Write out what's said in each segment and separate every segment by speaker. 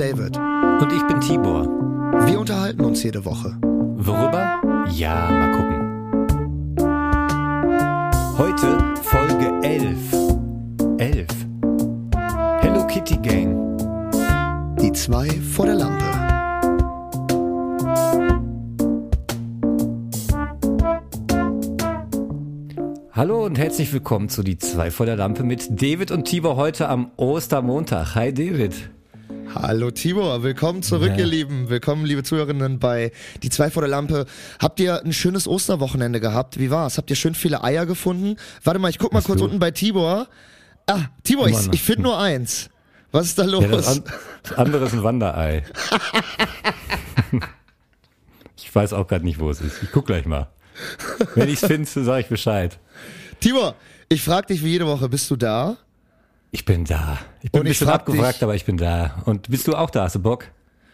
Speaker 1: David.
Speaker 2: Und ich bin Tibor.
Speaker 1: Wir unterhalten uns jede Woche.
Speaker 2: Worüber? Ja, mal gucken. Heute Folge 11. 11. Hello Kitty Gang.
Speaker 1: Die zwei vor der Lampe.
Speaker 2: Hallo und herzlich willkommen zu Die zwei vor der Lampe mit David und Tibor heute am Ostermontag. Hi David.
Speaker 1: Hallo Tibor, willkommen zurück,
Speaker 2: Ja.
Speaker 1: ihr Lieben. Willkommen, liebe Zuhörerinnen, bei Die zwei vor der Lampe. Habt ihr ein schönes Osterwochenende gehabt? Wie war's? Habt ihr schön viele Eier gefunden? Warte mal, ich guck mal
Speaker 2: Hast
Speaker 1: kurz
Speaker 2: du?
Speaker 1: unten bei Tibor. Ah, Tibor, ich, ich finde nur eins. Was ist da los?
Speaker 2: Ja, das, an, das andere ist ein Wanderei. ich weiß auch gerade nicht, wo es ist. Ich guck gleich mal. Wenn ich's finde, sage ich Bescheid.
Speaker 1: Tibor, ich frag dich wie jede Woche, bist du da?
Speaker 2: Ich bin da. Ich bin
Speaker 1: Und
Speaker 2: ein bisschen
Speaker 1: frag
Speaker 2: abgewrackt,
Speaker 1: dich-
Speaker 2: aber ich bin da. Und bist du auch da? Hast du Bock?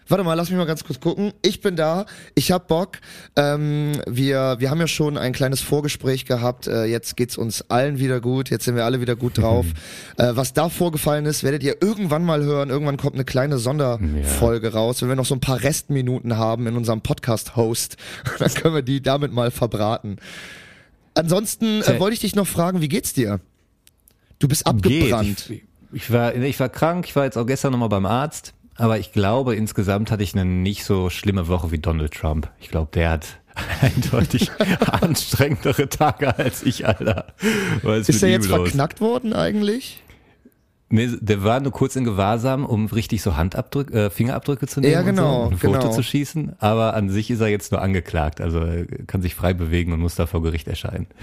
Speaker 1: Warte mal, lass mich mal ganz kurz gucken. Ich bin da, ich hab Bock. Ähm, wir, wir haben ja schon ein kleines Vorgespräch gehabt. Äh, jetzt geht's uns allen wieder gut. Jetzt sind wir alle wieder gut drauf. äh, was da vorgefallen ist, werdet ihr irgendwann mal hören. Irgendwann kommt eine kleine Sonderfolge raus, wenn wir noch so ein paar Restminuten haben in unserem Podcast-Host. Dann können wir die damit mal verbraten. Ansonsten äh, wollte ich dich noch fragen, wie geht's dir? Du bist abgebrannt.
Speaker 2: Ich, ich, war, ich war krank, ich war jetzt auch gestern nochmal beim Arzt, aber ich glaube, insgesamt hatte ich eine nicht so schlimme Woche wie Donald Trump. Ich glaube, der hat eindeutig anstrengendere Tage als ich, Alter.
Speaker 1: Ist er jetzt
Speaker 2: los?
Speaker 1: verknackt worden eigentlich?
Speaker 2: Nee, der war nur kurz in Gewahrsam, um richtig so Handabdrücke, äh, Fingerabdrücke zu nehmen
Speaker 1: Ja,
Speaker 2: und,
Speaker 1: genau,
Speaker 2: so, und ein Foto
Speaker 1: genau.
Speaker 2: zu schießen. Aber an sich ist er jetzt nur angeklagt, also er kann sich frei bewegen und muss da vor Gericht erscheinen.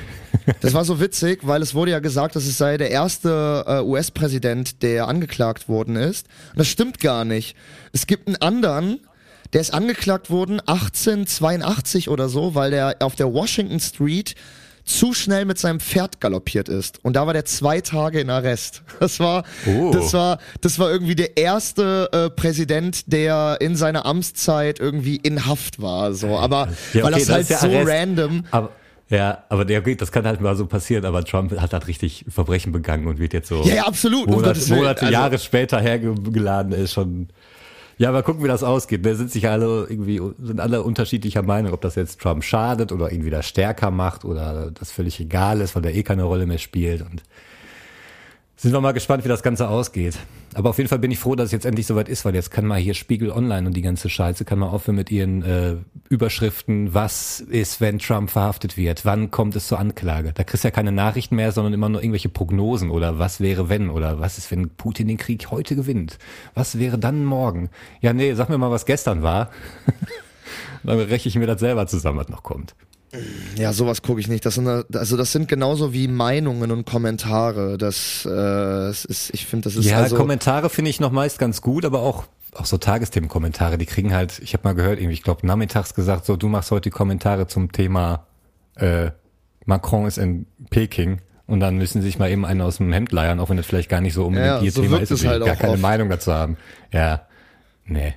Speaker 1: Das war so witzig, weil es wurde ja gesagt, dass es sei der erste äh, US-Präsident, der angeklagt worden ist. Und das stimmt gar nicht. Es gibt einen anderen, der ist angeklagt worden 1882 oder so, weil der auf der Washington Street zu schnell mit seinem Pferd galoppiert ist. Und da war der zwei Tage in Arrest. Das war,
Speaker 2: Oh.
Speaker 1: das war, das war irgendwie der erste äh, Präsident, der in seiner Amtszeit irgendwie in Haft war. So, aber
Speaker 2: Ja,
Speaker 1: weil
Speaker 2: okay,
Speaker 1: das
Speaker 2: da
Speaker 1: halt
Speaker 2: ja
Speaker 1: so
Speaker 2: Arrest.
Speaker 1: random.
Speaker 2: Aber ja, aber der das kann halt mal so passieren, aber Trump hat halt richtig Verbrechen begangen und wird jetzt so
Speaker 1: Ja, ja, absolut. um
Speaker 2: Monate,
Speaker 1: Gottes Willen.
Speaker 2: Monate
Speaker 1: Also-
Speaker 2: Jahre später hergeladen ist schon. Ja, aber gucken, wie das ausgeht. Da sind sich alle irgendwie, sind alle unterschiedlicher Meinung, ob das jetzt Trump schadet oder ihn wieder stärker macht oder das völlig egal ist, weil der eh keine Rolle mehr spielt und sind wir mal gespannt, wie das Ganze ausgeht. Aber auf jeden Fall bin ich froh, dass es jetzt endlich soweit ist, weil jetzt kann mal hier Spiegel Online und die ganze Scheiße kann mal aufhören mit ihren äh, Überschriften. Was ist, wenn Trump verhaftet wird? Wann kommt es zur Anklage? Da kriegst du ja keine Nachrichten mehr, sondern immer nur irgendwelche Prognosen oder was wäre wenn oder was ist, wenn Putin den Krieg heute gewinnt? Was wäre dann morgen? Ja, nee, sag mir mal, was gestern war. Dann rechne ich mir das selber zusammen, was noch kommt.
Speaker 1: Ja, sowas gucke ich nicht. Das sind also das sind genauso wie Meinungen und Kommentare. Das, äh, es ist, ich finde, das ist
Speaker 2: Ja,
Speaker 1: also
Speaker 2: Kommentare finde ich noch meist ganz gut, aber auch auch so Tagesthemen-Kommentare, die kriegen halt, ich habe mal gehört, irgendwie, ich glaube nachmittags gesagt, so du machst heute die Kommentare zum Thema äh, Macron ist in Peking und dann müssen sie sich mal eben einen aus dem Hemd leiern, auch wenn das vielleicht gar nicht so unbedingt
Speaker 1: Ja,
Speaker 2: ihr
Speaker 1: so
Speaker 2: Thema ist,
Speaker 1: halt
Speaker 2: gar keine
Speaker 1: oft.
Speaker 2: Meinung dazu haben. Ja, nee.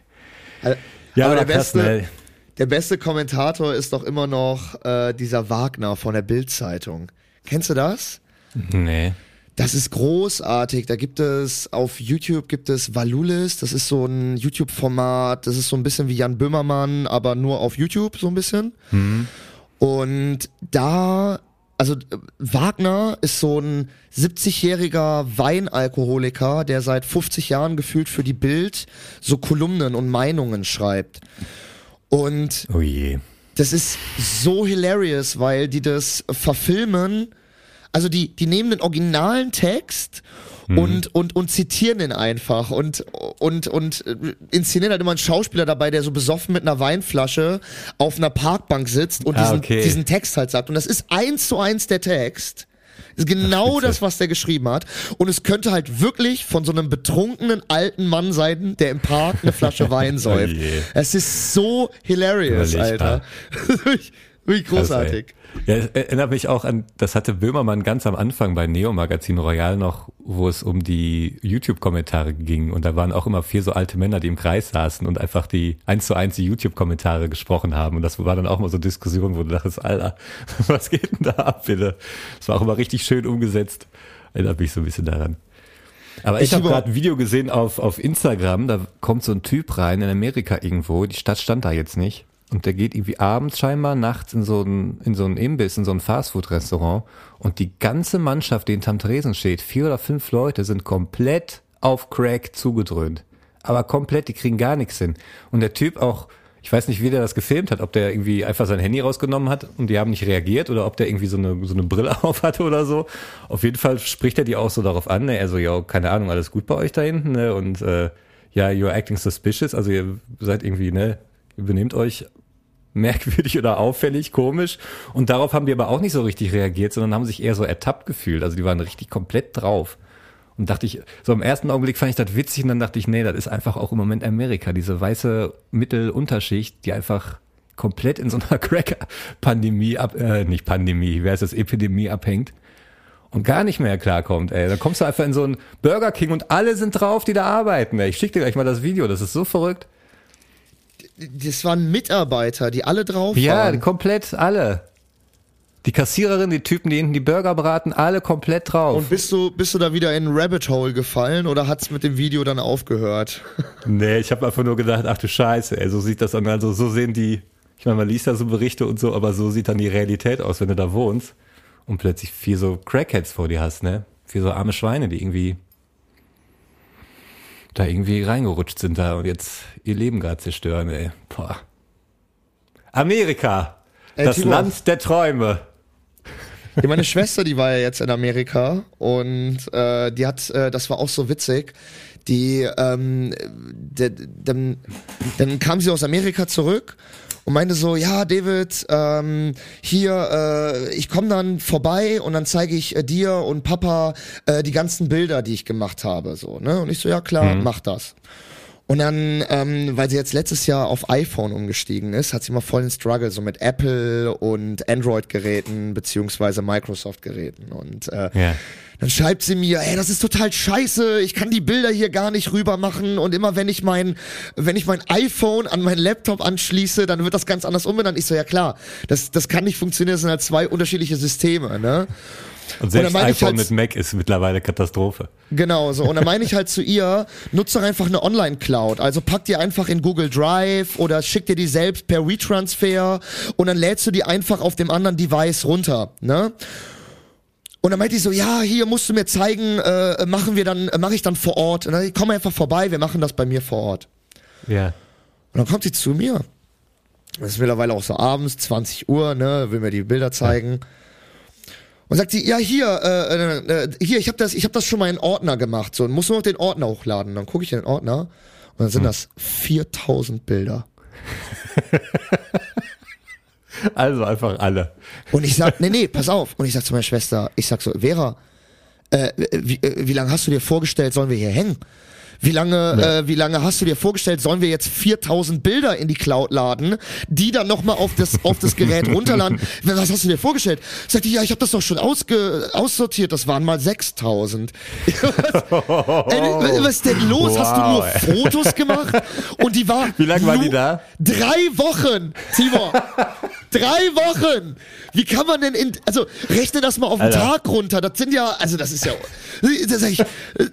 Speaker 1: Äh,
Speaker 2: Ja,
Speaker 1: aber
Speaker 2: aber
Speaker 1: der
Speaker 2: krass,
Speaker 1: beste,
Speaker 2: ne?
Speaker 1: Der beste Kommentator ist doch immer noch äh, dieser Wagner von der Bild-Zeitung. Kennst du das?
Speaker 2: Nee.
Speaker 1: Das ist großartig. Da gibt es auf YouTube gibt es Valulis. Das ist so ein YouTube-Format. Das ist so ein bisschen wie Jan Böhmermann, aber nur auf YouTube so ein bisschen. Und da, also Wagner ist so ein 70-jähriger Weinalkoholiker, der seit 50 Jahren gefühlt für die Bild so Kolumnen und Meinungen schreibt. Und
Speaker 2: Oh je.
Speaker 1: das ist so hilarious, weil die das verfilmen. Also die, die nehmen den originalen Text und, und, und zitieren den einfach und, und, und inszenieren halt immer einen Schauspieler dabei, der so besoffen mit einer Weinflasche auf einer Parkbank sitzt und
Speaker 2: Ah,
Speaker 1: diesen,
Speaker 2: okay.
Speaker 1: diesen Text halt sagt. Und das ist eins zu eins der Text. Ist genau das, was der geschrieben hat. Und es könnte halt wirklich von so einem betrunkenen alten Mann sein, der im Park eine Flasche Wein säuft.
Speaker 2: Oh.
Speaker 1: Es ist so hilarious. Alter.
Speaker 2: Krass,
Speaker 1: großartig.
Speaker 2: ey. Ja, es erinnert mich auch an, das hatte Böhmermann ganz am Anfang bei Neo Magazin Royal noch, wo es um die YouTube-Kommentare ging. Und da waren auch immer vier so alte Männer, die im Kreis saßen und einfach die eins zu eins die YouTube-Kommentare gesprochen haben. Und das war dann auch mal so Diskussion, wo du dachtest, Alter, was geht denn da ab, bitte? Das war auch immer richtig schön umgesetzt. Erinnert mich so ein bisschen daran. Aber ich habe gerade ein Video gesehen auf, auf Instagram, da kommt so ein Typ rein in Amerika irgendwo, die Stadt stand da jetzt nicht. Und der geht irgendwie abends scheinbar nachts in so ein, in so ein Imbiss, in so ein Fastfood-Restaurant. Und die ganze Mannschaft, die hinterm Tresen steht, vier oder fünf Leute, sind komplett auf Crack zugedröhnt. Aber komplett, die kriegen gar nichts hin. Und der Typ auch, ich weiß nicht, wie der das gefilmt hat, ob der irgendwie einfach sein Handy rausgenommen hat und die haben nicht reagiert oder ob der irgendwie so eine, so eine Brille auf hatte oder so. Auf jeden Fall spricht er die auch so darauf an, ne? Er so, ja, keine Ahnung, alles gut bei euch da hinten, ne? Und äh, ja, you're acting suspicious, also ihr seid irgendwie, ne, ihr benehmt euch merkwürdig oder auffällig, komisch. Und darauf haben die aber auch nicht so richtig reagiert, sondern haben sich eher so ertappt gefühlt. Also die waren richtig komplett drauf. Und dachte ich, so im ersten Augenblick fand ich das witzig und dann dachte ich, nee, das ist einfach auch im Moment Amerika, diese weiße Mittelunterschicht, die einfach komplett in so einer Crack-Pandemie ab, äh, nicht Pandemie, wer ist das, Epidemie abhängt und gar nicht mehr klarkommt, ey. Da kommst du einfach in so einen Burger King und alle sind drauf, die da arbeiten, ey. Ich schick dir gleich mal das Video, das ist so verrückt.
Speaker 1: Das waren Mitarbeiter, die alle drauf
Speaker 2: ja,
Speaker 1: waren.
Speaker 2: Ja, komplett alle. Die Kassiererin, die Typen, die hinten die Burger braten, alle komplett drauf.
Speaker 1: Und bist du, bist du da wieder in ein Rabbit Hole gefallen oder hat's mit dem Video dann aufgehört?
Speaker 2: Nee, ich habe einfach nur gedacht, ach du Scheiße, ey, so sieht das dann, also so sehen die, ich meine, man liest da so Berichte und so, aber so sieht dann die Realität aus, wenn du da wohnst und plötzlich vier so Crackheads vor dir hast, ne? Vier so arme Schweine, die irgendwie da irgendwie reingerutscht sind da und jetzt ihr Leben gerade zerstören, ey. Boah. Amerika, ey, das Timo. Land der Träume.
Speaker 1: Ja, meine Schwester, die war ja jetzt in Amerika und äh, die hat, äh, das war auch so witzig. Die, ähm, de, dann, dann kam sie aus Amerika zurück und meinte so, ja, David, ähm, hier, äh, ich komme dann vorbei und dann zeige ich äh, dir und Papa äh, die ganzen Bilder, die ich gemacht habe, so, ne? Und ich so, ja klar, mhm. mach das. Und dann, ähm, weil sie jetzt letztes Jahr auf iPhone umgestiegen ist, hat sie mal voll den Struggle so mit Apple und Android-Geräten beziehungsweise Microsoft-Geräten. Und äh, ja. Dann schreibt sie mir, ey, das ist total scheiße, ich kann die Bilder hier gar nicht rüber machen. Und immer wenn ich mein, wenn ich mein iPhone an meinen Laptop anschließe, dann wird das ganz anders umbenannt. Ich so, ja klar, das, das kann nicht funktionieren, das sind halt zwei unterschiedliche Systeme, ne?
Speaker 2: Und selbst und iPhone halt, mit Mac ist mittlerweile Katastrophe.
Speaker 1: Genau, so. Und dann meine ich halt zu ihr, nutze doch einfach eine Online-Cloud. Also pack die einfach in Google Drive oder schick dir die selbst per WeTransfer und dann lädst du die einfach auf dem anderen Device runter, ne? Und dann meinte ich so, ja, hier musst du mir zeigen, äh, machen wir dann, äh, mache ich dann vor Ort. Und dann komm einfach vorbei, wir machen das bei mir vor Ort.
Speaker 2: Ja.
Speaker 1: Und dann kommt sie zu mir. Das ist mittlerweile auch so abends, 20 Uhr, ne, will mir die Bilder zeigen. Und sagt sie, ja hier, äh, äh, äh, hier, ich habe das, ich habe das schon mal in Ordner gemacht, so, und muss nur noch den Ordner hochladen. Dann gucke ich in den Ordner und dann sind hm. das 4000 Bilder.
Speaker 2: also einfach alle.
Speaker 1: Und ich sag, nee, nee, pass auf. Und ich sag zu meiner Schwester, ich sag so, Vera, äh, wie, äh, wie lange hast du dir vorgestellt, sollen wir hier hängen? Wie lange, ja. äh, wie lange hast du dir vorgestellt, sollen wir jetzt 4000 Bilder in die Cloud laden, die dann nochmal auf das, auf das Gerät runterladen? Was hast du dir vorgestellt? Sagte ich, ja, ich habe das doch schon ausge, aussortiert, das waren mal 6000. Ey, was ist denn los? Wow, hast du nur. Fotos gemacht? Und die war.
Speaker 2: Wie lange waren die da?
Speaker 1: Drei Wochen, Timo. Drei Wochen! Wie kann man denn in, also rechne das mal auf den Tag runter. Das sind ja, also das ist ja, das sag ich,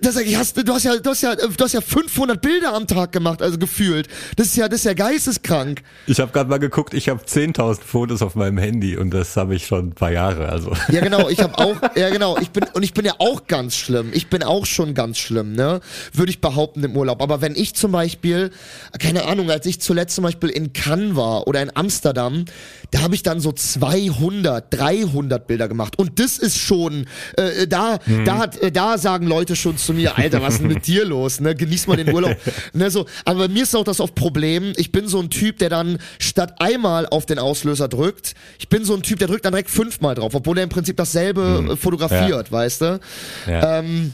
Speaker 1: das sag ich, hast, du hast ja, du hast ja, du hast ja 500 Bilder am Tag gemacht, also gefühlt. Das ist ja, das ist ja geisteskrank.
Speaker 2: Ich habe gerade mal geguckt, ich habe 10.000 Fotos auf meinem Handy und das habe ich schon ein paar Jahre, also.
Speaker 1: Ja genau, ich habe auch, ja genau, ich bin und ich bin ja auch ganz schlimm. Ich bin auch schon ganz schlimm, ne? Würde ich behaupten im Urlaub. Aber wenn ich zum Beispiel, keine Ahnung, als ich zuletzt zum Beispiel in Cannes war oder in Amsterdam, da habe ich dann so 200, 300 Bilder gemacht und das ist schon, äh, da, mhm. da hat, äh, da sagen Leute schon zu mir, Alter, was ist denn mit dir los? Ne, genieß mal den Urlaub. ne, so, aber bei mir ist auch das oft Problem. Ich bin so ein Typ, der dann statt einmal auf den Auslöser drückt, ich bin so ein Typ, der drückt dann direkt fünfmal drauf, obwohl er im Prinzip dasselbe mhm. fotografiert, ja. weißt du? Ja. Ähm,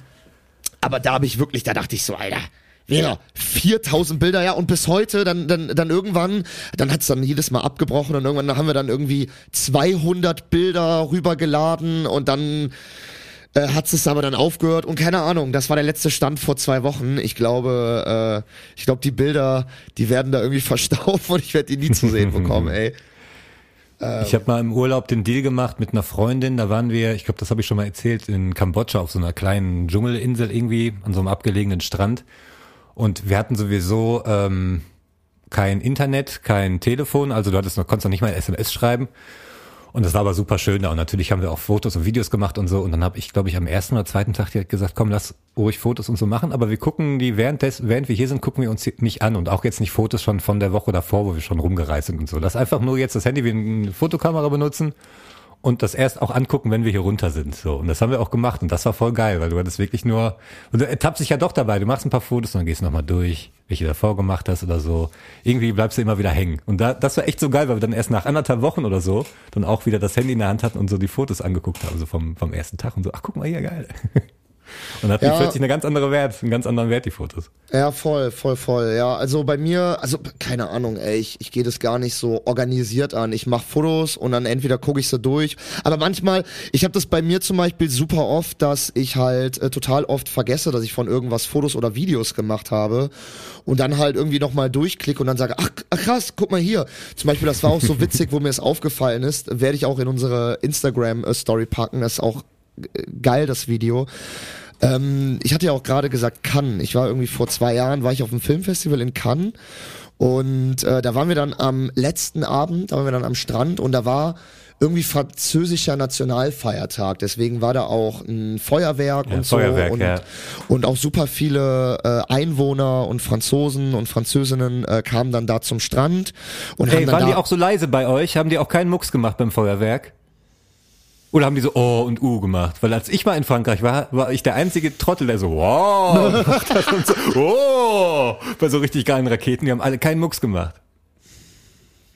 Speaker 1: aber da habe ich wirklich, da dachte ich so, Alter, Vera, 4000 Bilder, ja, und bis heute, dann, dann, dann irgendwann, dann hat's dann jedes Mal abgebrochen und irgendwann haben wir dann irgendwie 200 Bilder rübergeladen und dann äh, hat es aber dann aufgehört und keine Ahnung, das war der letzte Stand vor zwei Wochen. Ich glaube, äh, ich glaube, die Bilder, die werden da irgendwie verstauben und ich werde die nie zu sehen bekommen, ey.
Speaker 2: ich habe mal im Urlaub den Deal gemacht mit einer Freundin, da waren wir, ich glaube, das habe ich schon mal erzählt, in Kambodscha auf so einer kleinen Dschungelinsel irgendwie, an so einem abgelegenen Strand. Und wir hatten sowieso ähm, kein Internet, kein Telefon, also du hattest noch, konntest noch nicht mal SMS schreiben. Und das war aber super schön da. Und natürlich haben wir auch Fotos und Videos gemacht und so. Und dann habe ich, glaube ich, am ersten oder zweiten Tag direkt gesagt, komm, lass ruhig Fotos und so machen. Aber wir gucken die, während, des, während wir hier sind, gucken wir uns nicht an. Und auch jetzt nicht Fotos schon von der Woche davor, wo wir schon rumgereist sind und so. Lass einfach nur jetzt das Handy wie eine Fotokamera benutzen und das erst auch angucken, wenn wir hier runter sind. So. Und das haben wir auch gemacht. Und das war voll geil, weil du hattest wirklich nur, und du ertappst dich ja doch dabei. Du machst ein paar Fotos und dann gehst nochmal durch, welche davor gemacht hast oder so. Irgendwie bleibst du immer wieder hängen. Und da, das war echt so geil, weil wir dann erst nach anderthalb Wochen oder so dann auch wieder das Handy in der Hand hatten und so die Fotos angeguckt haben, so vom, vom ersten Tag und so, ach guck mal hier, geil. Und hat ja. plötzlich eine ganz andere Wert, einen ganz anderen Wert, die Fotos.
Speaker 1: Ja, voll, voll, voll. Ja, also bei mir, also keine Ahnung, ey, ich, ich gehe das gar nicht so organisiert an. Ich mache Fotos und dann entweder gucke ich sie durch. Aber manchmal, ich habe das bei mir zum Beispiel super oft, dass ich halt äh, total oft vergesse, dass ich von irgendwas Fotos oder Videos gemacht habe und dann halt irgendwie nochmal durchklicke und dann sage, ach, ach krass, guck mal hier. Zum Beispiel, das war auch so witzig, wo mir es aufgefallen ist, werde ich auch in unsere Instagram-Story packen. Das ist auch äh, geil, das Video. Ähm, ich hatte ja auch gerade gesagt Cannes. Ich war irgendwie vor zwei Jahren, war ich auf einem Filmfestival in Cannes und äh, da waren wir dann am letzten Abend, da waren wir dann am Strand und da war irgendwie französischer Nationalfeiertag. Deswegen war da auch ein Feuerwerk ja, und Feuerwerk, so und, ja. und auch super viele äh, Einwohner und Franzosen und Französinnen äh, kamen dann da zum Strand und
Speaker 2: hey,
Speaker 1: haben dann
Speaker 2: waren
Speaker 1: da
Speaker 2: die auch so leise bei euch? Haben die auch keinen Mucks gemacht beim Feuerwerk? Oder haben die so Oh und U gemacht? Weil als ich mal in Frankreich war, war ich der einzige Trottel, der so Wow und so, Oh bei so richtig geilen Raketen. Die haben alle keinen Mucks gemacht.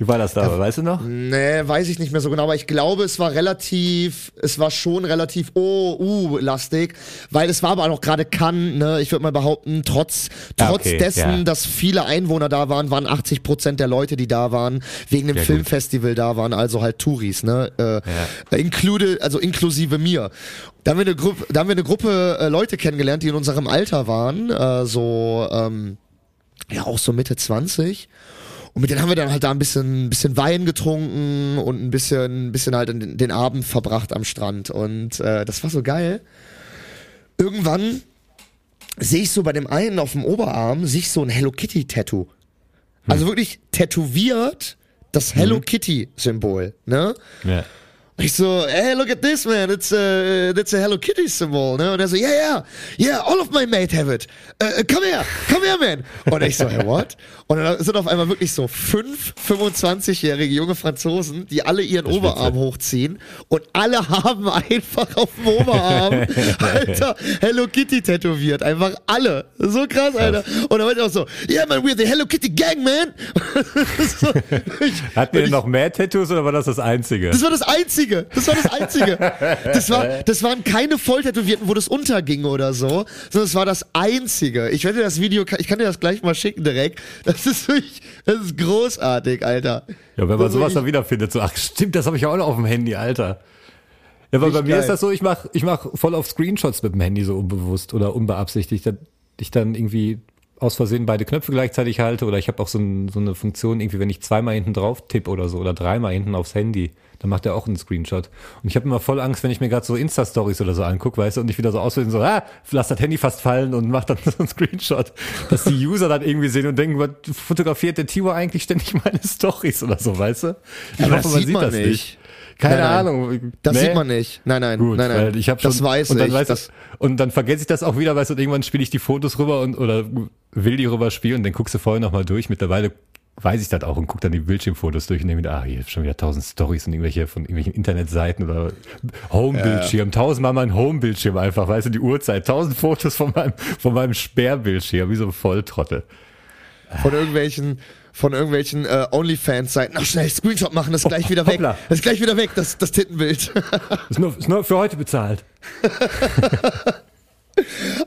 Speaker 2: Wie war das da, ja, weißt du noch?
Speaker 1: Nee, weiß ich nicht mehr so genau, aber ich glaube, es war relativ, es war schon relativ oh-uh-lastig, weil es war aber auch gerade Cannes, ne, ich würde mal behaupten, trotz, trotz okay, dessen, ja. dass viele Einwohner da waren, waren 80 Prozent der Leute, die da waren, wegen dem ja, Filmfestival gut. da waren, also halt Touris, ne, äh, include, also inklusive mir. Da haben wir eine Gruppe, da haben wir eine Gruppe äh, Leute kennengelernt, die in unserem Alter waren, äh, so, ähm, ja, auch so Mitte 20 und mit denen haben wir dann halt da ein bisschen, bisschen Wein getrunken und ein bisschen, ein bisschen halt den, den Abend verbracht am Strand. Und äh, das war so geil. Irgendwann sehe ich so bei dem einen auf dem Oberarm sich so ein Hello Kitty Tattoo. Also hm. wirklich tätowiert das Hello mhm. Kitty Symbol, ne? Ja. Ich so, hey, look at this, man. It's a, that's a Hello Kitty symbol. Ne? Und er so, yeah, yeah, yeah, all of my mate have it. Uh, come here, come here, man. Und ich so, hey, what? Und dann sind auf einmal wirklich so fünf 25-jährige junge Franzosen, die alle ihren das Oberarm hochziehen und alle haben einfach auf dem Oberarm, Alter, Hello Kitty tätowiert. Einfach alle. So krass, Alter. Und dann war ich auch so, yeah, man, we're the Hello Kitty Gang, man.
Speaker 2: so, ich, Hatten wir noch mehr Tattoos oder war das das einzige?
Speaker 1: Das war das einzige einzige. Das war das einzige. Das, war, das waren keine Volltätowierten, wo das unterging oder so, sondern es war das einzige. Ich werde das Video, ich kann dir das gleich mal schicken direkt. Das ist wirklich, das ist großartig, Alter.
Speaker 2: Ja, wenn man sowas dann wiederfindet, so, ach stimmt, das habe ich auch noch auf dem Handy, Alter. Ja, weil bei mir geil. ist das so, ich mach, ich mach voll auf Screenshots mit dem Handy so unbewusst oder unbeabsichtigt, dass ich dann irgendwie aus Versehen beide Knöpfe gleichzeitig halte oder ich habe auch so, ein, so, eine Funktion, irgendwie, wenn ich zweimal hinten drauf tippe oder so oder dreimal hinten aufs Handy, dann macht er auch einen Screenshot. Und ich habe immer voll Angst, wenn ich mir gerade so Insta-Stories oder so angucke, weißt du, und ich wieder so auswählen, so, ah, lass das Handy fast fallen und mach dann so einen Screenshot, dass die User dann irgendwie sehen und denken, was fotografiert der Timo eigentlich ständig meine Stories oder so, weißt du?
Speaker 1: Ich Aber hoffe, man sieht das nicht. nicht.
Speaker 2: Keine nein, nein. Ahnung.
Speaker 1: Das nee. sieht man nicht. Nein, nein,
Speaker 2: Gut,
Speaker 1: nein, nein.
Speaker 2: ich hab schon, das weiß und dann ich. Weiß das, und dann vergesse ich das auch wieder, weißt du, und irgendwann spiele ich die Fotos rüber und oder will die rüber spielen, und dann guckst du vorher nochmal durch. Mittlerweile weiß ich das auch und gucke dann die Bildschirmfotos durch und denke mir, ah, hier schon wieder tausend Stories und irgendwelche von irgendwelchen Internetseiten oder Homebildschirm, ja. tausendmal mein Homebildschirm einfach, weißt du, die Uhrzeit, tausend Fotos von meinem, von meinem Sperrbildschirm, wie so ein Volltrottel.
Speaker 1: Von irgendwelchen, von irgendwelchen äh, OnlyFans-Seiten. Ach, schnell, Screenshot machen, das ist gleich wieder weg. Hoppla. Das ist gleich wieder weg, das, das Tittenbild.
Speaker 2: ist, nur, ist nur für heute bezahlt.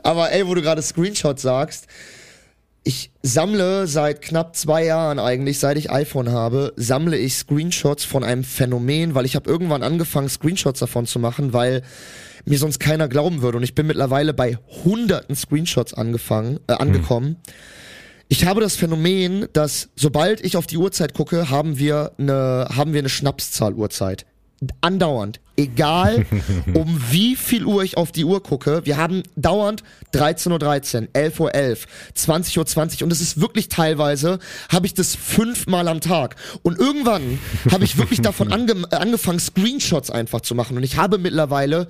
Speaker 1: Aber ey, wo du gerade Screenshot sagst, ich sammle seit knapp zwei Jahren eigentlich, seit ich iPhone habe, sammle ich Screenshots von einem Phänomen, weil ich habe irgendwann angefangen, Screenshots davon zu machen, weil mir sonst keiner glauben würde. Und ich bin mittlerweile bei hunderten Screenshots angefangen, äh, angekommen. Hm Ich habe das Phänomen, dass sobald ich auf die Uhrzeit gucke, haben wir eine, haben wir eine Schnapszahl-Uhrzeit. Andauernd. Egal, um wie viel Uhr ich auf die Uhr gucke. Wir haben dauernd 13.13 Uhr, 11.11 Uhr, 20.20 Uhr 20 und es ist wirklich teilweise, habe ich das fünfmal am Tag. Und irgendwann habe ich wirklich davon ange angefangen, Screenshots einfach zu machen. Und ich habe mittlerweile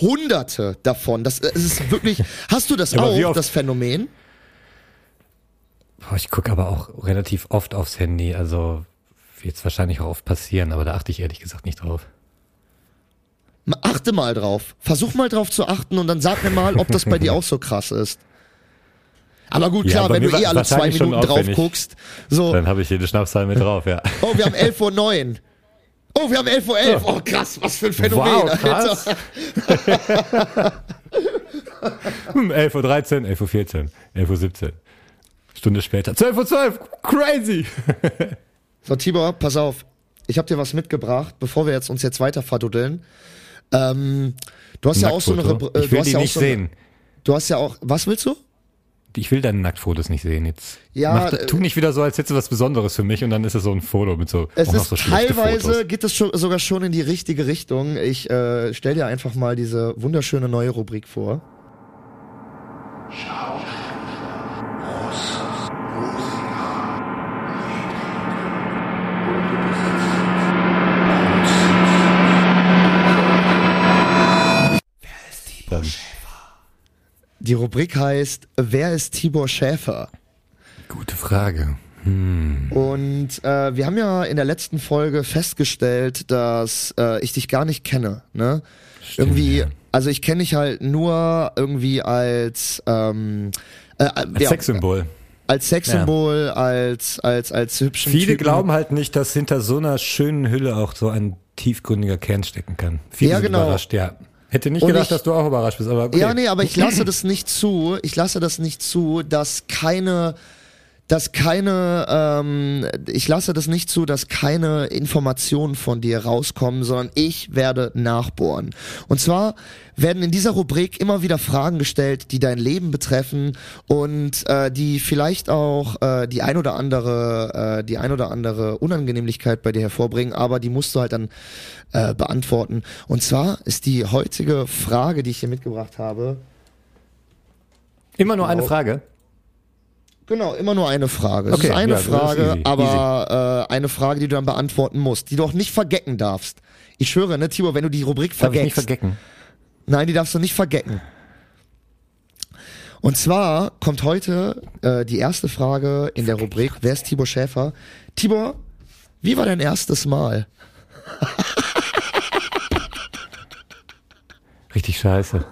Speaker 1: hunderte davon. Das, das ist wirklich, hast du das
Speaker 2: Ja,
Speaker 1: auch, das Phänomen?
Speaker 2: Ich gucke aber auch relativ oft aufs Handy, also wird es wahrscheinlich auch oft passieren, aber da achte ich ehrlich gesagt nicht drauf.
Speaker 1: Achte mal drauf. Versuch mal drauf zu achten und dann sag mir mal, ob das bei dir auch so krass ist. Aber gut,
Speaker 2: Ja,
Speaker 1: klar,
Speaker 2: bei
Speaker 1: wenn du eh alle zwei Minuten drauf
Speaker 2: ich-
Speaker 1: guckst. So,
Speaker 2: Dann habe ich jede Schnapszahl mit drauf, ja.
Speaker 1: oh, wir haben 11.09 Uhr. Oh, wir haben 11.11 Uhr.
Speaker 2: Ja.
Speaker 1: Oh, krass, was für ein Phänomen.
Speaker 2: Wow,
Speaker 1: Alter.
Speaker 2: krass. Hm, 11.13 Uhr, 11.14 Uhr, 11.17 Uhr. Stunde später, 12.12 Uhr, crazy!
Speaker 1: So, Tibor, pass auf. Ich habe dir was mitgebracht, bevor wir jetzt uns jetzt weiter verduddeln. Ähm, du hast ja auch so eine... Rubri- äh,
Speaker 2: Ich
Speaker 1: du
Speaker 2: will
Speaker 1: hast
Speaker 2: die nicht
Speaker 1: so
Speaker 2: sehen.
Speaker 1: Du hast ja auch... Was willst du?
Speaker 2: Ich will deine Nacktfotos nicht sehen jetzt.
Speaker 1: Ja,
Speaker 2: Mach,
Speaker 1: äh,
Speaker 2: tu nicht wieder so, als hättest du was Besonderes für mich und dann ist es so ein Foto mit so
Speaker 1: Es ist
Speaker 2: so
Speaker 1: teilweise
Speaker 2: Fotos.
Speaker 1: geht es schon, sogar schon in die richtige Richtung. Ich äh, stell dir einfach mal diese wunderschöne neue Rubrik vor.
Speaker 2: Dann.
Speaker 1: Die Rubrik heißt Wer ist Tibor Schäfer?
Speaker 2: Gute Frage.
Speaker 1: Und äh, wir haben ja in der letzten Folge festgestellt, dass äh, ich dich gar nicht kenne. Ne? irgendwie,
Speaker 2: ja.
Speaker 1: also ich kenne dich halt nur irgendwie als ähm, äh,
Speaker 2: Als
Speaker 1: ja,
Speaker 2: Sexsymbol.
Speaker 1: als Sexsymbol, als als als hübschen
Speaker 2: Viele
Speaker 1: Typen.
Speaker 2: glauben halt nicht, dass hinter so einer schönen Hülle auch so ein tiefgründiger Kern stecken kann. Viele
Speaker 1: Ja,
Speaker 2: sind
Speaker 1: genau.
Speaker 2: überrascht, ja. Hätte nicht
Speaker 1: Und
Speaker 2: gedacht,
Speaker 1: ich-
Speaker 2: dass du auch überrascht bist, aber okay.
Speaker 1: Ja, nee, aber ich lasse das nicht zu. Ich lasse das nicht zu, dass keine, dass keine, ähm, ich lasse das nicht zu, dass keine Informationen von dir rauskommen, sondern ich werde nachbohren. Und zwar werden in dieser Rubrik immer wieder Fragen gestellt, die dein Leben betreffen und äh, die vielleicht auch äh, die ein oder andere, äh, die ein oder andere Unangenehmlichkeit bei dir hervorbringen, aber die musst du halt dann äh, beantworten. Und zwar ist die heutige Frage, die ich hier mitgebracht habe,
Speaker 2: Immer nur eine
Speaker 1: Genau.
Speaker 2: Frage.
Speaker 1: Genau, immer nur eine Frage. Es
Speaker 2: Okay,
Speaker 1: ist eine
Speaker 2: ja, das ist
Speaker 1: Frage,
Speaker 2: easy,
Speaker 1: aber Äh, eine Frage, die du dann beantworten musst, die du auch nicht vergecken darfst. Ich schwöre, ne, Tibor, wenn du die Rubrik
Speaker 2: Darf ich nicht
Speaker 1: vergeckst.
Speaker 2: vergecken.
Speaker 1: Nein, die darfst du nicht vergecken. Und zwar kommt heute äh, die erste Frage in der Rubrik, wer ist Tibor Schäfer? Tibor, wie war dein erstes Mal?
Speaker 2: Richtig scheiße.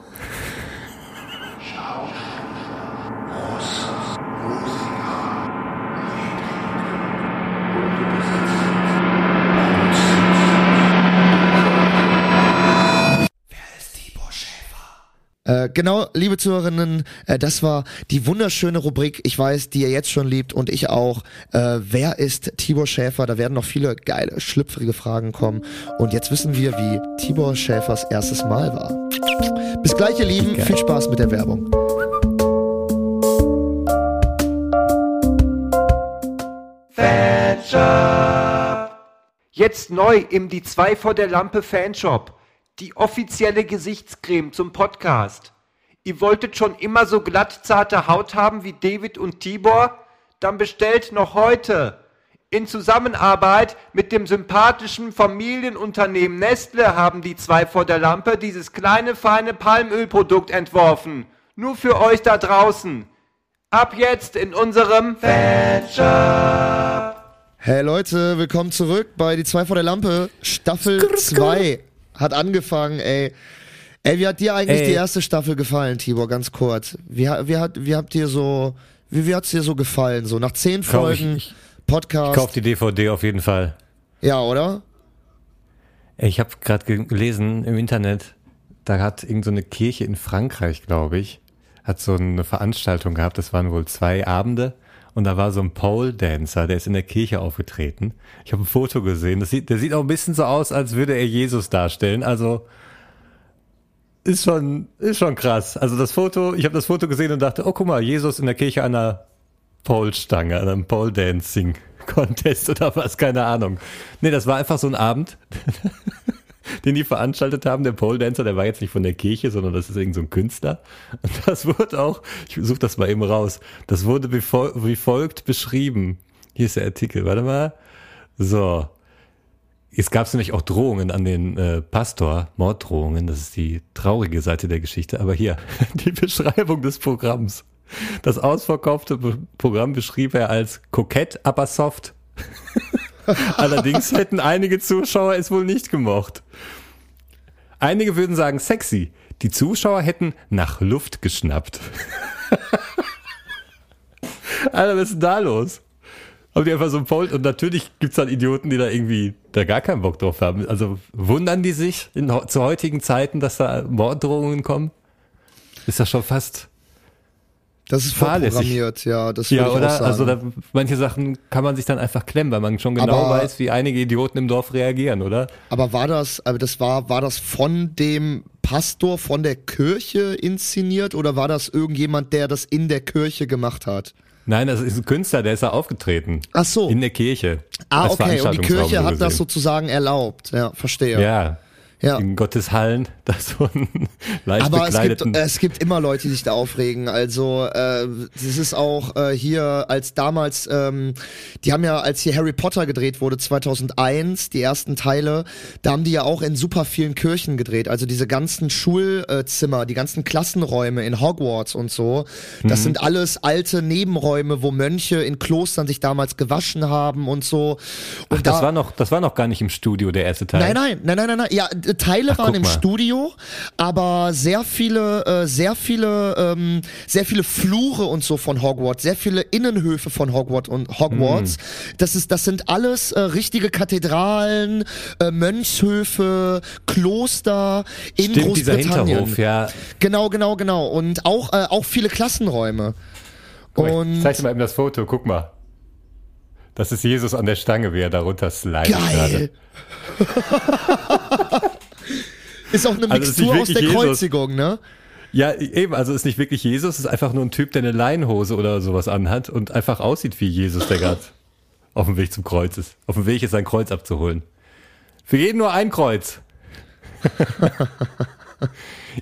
Speaker 1: Äh, genau, liebe Zuhörerinnen, äh, das war die wunderschöne Rubrik, ich weiß, die ihr jetzt schon liebt und ich auch. Äh, wer ist Tibor Schäfer? Da werden noch viele geile, schlüpfrige Fragen kommen. Und jetzt wissen wir, wie Tibor Schäfers erstes Mal war. Bis gleich, ihr Lieben.
Speaker 2: Geil.
Speaker 1: Viel Spaß mit der Werbung.
Speaker 3: Jetzt neu im Die 2 vor der Lampe Fanshop. Die offizielle Gesichtscreme zum Podcast. Ihr wolltet schon immer so glatt zarte Haut haben wie David und Tibor? Dann bestellt noch heute. In Zusammenarbeit mit dem sympathischen Familienunternehmen Nestle haben die zwei vor der Lampe dieses kleine feine Palmölprodukt entworfen. Nur für euch da draußen. Ab jetzt in unserem Fanshop.
Speaker 1: Hey Leute, willkommen zurück bei Die zwei vor der Lampe. Staffel 2 hat angefangen, ey. Ey, wie hat dir eigentlich
Speaker 2: Ey.
Speaker 1: die erste Staffel gefallen, Tibor, ganz kurz? Wie, wie, hat, wie habt ihr so, wie, wie hat's dir so gefallen? So nach zehn
Speaker 2: ich-
Speaker 1: Folgen
Speaker 2: ich-
Speaker 1: Podcast.
Speaker 2: Kauf die DVD auf jeden Fall.
Speaker 1: Ja, oder?
Speaker 2: Ich habe gerade gelesen im Internet, da hat irgend so eine Kirche in Frankreich, glaube ich, hat so eine Veranstaltung gehabt. Das waren wohl zwei Abende und da war so ein Pole Dancer, der ist in der Kirche aufgetreten. Ich habe ein Foto gesehen. Das sieht, der sieht auch ein bisschen so aus, als würde er Jesus darstellen. Also ist schon ist schon krass. Also das Foto, ich habe das Foto gesehen und dachte, oh guck mal, Jesus in der Kirche einer Pole-Stange, an einem Pole-Dancing. Contest oder was, keine Ahnung. Nee, das war einfach so ein Abend, den die veranstaltet haben. Der Pole Dancer, der war jetzt nicht von der Kirche, sondern das ist irgend so ein Künstler. Und das wurde auch, ich suche das mal eben raus, das wurde wie, fol wie folgt beschrieben. Hier ist der Artikel, warte mal. So. Es gab nämlich auch Drohungen an den äh, Pastor, Morddrohungen, das ist die traurige Seite der Geschichte. Aber hier, die Beschreibung des Programms. Das ausverkaufte Programm beschrieb er als kokett, aber soft. Allerdings hätten einige Zuschauer es wohl nicht gemocht. Einige würden sagen sexy. Die Zuschauer hätten nach Luft geschnappt. Alter, was ist denn da los? Haben die einfach so ein Poll und natürlich gibt's dann Idioten, die da irgendwie da gar keinen Bock drauf haben. Also wundern die sich in, zu heutigen Zeiten, dass da Morddrohungen kommen? Ist das schon fast
Speaker 1: das ist vorprogrammiert, ja. Das
Speaker 2: ja, oder? Also da, manche Sachen kann man sich dann einfach klemmen, weil man schon genau aber, weiß, wie einige Idioten im Dorf reagieren, oder?
Speaker 1: Aber war das, aber das war, war das von dem Pastor von der Kirche inszeniert oder war das irgendjemand, der das in der Kirche gemacht hat?
Speaker 2: Nein, das ist ein Künstler, der ist da aufgetreten.
Speaker 1: Ach so.
Speaker 2: In der Kirche.
Speaker 1: Ah, okay. Und die Kirche hat das sozusagen erlaubt. Ja, verstehe.
Speaker 2: Ja ja. in Gottes Hallen, da so ein leicht
Speaker 1: Aber es gibt, es gibt immer Leute, die sich da aufregen. Also äh, das ist auch äh, hier als damals, ähm, die haben ja, als hier Harry Potter gedreht wurde 2001, die ersten Teile, da haben die ja auch in super vielen Kirchen gedreht. Also diese ganzen Schulzimmer, die ganzen Klassenräume in Hogwarts und so, das mhm. sind alles alte Nebenräume, wo Mönche in Klostern sich damals gewaschen haben und so. Und
Speaker 2: Ach, das da, war noch, das war noch gar nicht im Studio der erste Teil.
Speaker 1: Nein, nein, nein, nein, nein, nein. Ja, Teile Ach, waren im mal. Studio, aber sehr viele, äh, sehr viele, ähm, sehr viele Flure und so von Hogwarts, sehr viele Innenhöfe von Hogwarts und Hogwarts. Mm. Das ist, das sind alles äh, richtige Kathedralen, äh, Mönchshöfe, Kloster in Stimmt, Großbritannien. Dieser Hinterhof, ja. Genau, genau, genau. Und auch, äh, auch viele Klassenräume.
Speaker 2: Guck und ich zeig dir mal eben das Foto, guck mal. Das ist Jesus an der Stange, wie er darunter slidet.
Speaker 1: Geil. Ist auch eine also Mixtur aus der Jesus. Kreuzigung, ne?
Speaker 2: Ja, eben, also ist nicht wirklich Jesus, ist einfach nur ein Typ, der eine Leinhose oder sowas anhat und einfach aussieht wie Jesus, der gerade auf dem Weg zum Kreuz ist. Auf dem Weg ist sein Kreuz abzuholen. Für jeden nur ein Kreuz.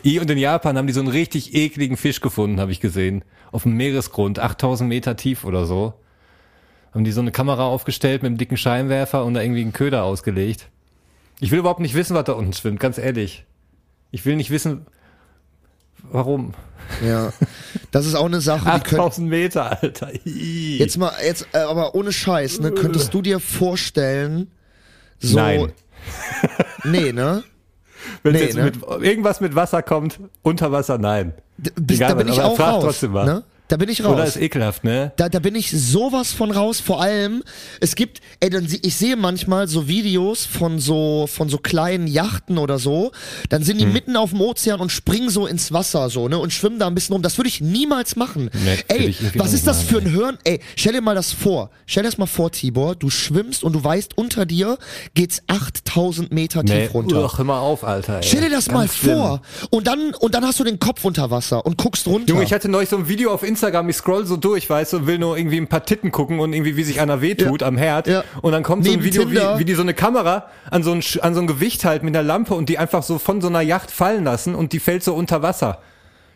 Speaker 2: I und in Japan haben die so einen richtig ekligen Fisch gefunden, habe ich gesehen. Auf dem Meeresgrund, 8000 Meter tief oder so. Haben die so eine Kamera aufgestellt mit einem dicken Scheinwerfer und da irgendwie einen Köder ausgelegt. Ich will überhaupt nicht wissen, was da unten schwimmt, ganz ehrlich. Ich will nicht wissen, warum.
Speaker 1: Ja, das ist auch eine Sache.
Speaker 2: 8000 Meter, Alter.
Speaker 1: Jetzt mal, jetzt, äh, aber ohne Scheiß, ne? Könntest du dir vorstellen, so.
Speaker 2: Nein.
Speaker 1: nee, ne?
Speaker 2: Wenn nee, jetzt ne? mit, irgendwas mit Wasser kommt, unter Wasser, nein.
Speaker 1: D Egal, da bin ich auch raus, trotzdem mal. Ne? Da bin ich raus.
Speaker 2: Oder ist ekelhaft, ne?
Speaker 1: Da, da bin ich sowas von raus. Vor allem, es gibt, ey, dann, ich sehe manchmal so Videos von so, von so kleinen Yachten oder so. Dann sind die hm. mitten auf dem Ozean und springen so ins Wasser so, ne? Und schwimmen da ein bisschen rum. Das würde ich niemals machen. Nee, ey, was ist das für ein Hören? Ey, stell dir mal das vor. Stell dir das mal vor, Tibor. Du schwimmst und du weißt, unter dir geht's 8000 Meter nee, tief runter.
Speaker 2: Ach, hör mal auf, Alter. Ey.
Speaker 1: Stell dir das Ganz mal schlimm. vor. Und dann, und dann hast du den Kopf unter Wasser und guckst runter.
Speaker 2: Junge, ich hatte neulich so ein Video auf Instagram Instagram, ich scroll so durch, weißt du, und will nur irgendwie ein paar Titten gucken und irgendwie, wie sich einer wehtut ja. am Herd. Ja. Und dann kommt Neben so ein Video, wie, wie, die so eine Kamera an so ein, an so ein Gewicht halt mit einer Lampe und die einfach so von so einer Yacht fallen lassen und die fällt so unter Wasser.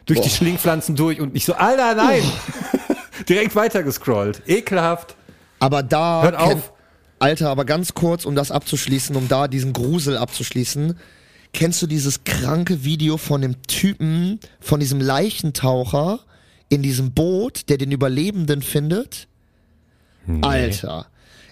Speaker 2: Durch Boah. die Schlingpflanzen durch und ich so, Alter, nein! Direkt weiter gescrollt. Ekelhaft.
Speaker 1: Aber da.
Speaker 2: Hört auf.
Speaker 1: Alter, aber ganz kurz, um das abzuschließen, um da diesen Grusel abzuschließen. Kennst du dieses kranke Video von dem Typen, von diesem Leichentaucher, in diesem Boot, der den Überlebenden findet. Nee. Alter.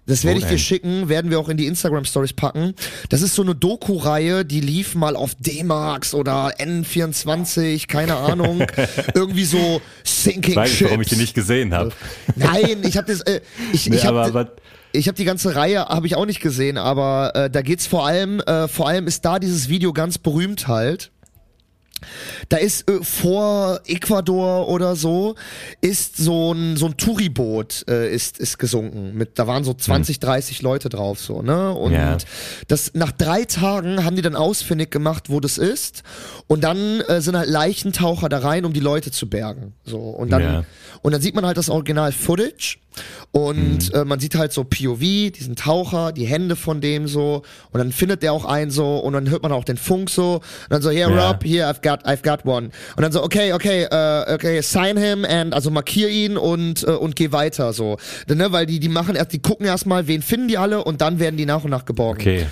Speaker 1: Das werde ich dir schicken, werden wir auch in die Instagram Stories packen. Das ist so eine Doku-Reihe, die lief mal auf D-Max oder N24, keine Ahnung. Irgendwie so Sinking Weiß
Speaker 2: ich, warum ich die nicht gesehen habe.
Speaker 1: Nein, ich habe das, äh, ich, nee, ich habe ich habe die ganze Reihe habe ich auch nicht gesehen, aber äh, da geht's vor allem, äh, vor allem ist da dieses Video ganz berühmt halt. Da ist äh, vor Ecuador oder so ist so ein so ein Touriboot äh, ist ist gesunken. Mit da waren so 20 30 Leute drauf so ne? Und
Speaker 2: Ja.
Speaker 1: das nach drei Tagen haben die dann ausfindig gemacht wo das ist. Und dann äh, sind halt Leichentaucher da rein um die Leute zu bergen so. Und dann
Speaker 2: Ja.
Speaker 1: und dann sieht man halt das Original Footage und äh, man sieht halt so POV, diesen Taucher, die Hände von dem so und dann findet der auch einen so und dann hört man auch den Funk so und dann so, yeah. Rob, here, I've got, I've got one. Und dann so, okay, okay, äh, okay, sign him and also markier ihn und äh, und geh weiter so, Denn, ne, weil die die machen erst, die gucken erstmal, wen finden die alle und dann werden die nach und nach geborgen.
Speaker 2: Okay.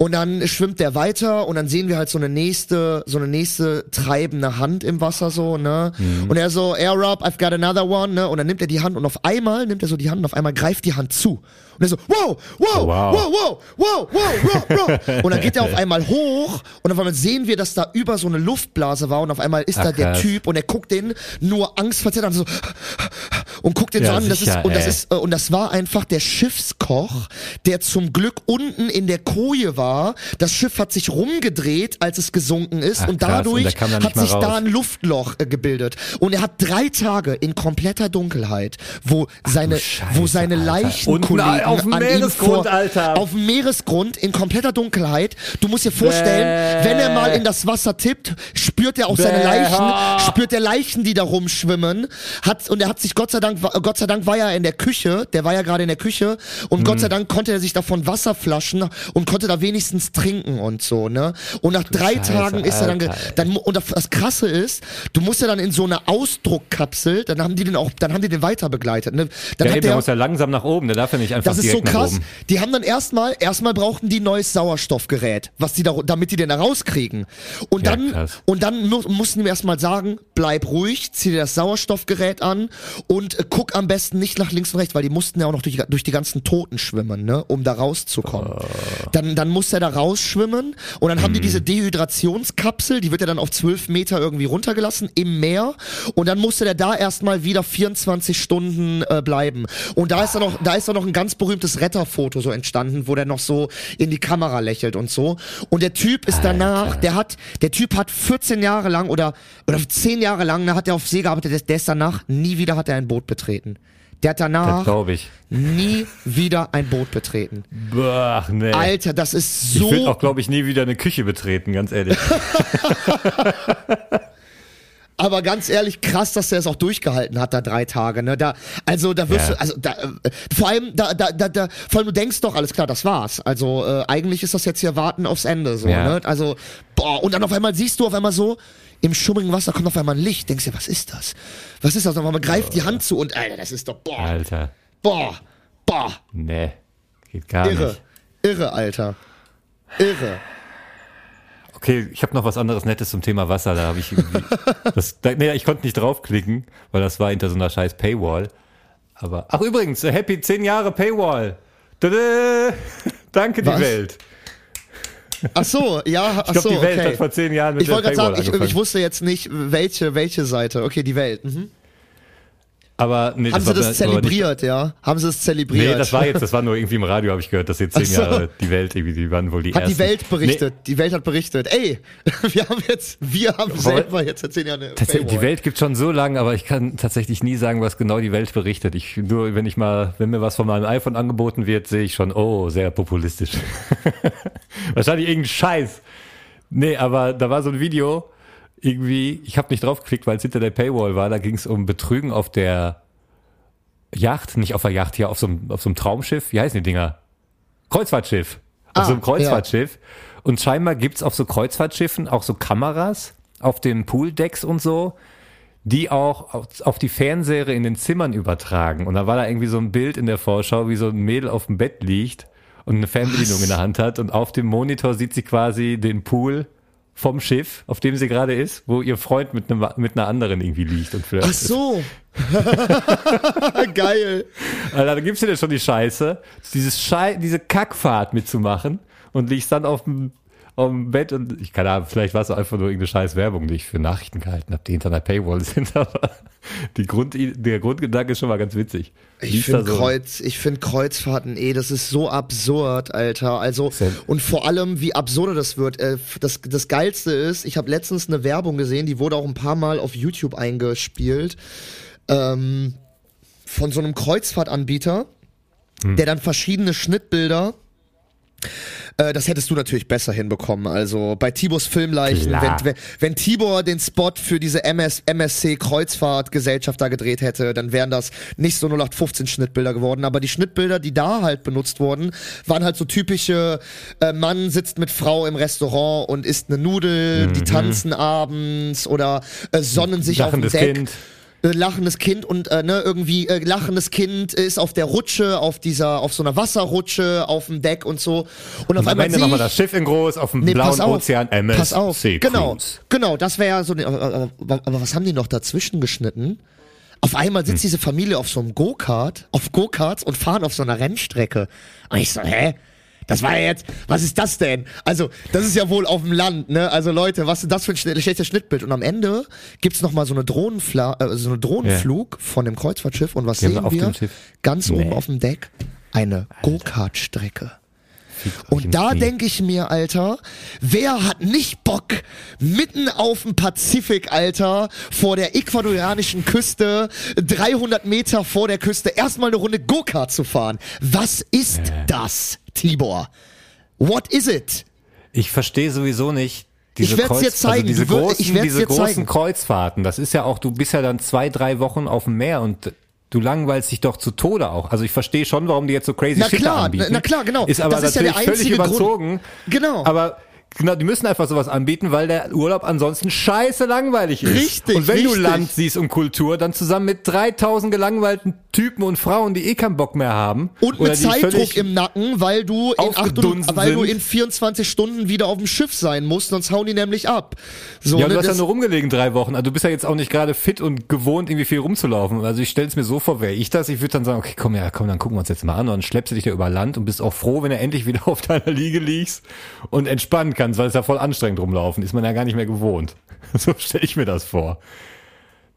Speaker 1: Und dann schwimmt der weiter und dann sehen wir halt so eine nächste, so eine nächste treibende Hand im Wasser so, ne? Und er so, Air Rob, I've got another one, ne? Und dann nimmt er die Hand und auf einmal nimmt er so die Hand und auf einmal greift die Hand zu. Und er so, wow, wow,
Speaker 2: Oh, wow.
Speaker 1: wow, wow, wow, wow, wow, wow. Und dann geht er auf einmal hoch und auf einmal sehen wir, dass da über so eine Luftblase war und auf einmal ist
Speaker 2: Ach,
Speaker 1: da der
Speaker 2: krass.
Speaker 1: Typ und er guckt den nur angstverzerrt an, so und guckt den
Speaker 2: Ja,
Speaker 1: so an. Das
Speaker 2: sicher,
Speaker 1: ist, und das ist äh, und das war einfach der Schiffskoch, der zum Glück unten in der Koje war. Das Schiff hat sich rumgedreht, als es gesunken ist
Speaker 2: Ach,
Speaker 1: und dadurch
Speaker 2: und da
Speaker 1: hat sich
Speaker 2: raus.
Speaker 1: da ein Luftloch äh, gebildet. Und er hat drei Tage in kompletter Dunkelheit, wo seine,
Speaker 2: Scheiße,
Speaker 1: wo seine. Leichenkollegen
Speaker 2: auf dem Meeresgrund, Alter.
Speaker 1: auf dem Meeresgrund in kompletter Dunkelheit. Du musst dir vorstellen,
Speaker 2: Bäh.
Speaker 1: wenn er mal in das Wasser tippt, spürt er auch seine
Speaker 2: Bäh.
Speaker 1: Leichen, spürt er Leichen, die da rumschwimmen. Hat, und er hat sich Gott sei Dank, Gott sei Dank war er in der Küche, der war ja gerade in der Küche und
Speaker 2: Mhm.
Speaker 1: Gott sei Dank konnte er sich davon Wasser flaschen und konnte da wenigstens trinken und so, ne? Und nach drei
Speaker 2: Scheiße,
Speaker 1: Tagen ist er dann,
Speaker 2: Alter, ey.
Speaker 1: dann, mu- und das krasse ist, du musst ja dann in so eine Ausdruckkapsel, dann haben die den auch, dann haben die den weiter begleitet, ne? Dann
Speaker 2: Ja,
Speaker 1: hat
Speaker 2: eben, der
Speaker 1: der,
Speaker 2: muss ja langsam nach oben, der darf ja nicht einfach
Speaker 1: das ist so krass.
Speaker 2: oben.
Speaker 1: Die haben dann erstmal, erstmal brauchten die neues Sauerstoffgerät, was die da, damit die den da rauskriegen. Und
Speaker 2: Ja,
Speaker 1: dann, krass. und dann mu mussten wir erstmal sagen, bleib ruhig, zieh dir das Sauerstoffgerät an und äh, guck am besten nicht nach links und rechts, weil die mussten ja auch noch durch, die- durch die ganzen Toten schwimmen, ne, um da rauszukommen. Dann, dann muss er da rausschwimmen und dann haben die diese Dehydrationskapsel, die wird ja dann auf 12 Meter irgendwie runtergelassen im Meer und dann musste der da erstmal wieder 24 Stunden äh, bleiben. Und da ist dann noch, da ist dann noch ein ganz berühmtes Retterfoto so entstanden, wo der noch so in die Kamera lächelt und so. Und der Typ ist danach, der hat, der Typ hat 14 Jahre lang oder, oder 10 Jahre lang, da hat er auf See gearbeitet, der, der ist danach, nie wieder hat er ein Boot betreten. Der hat danach
Speaker 2: glaube ich.
Speaker 1: nie wieder ein Boot betreten.
Speaker 2: Ach, nee.
Speaker 1: Alter, das ist
Speaker 2: ich will
Speaker 1: so
Speaker 2: auch, glaube ich, nie wieder eine Küche betreten, ganz ehrlich.
Speaker 1: Aber ganz ehrlich, krass, dass er es auch durchgehalten hat, da drei Tage. Ne? Da, also da wirst
Speaker 2: Ja.
Speaker 1: du, also da, äh, vor allem, da, da, da, da, vor allem du denkst doch, alles klar, das war's. Also äh, eigentlich ist das jetzt hier Warten aufs Ende. So,
Speaker 2: Ja.
Speaker 1: ne? Also, boah, und dann auf einmal siehst du auf einmal so, im schummigen Wasser kommt auf einmal ein Licht. Denkst dir, was ist das? Was ist das? Und man greift die Hand zu und Alter, das ist doch, boah,
Speaker 2: Alter.
Speaker 1: boah, boah,
Speaker 2: Nee. Geht gar
Speaker 1: irre.
Speaker 2: nicht.
Speaker 1: Irre, Alter. Irre.
Speaker 2: Okay, ich habe noch was anderes Nettes zum Thema Wasser. Da habe ich irgendwie. das, da, nee, ich konnte nicht draufklicken, weil das war hinter so einer scheiß Paywall. Aber. Ach, übrigens, äh, Happy 10 Jahre Paywall. Tada! Danke, die
Speaker 1: Was?
Speaker 2: Welt.
Speaker 1: Ach so, ja, ach
Speaker 2: Ich glaube,
Speaker 1: so,
Speaker 2: die Welt
Speaker 1: okay.
Speaker 2: hat vor zehn Jahren mit
Speaker 1: Ich
Speaker 2: der
Speaker 1: wollte gerade
Speaker 2: Paywall
Speaker 1: sagen, ich, ich wusste jetzt nicht, welche, welche Seite. Okay, die Welt. Mhm.
Speaker 2: Aber nee,
Speaker 1: Haben sie das
Speaker 2: aber nicht-
Speaker 1: zelebriert, ja? Haben sie es zelebriert?
Speaker 2: Nee, das war jetzt, das war nur irgendwie im Radio, habe ich gehört, dass jetzt zehn
Speaker 1: so.
Speaker 2: Jahre die Welt irgendwie, die waren wohl die
Speaker 1: Hat
Speaker 2: ersten.
Speaker 1: die Welt berichtet. Die Welt hat berichtet. Ey, wir haben jetzt, wir haben selber jetzt seit zehn Jahren eine
Speaker 2: Tatsächlich, die. Welt gibt schon so lange, aber ich kann tatsächlich nie sagen, was genau die Welt berichtet. Ich nur, wenn ich mal, wenn mir was von meinem iPhone angeboten wird, sehe ich schon, oh, sehr populistisch. Wahrscheinlich irgendein Scheiß. Nee, aber da war so ein Video, irgendwie, ich habe nicht draufgeklickt, weil es hinter der Paywall war, da ging es um Betrügen auf der Yacht, nicht auf der Yacht, hier auf so einem, auf so einem Traumschiff, wie heißen die Dinger? Kreuzfahrtschiff. Auf
Speaker 1: Ah,
Speaker 2: so einem Kreuzfahrtschiff. Und scheinbar gibt's auf so Kreuzfahrtschiffen auch so Kameras auf den Pooldecks und so, die auch auf, auf die Fernseher in den Zimmern übertragen. Und da war da irgendwie so ein Bild in der Vorschau, wie so ein Mädel auf dem Bett liegt und eine Fernbedienung in der Hand hat. Und auf dem Monitor sieht sie quasi den Pool vom Schiff, auf dem sie gerade ist, wo ihr Freund mit, einem, mit einer anderen irgendwie liegt und flirtet.
Speaker 1: Ach so. Geil.
Speaker 2: Alter, da gibt's dir denn schon die Scheiße, dieses Schei diese Kackfahrt mitzumachen und liegst dann auf dem dem Bett und ich keine Ahnung, vielleicht war es einfach nur irgendeine scheiß Werbung, die ich für Nachrichten gehalten habe, die hinter einer Paywall sind, aber die Grund, der Grundgedanke ist schon mal ganz witzig.
Speaker 1: Ich finde
Speaker 2: so-
Speaker 1: Kreuz, ich finde Kreuzfahrten eh, das ist so absurd, Alter. Also und vor allem, wie absurd das wird. Äh, das, das Geilste ist, ich habe letztens eine Werbung gesehen, die wurde auch ein paar Mal auf YouTube eingespielt, ähm, von so einem Kreuzfahrtanbieter,
Speaker 2: Hm.
Speaker 1: der dann verschiedene Schnittbilder äh, das hättest du natürlich besser hinbekommen. Also bei Tibors Filmleichen, wenn, wenn, wenn Tibor den Spot für diese MS, MSC Kreuzfahrtgesellschaft da gedreht hätte, dann wären das nicht so 0815 Schnittbilder geworden. Aber die Schnittbilder, die da halt benutzt wurden, waren halt so typische äh, Mann sitzt mit Frau im Restaurant und isst eine Nudel, die tanzen abends oder äh, sonnen sich auf dem
Speaker 2: Mhm.
Speaker 1: Deck
Speaker 2: Kind.
Speaker 1: Äh, lachendes Kind und äh, ne irgendwie äh, lachendes Kind ist auf der Rutsche, auf dieser, auf so einer Wasserrutsche, auf dem Deck und so. Und auf
Speaker 2: Und am
Speaker 1: einmal
Speaker 2: Ende
Speaker 1: sehe
Speaker 2: nochmal
Speaker 1: ich,
Speaker 2: das Schiff in groß auf dem
Speaker 1: nee,
Speaker 2: blauen
Speaker 1: pass auf,
Speaker 2: Ozean MS
Speaker 1: pass auf,
Speaker 2: Sea
Speaker 1: genau, genau, das wäre ja so, aber, aber, was haben die noch dazwischen geschnitten? Auf einmal
Speaker 2: Hm.
Speaker 1: sitzt diese Familie auf so einem Go-Kart, auf Go-Karts und fahren auf so einer Rennstrecke. Und ich so, hä? Das war ja jetzt, was ist das denn? Also, das ist ja wohl auf dem Land, ne? Also Leute, was ist das für ein schlechtes Schnittbild? Und am Ende gibt's noch mal so eine Drohnenfla äh, so eine Drohnenflug von dem Kreuzfahrtschiff und was
Speaker 2: haben
Speaker 1: sehen
Speaker 2: auf
Speaker 1: wir? Ganz oben
Speaker 2: Nee.
Speaker 1: auf dem Deck eine Go-Kart-Strecke. Und da denke ich mir, Alter, wer hat nicht Bock, mitten auf dem Pazifik, Alter, vor der ecuadorianischen Küste, 300 Meter vor der Küste, erstmal eine Runde Go-Kart zu fahren? Was ist das, Tibor? What is it?
Speaker 2: Ich verstehe sowieso nicht. Diese
Speaker 1: Ich werd's
Speaker 2: Kreuz-
Speaker 1: dir zeigen.
Speaker 2: Also diese
Speaker 1: Du
Speaker 2: großen,
Speaker 1: ich
Speaker 2: diese großen
Speaker 1: zeigen.
Speaker 2: Kreuzfahrten. Das ist ja auch, du bist ja dann zwei, drei Wochen auf dem Meer und du langweilst dich doch zu Tode auch. Also ich verstehe schon, warum die jetzt so crazy
Speaker 1: Na
Speaker 2: Shit
Speaker 1: klar,
Speaker 2: anbieten.
Speaker 1: na- na klar, genau.
Speaker 2: Ist aber
Speaker 1: Das ist ja der
Speaker 2: natürlich völlig
Speaker 1: einzige Grund.
Speaker 2: überzogen.
Speaker 1: Genau.
Speaker 2: Aber Genau, die müssen einfach sowas anbieten, weil der Urlaub ansonsten scheiße langweilig ist.
Speaker 1: Richtig,
Speaker 2: Und wenn du
Speaker 1: richtig.
Speaker 2: Land siehst und Kultur, dann zusammen mit 3000 gelangweilten Typen und Frauen, die eh keinen Bock mehr haben.
Speaker 1: Und mit Zeitdruck im Nacken, weil du in, acht, weil du in 24 Stunden wieder auf dem Schiff sein musst, sonst hauen die nämlich ab. So,
Speaker 2: Ja,
Speaker 1: ne,
Speaker 2: du hast ja nur rumgelegen drei Wochen. Also du bist ja jetzt auch nicht gerade fit und gewohnt, irgendwie viel rumzulaufen. Also ich stelle es mir so vor, wäre ich das, ich würde dann sagen, okay, komm, ja, komm, dann gucken wir uns jetzt mal an. Und dann schleppst du dich da über Land und bist auch froh, wenn du endlich wieder auf deiner Liege liegst und entspannen kannst, weil es ja voll anstrengend rumlaufen. Ist man ja gar nicht mehr gewohnt. So stelle ich mir das vor.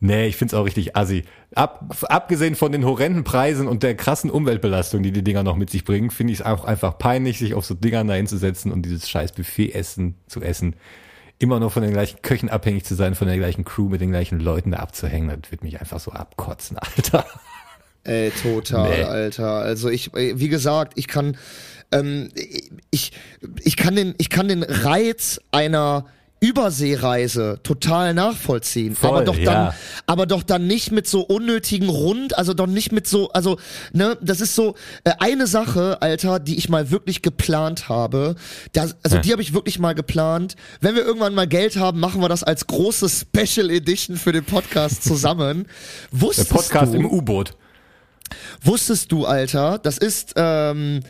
Speaker 2: Nee, ich find's auch richtig assi. Ab, abgesehen von den horrenden Preisen und der krassen Umweltbelastung, die die Dinger noch mit sich bringen, finde ich es auch einfach peinlich, sich auf so Dingern da hinzusetzen und dieses scheiß Buffet essen zu essen. Immer nur von den gleichen Köchen abhängig zu sein, von der gleichen Crew mit den gleichen Leuten da abzuhängen, das wird mich einfach so abkotzen, Alter.
Speaker 1: Ey, total,
Speaker 2: Nee.
Speaker 1: Alter. Also ich, wie gesagt, ich kann, ähm, ich, ich kann den, ich kann den Reiz einer Überseereise total nachvollziehen,
Speaker 2: Voll,
Speaker 1: aber doch dann,
Speaker 2: ja.
Speaker 1: aber doch dann nicht mit so unnötigen Rund, also doch nicht mit so, also ne, das ist so äh, eine Sache, Alter, die ich mal wirklich geplant habe. Das, also
Speaker 2: Ja.
Speaker 1: die habe ich wirklich mal geplant. Wenn wir irgendwann mal Geld haben, machen wir das als große Special Edition für den Podcast zusammen.
Speaker 2: Der
Speaker 1: Wusstest
Speaker 2: Podcast
Speaker 1: du,
Speaker 2: im U-Boot.
Speaker 1: Wusstest du, Alter, das ist, ähm,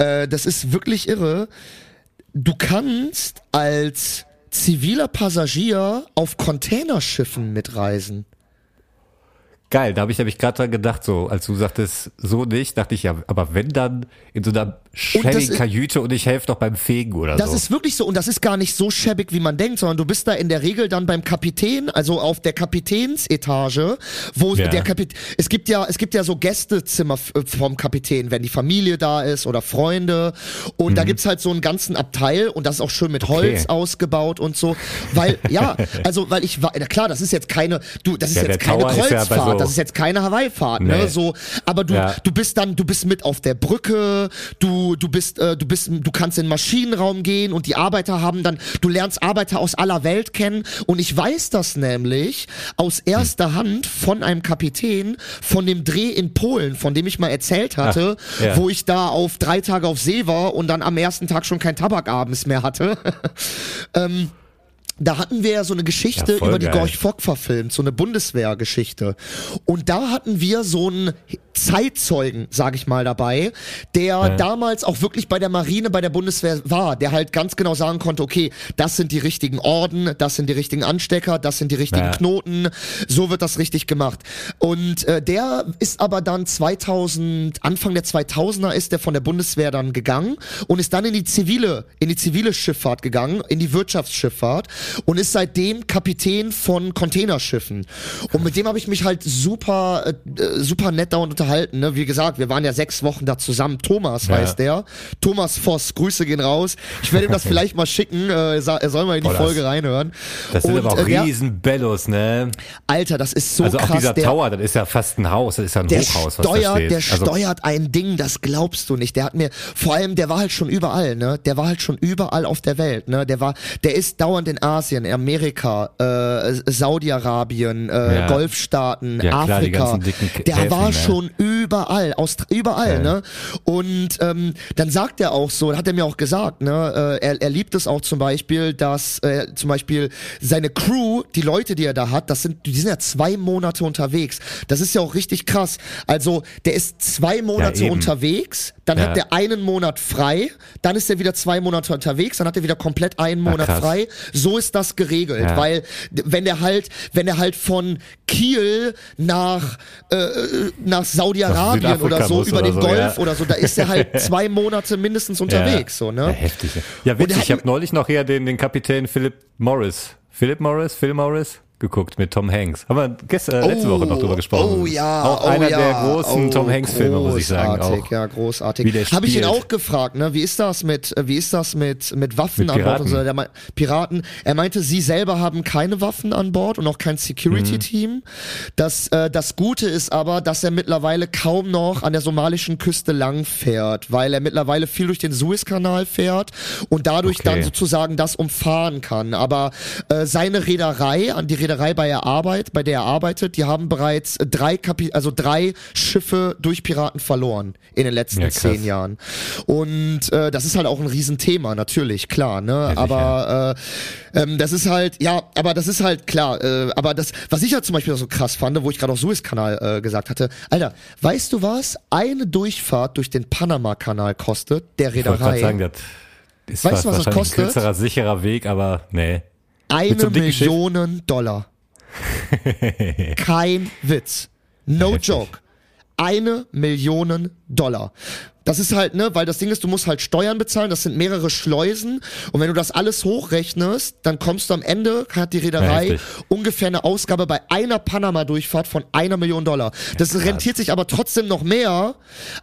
Speaker 1: äh, das ist wirklich irre. Du kannst als ziviler Passagier auf Containerschiffen mitreisen.
Speaker 2: Geil, da habe ich nämlich gerade dran gedacht, so, als du sagtest, so nicht, dachte ich ja, aber wenn dann in so einer
Speaker 1: ist-
Speaker 2: Kajüte und ich helfe doch beim Fegen oder
Speaker 1: Das
Speaker 2: so.
Speaker 1: ist wirklich so und das ist gar nicht so schäbig, wie man denkt, sondern du bist da in der Regel dann beim Kapitän, also auf der Kapitänsetage, wo
Speaker 2: Ja.
Speaker 1: der Kapitän, es gibt ja, es gibt ja so Gästezimmer äh, vom Kapitän, wenn die Familie da ist oder Freunde und da gibt's halt so einen ganzen Abteil und das ist auch schön mit Holz
Speaker 2: Mhm. Okay.
Speaker 1: ausgebaut und so, weil, ja, also, weil ich war, na klar, das ist jetzt keine, du, das ist
Speaker 2: Ja,
Speaker 1: jetzt keine
Speaker 2: Tower ist
Speaker 1: Kreuzfahrt,
Speaker 2: so-
Speaker 1: das ist jetzt keine Hawaii-Fahrt, ne,
Speaker 2: Nee.
Speaker 1: so, aber du,
Speaker 2: Ja.
Speaker 1: du bist dann, du bist mit auf der Brücke, du, du bist, äh, du bist, du kannst in den Maschinenraum gehen und die Arbeiter haben dann, du lernst Arbeiter aus aller Welt kennen und ich weiß das nämlich aus erster Hand von einem Kapitän von dem Dreh in Polen, von dem ich mal erzählt hatte,
Speaker 2: Ach, ja.
Speaker 1: wo ich da auf drei Tage auf See war und dann am ersten Tag schon kein Tabak abends mehr hatte. ähm, da hatten wir ja so eine Geschichte
Speaker 2: Ja,
Speaker 1: über die
Speaker 2: geil.
Speaker 1: Gorch Fock verfilmt, so eine Bundeswehrgeschichte. Und da hatten wir so einen Zeitzeugen, sage ich mal, dabei, der
Speaker 2: Ja.
Speaker 1: damals auch wirklich bei der Marine, bei der Bundeswehr war, der halt ganz genau sagen konnte, okay, das sind die richtigen Orden, das sind die richtigen Anstecker, das sind die richtigen
Speaker 2: Ja.
Speaker 1: Knoten, so wird das richtig gemacht. Und äh, der ist aber dann 2000, Anfang der 2000er ist der von der Bundeswehr dann gegangen und ist dann in die zivile, in die zivile Schifffahrt gegangen, in die Wirtschaftsschifffahrt und ist seitdem Kapitän von Containerschiffen. Und mit dem habe ich mich halt super, äh, super nett dauernd unterhalten. Ne? Wie gesagt, wir waren ja sechs Wochen da zusammen. Thomas
Speaker 2: Ja.
Speaker 1: heißt der. Thomas Voss, Grüße gehen raus. Ich werde ihm das vielleicht mal schicken. Äh, er soll mal in die
Speaker 2: Oh,
Speaker 1: Folge reinhören.
Speaker 2: Das sind
Speaker 1: Und,
Speaker 2: aber auch
Speaker 1: äh, der-
Speaker 2: riesen Bellos, ne?
Speaker 1: Alter, das ist so
Speaker 2: also
Speaker 1: krass.
Speaker 2: auch dieser
Speaker 1: der,
Speaker 2: Tower, das ist ja fast ein Haus, das ist ja ein
Speaker 1: der
Speaker 2: Hochhaus, was da
Speaker 1: steuert,
Speaker 2: steht.
Speaker 1: der
Speaker 2: also,
Speaker 1: steuert ein Ding, das glaubst du nicht. Der hat mir, vor allem, der war halt schon überall, ne? Der war halt schon überall auf der Welt, ne? Der war, der ist dauernd in Asien, Amerika, äh, Saudi-Arabien, äh,
Speaker 2: Ja.
Speaker 1: Golfstaaten,
Speaker 2: Ja, klar,
Speaker 1: Afrika.
Speaker 2: ganzen dicken K-
Speaker 1: der
Speaker 2: Häfen,
Speaker 1: war
Speaker 2: ne?
Speaker 1: schon überall, aus, überall,
Speaker 2: Ja.
Speaker 1: ne? Und ähm, dann sagt er auch so, hat er mir auch gesagt, ne? Äh, er, er liebt es auch zum Beispiel, dass äh, zum Beispiel seine Crew, die Leute, die er da hat, das sind, die sind ja zwei Monate unterwegs. Das ist ja auch richtig krass. Also der ist zwei Monate
Speaker 2: eben.
Speaker 1: unterwegs, dann
Speaker 2: Ja.
Speaker 1: hat er einen Monat frei, dann ist er wieder zwei Monate unterwegs, dann hat er wieder komplett einen
Speaker 2: Ach,
Speaker 1: Monat
Speaker 2: krass.
Speaker 1: frei. So ist das geregelt,
Speaker 2: Ja.
Speaker 1: weil wenn der halt, wenn er halt von Kiel nach äh, nach Saudi-Arabien oder so über
Speaker 2: oder
Speaker 1: den
Speaker 2: so,
Speaker 1: Golf
Speaker 2: ja.
Speaker 1: oder so, da ist er halt zwei Monate mindestens unterwegs, so
Speaker 2: Ja,
Speaker 1: ne?
Speaker 2: heftig. Ja,
Speaker 1: Und er
Speaker 2: witzig. Ich habe neulich noch hier den, den Kapitän Philip Morris. Philip Morris? Phil Morris? Geguckt mit Tom Hanks. Haben wir gestern, äh, letzte Woche noch drüber gesprochen.
Speaker 1: Oh ja,
Speaker 2: Auch
Speaker 1: oh
Speaker 2: einer
Speaker 1: ja,
Speaker 2: der großen
Speaker 1: oh,
Speaker 2: Tom Hanks Filme, muss ich sagen.
Speaker 1: Großartig,
Speaker 2: Auch.
Speaker 1: ja, großartig. Habe ich ihn auch gefragt, ne? Wie ist das mit, äh, wie ist das mit, mit Waffen
Speaker 2: Mit
Speaker 1: an Bord und so? Der Piraten. Er meinte, sie selber haben keine Waffen an Bord und auch kein Security-Team. Das, äh, das Gute ist aber, dass er mittlerweile kaum noch an der somalischen Küste lang fährt, weil er mittlerweile viel durch den Suezkanal fährt und dadurch
Speaker 2: Okay.
Speaker 1: dann sozusagen das umfahren kann. Aber äh, seine Reederei, an die Reederei bei der Arbeit, bei der er arbeitet, die haben bereits drei Kapi also drei Schiffe durch Piraten verloren in den letzten
Speaker 2: Ja,
Speaker 1: zehn Jahren. Und äh, das ist halt auch ein Riesenthema, natürlich, klar, ne?
Speaker 2: sicher.
Speaker 1: aber äh, ähm, das ist halt, ja, aber das ist halt klar. Äh, aber das, was ich halt zum Beispiel so krass fand, wo ich gerade auf Suezkanal äh, gesagt hatte, Alter, weißt du was? Eine Durchfahrt durch den Panama-Kanal kostet der
Speaker 2: Ich
Speaker 1: Reederei
Speaker 2: sagen, das ist
Speaker 1: Weißt du, was das kostet?
Speaker 2: ein kürzerer, sicherer Weg, aber nee.
Speaker 1: Eine
Speaker 2: so Schiff?
Speaker 1: Million Dollar. Kein Witz. No joke. Eine Million Dollar. Das ist halt, ne, weil das Ding ist, du musst halt Steuern bezahlen, das sind mehrere Schleusen und wenn du das alles hochrechnest, dann kommst du am Ende, hat die
Speaker 2: Ja,
Speaker 1: Reederei
Speaker 2: heftig.
Speaker 1: ungefähr eine Ausgabe bei einer Panama-Durchfahrt von einer Million Dollar. Das rentiert sich aber trotzdem noch mehr,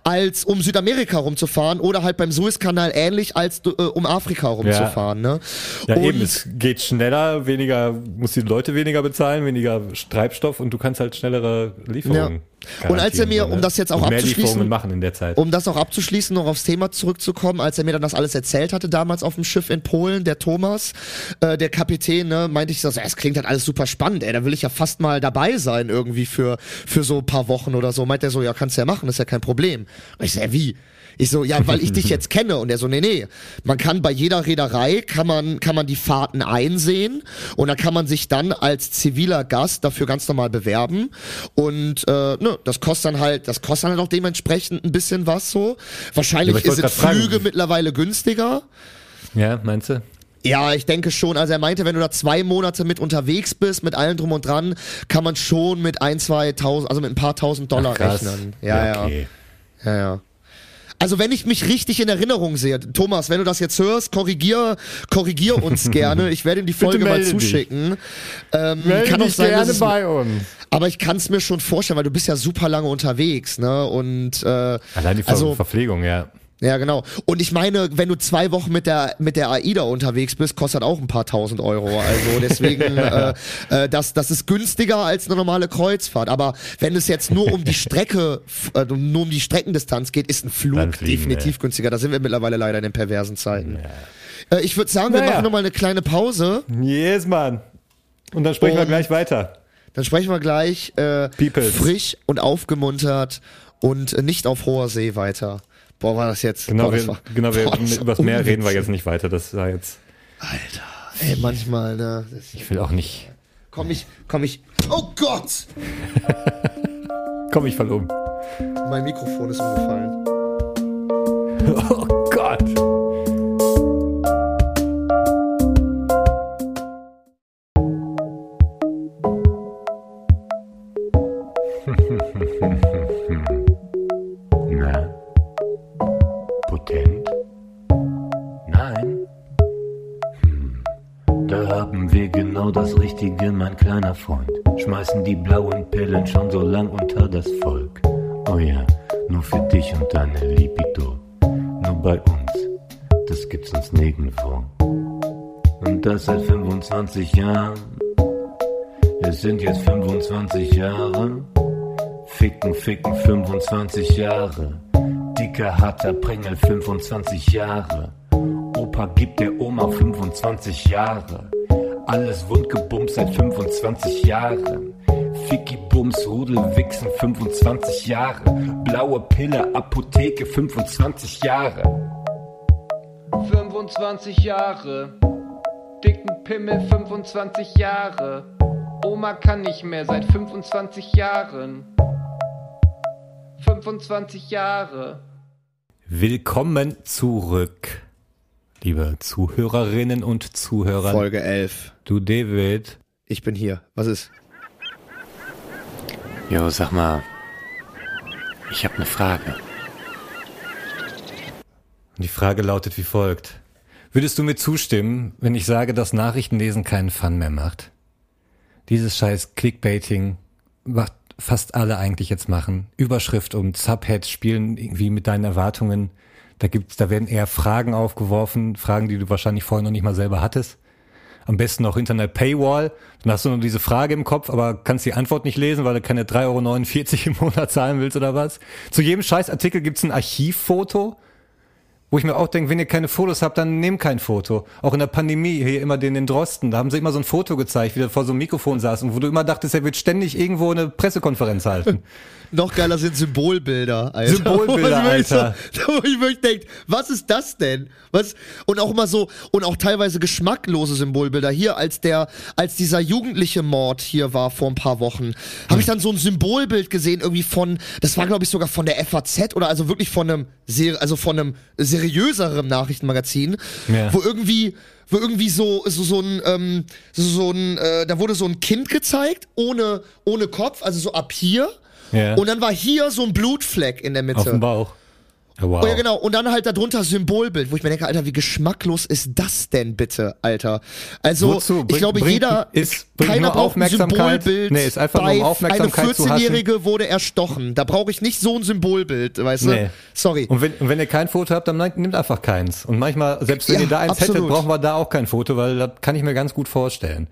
Speaker 1: als um Südamerika rumzufahren oder halt beim Suezkanal ähnlich, als äh, um Afrika rumzufahren, ne?
Speaker 2: Ja,
Speaker 1: und
Speaker 2: eben, es geht schneller, weniger, muss die Leute weniger bezahlen, weniger Treibstoff und du kannst halt schnellere Lieferungen.
Speaker 1: Und als er mir,
Speaker 2: ne?
Speaker 1: um das jetzt auch abzuschließen-
Speaker 2: Lieferungen machen in der Zeit.
Speaker 1: Um das auch abzuschließen, noch aufs Thema zurückzukommen, als er mir dann das alles erzählt hatte, damals auf dem Schiff in Polen, der Thomas, äh, der Kapitän, ne, meinte ich so, es klingt halt alles super spannend, ey, da will ich ja fast mal dabei sein irgendwie für, für so ein paar Wochen oder so. Meint er so, ja, kannst du ja machen, ist ja kein Problem. Und ich so, ja, wie? Ich so, ja, weil ich dich jetzt kenne. Und er so, nee, nee. Man kann bei jeder Reederei, kann man, kann man die Fahrten einsehen und da kann man sich dann als ziviler Gast dafür ganz normal bewerben. Und äh, ne, das kostet dann halt, das kostet dann halt auch dementsprechend ein bisschen was so. Wahrscheinlich
Speaker 2: Ja,
Speaker 1: sind
Speaker 2: grad fragen.
Speaker 1: Flüge mittlerweile günstiger.
Speaker 2: Ja, meinst du?
Speaker 1: Ja, ich denke schon. Also er meinte, wenn du da zwei Monate mit unterwegs bist, mit allem drum und dran, kann man schon mit ein, zwei tausend, also mit ein paar tausend Dollar
Speaker 2: Ach,
Speaker 1: rechnen. Ja, ja.
Speaker 2: okay.
Speaker 1: Ja, ja. Also wenn ich mich richtig in Erinnerung sehe, Thomas, wenn du das jetzt hörst, korrigier, korrigier uns gerne. Ich werde ihm die Folge mal
Speaker 2: melde
Speaker 1: zuschicken. Ähm, kann auch sein, dass es,
Speaker 2: uns.
Speaker 1: aber ich kann es mir schon vorstellen, weil du bist ja super lange unterwegs, ne? Und äh,
Speaker 2: Allein die Ver
Speaker 1: also
Speaker 2: Verpflegung, ja.
Speaker 1: Ja, genau. Und ich meine, wenn du zwei Wochen mit der mit der AIDA unterwegs bist, kostet auch ein paar tausend Euro. Also deswegen, äh, äh, das das ist günstiger als eine normale Kreuzfahrt. Aber wenn es jetzt nur um die Strecke, äh, nur um die Streckendistanz geht, ist ein Flug
Speaker 2: fliegen,
Speaker 1: definitiv günstiger. Da sind wir mittlerweile leider in den perversen Zeiten. Äh, ich würde sagen, wir
Speaker 2: Naja.
Speaker 1: machen nochmal eine kleine Pause.
Speaker 2: Yes, Mann. Und dann sprechen wir
Speaker 1: Und-
Speaker 2: gleich weiter.
Speaker 1: Dann sprechen wir gleich äh,
Speaker 2: Peoples.
Speaker 1: frisch und aufgemuntert und nicht auf hoher See weiter. Boah, war das jetzt.
Speaker 2: Genau,
Speaker 1: boah, das
Speaker 2: wir,
Speaker 1: war,
Speaker 2: genau wir,
Speaker 1: boah, das war
Speaker 2: übers Meer reden wir jetzt nicht weiter. Das war jetzt,
Speaker 1: Ey, manchmal, ne? Das,
Speaker 2: ich will auch nicht.
Speaker 1: komm ich, komm ich. Oh Gott!
Speaker 2: Komm, ich fall um.
Speaker 1: Mein Mikrofon ist umgefallen.
Speaker 2: Oh
Speaker 4: mein kleiner Freund. Schmeißen die blauen Pillen schon so lang unter das Volk. Oh ja, nur für dich und deine Libido. Nur bei uns, das gibt's uns nirgendwo. Und das seit 25 Jahren. Es sind jetzt 25 Jahre. Ficken, ficken, 25 Jahre. Dicker, harter Prängel, 25 Jahre. Opa gibt der Oma 25 Jahre. Alles wundgebumst seit 25 Jahren. Ficky Bums, Rudel, Wichsen, 25 Jahre. Blaue Pille, Apotheke, 25 Jahre.
Speaker 3: 25 Jahre. Dicken Pimmel 25 Jahre. Oma kann nicht mehr seit 25 Jahren. 25 Jahre.
Speaker 2: Willkommen zurück, liebe Zuhörerinnen und Zuhörer.
Speaker 1: Folge 11.
Speaker 2: Du, David.
Speaker 1: Ich bin hier. Was ist?
Speaker 4: Jo, sag mal. Ich hab ne Frage.
Speaker 2: Und die Frage lautet wie folgt. Würdest du mir zustimmen, wenn ich sage, dass Nachrichtenlesen keinen Fun mehr macht? Dieses scheiß Clickbaiting, was fast alle eigentlich jetzt machen. Überschrift und Subheads spielen irgendwie mit deinen Erwartungen. Da gibt's, da werden eher Fragen aufgeworfen, Fragen, die du wahrscheinlich vorher noch nicht mal selber hattest. Am besten noch hinter einer Paywall. Dann hast du nur diese Frage im Kopf, aber kannst die Antwort nicht lesen, weil du keine 3,49 Euro im Monat zahlen willst oder was. Zu jedem Scheißartikel gibt's ein Archivfoto wo ich mir auch denke, wenn ihr keine Fotos habt, dann nehmt kein Foto. Auch in der Pandemie, hier immer den in Drosten, da haben sie immer so ein Foto gezeigt, wie der vor so einem Mikrofon saß und wo du immer dachtest, er wird ständig irgendwo eine Pressekonferenz halten.
Speaker 1: Noch geiler sind Symbolbilder, Alter.
Speaker 2: Symbolbilder,
Speaker 1: Wo ich
Speaker 2: Alter.
Speaker 1: So, wo ich wirklich denke, was ist das denn? Was? Und auch immer so, und auch teilweise geschmacklose Symbolbilder. Hier, als der, als dieser jugendliche Mord hier war vor ein paar Wochen, habe ich dann so ein Symbolbild gesehen, irgendwie von, das war glaube ich sogar von der FAZ oder also wirklich von einem, also von einem seriöseren Nachrichtenmagazin,
Speaker 2: Ja.
Speaker 1: wo irgendwie wo irgendwie so so so ein ähm, so, so ein äh, da wurde so ein Kind gezeigt ohne ohne Kopf also so ab hier
Speaker 2: Ja.
Speaker 1: und dann war hier so ein Blutfleck in der Mitte.
Speaker 2: Auf dem Bauch. Wow.
Speaker 1: Oh ja, genau. Und dann halt darunter Symbolbild, wo ich mir denke, Alter, wie geschmacklos ist das denn bitte, Alter? Also,
Speaker 2: Wozu?
Speaker 1: ich glaube,
Speaker 2: bringt-
Speaker 1: jeder,
Speaker 2: ist-
Speaker 1: keiner braucht ein. Symbolbild.
Speaker 2: Nee, ist einfach nur, um Aufmerksamkeit
Speaker 1: Eine
Speaker 2: haschen.
Speaker 1: 14-Jährige wurde erstochen. Da brauche ich nicht so ein Symbolbild, weißt du?
Speaker 2: Nee.
Speaker 1: Sorry.
Speaker 2: Und wenn, und wenn ihr kein Foto habt, dann nehmt einfach keins. Und manchmal, selbst wenn
Speaker 1: Ja,
Speaker 2: ihr da eins
Speaker 1: absolut.
Speaker 2: hättet, brauchen wir da auch kein Foto, weil das kann ich mir ganz gut vorstellen.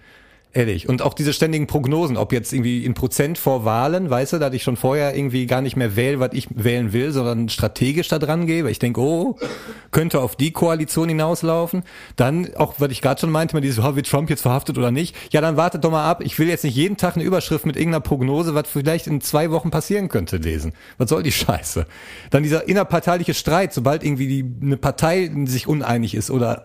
Speaker 2: Ehrlich. Und auch diese ständigen Prognosen, ob jetzt irgendwie in Prozent vor Wahlen, weißt du, dass ich schon vorher irgendwie gar nicht mehr wähle, was ich wählen will, sondern strategisch da dran gehe. Ich denke, oh, könnte auf die Koalition hinauslaufen. Dann, auch was ich gerade schon meinte, mal dieses, oh, wird Trump jetzt verhaftet oder nicht? Ja, dann wartet doch mal ab. Ich will jetzt nicht jeden Tag eine Überschrift mit irgendeiner Prognose, was vielleicht in zwei Wochen passieren könnte, lesen. Was soll die Scheiße? Dann dieser innerparteiliche Streit, sobald irgendwie die, eine Partei sich uneinig ist oder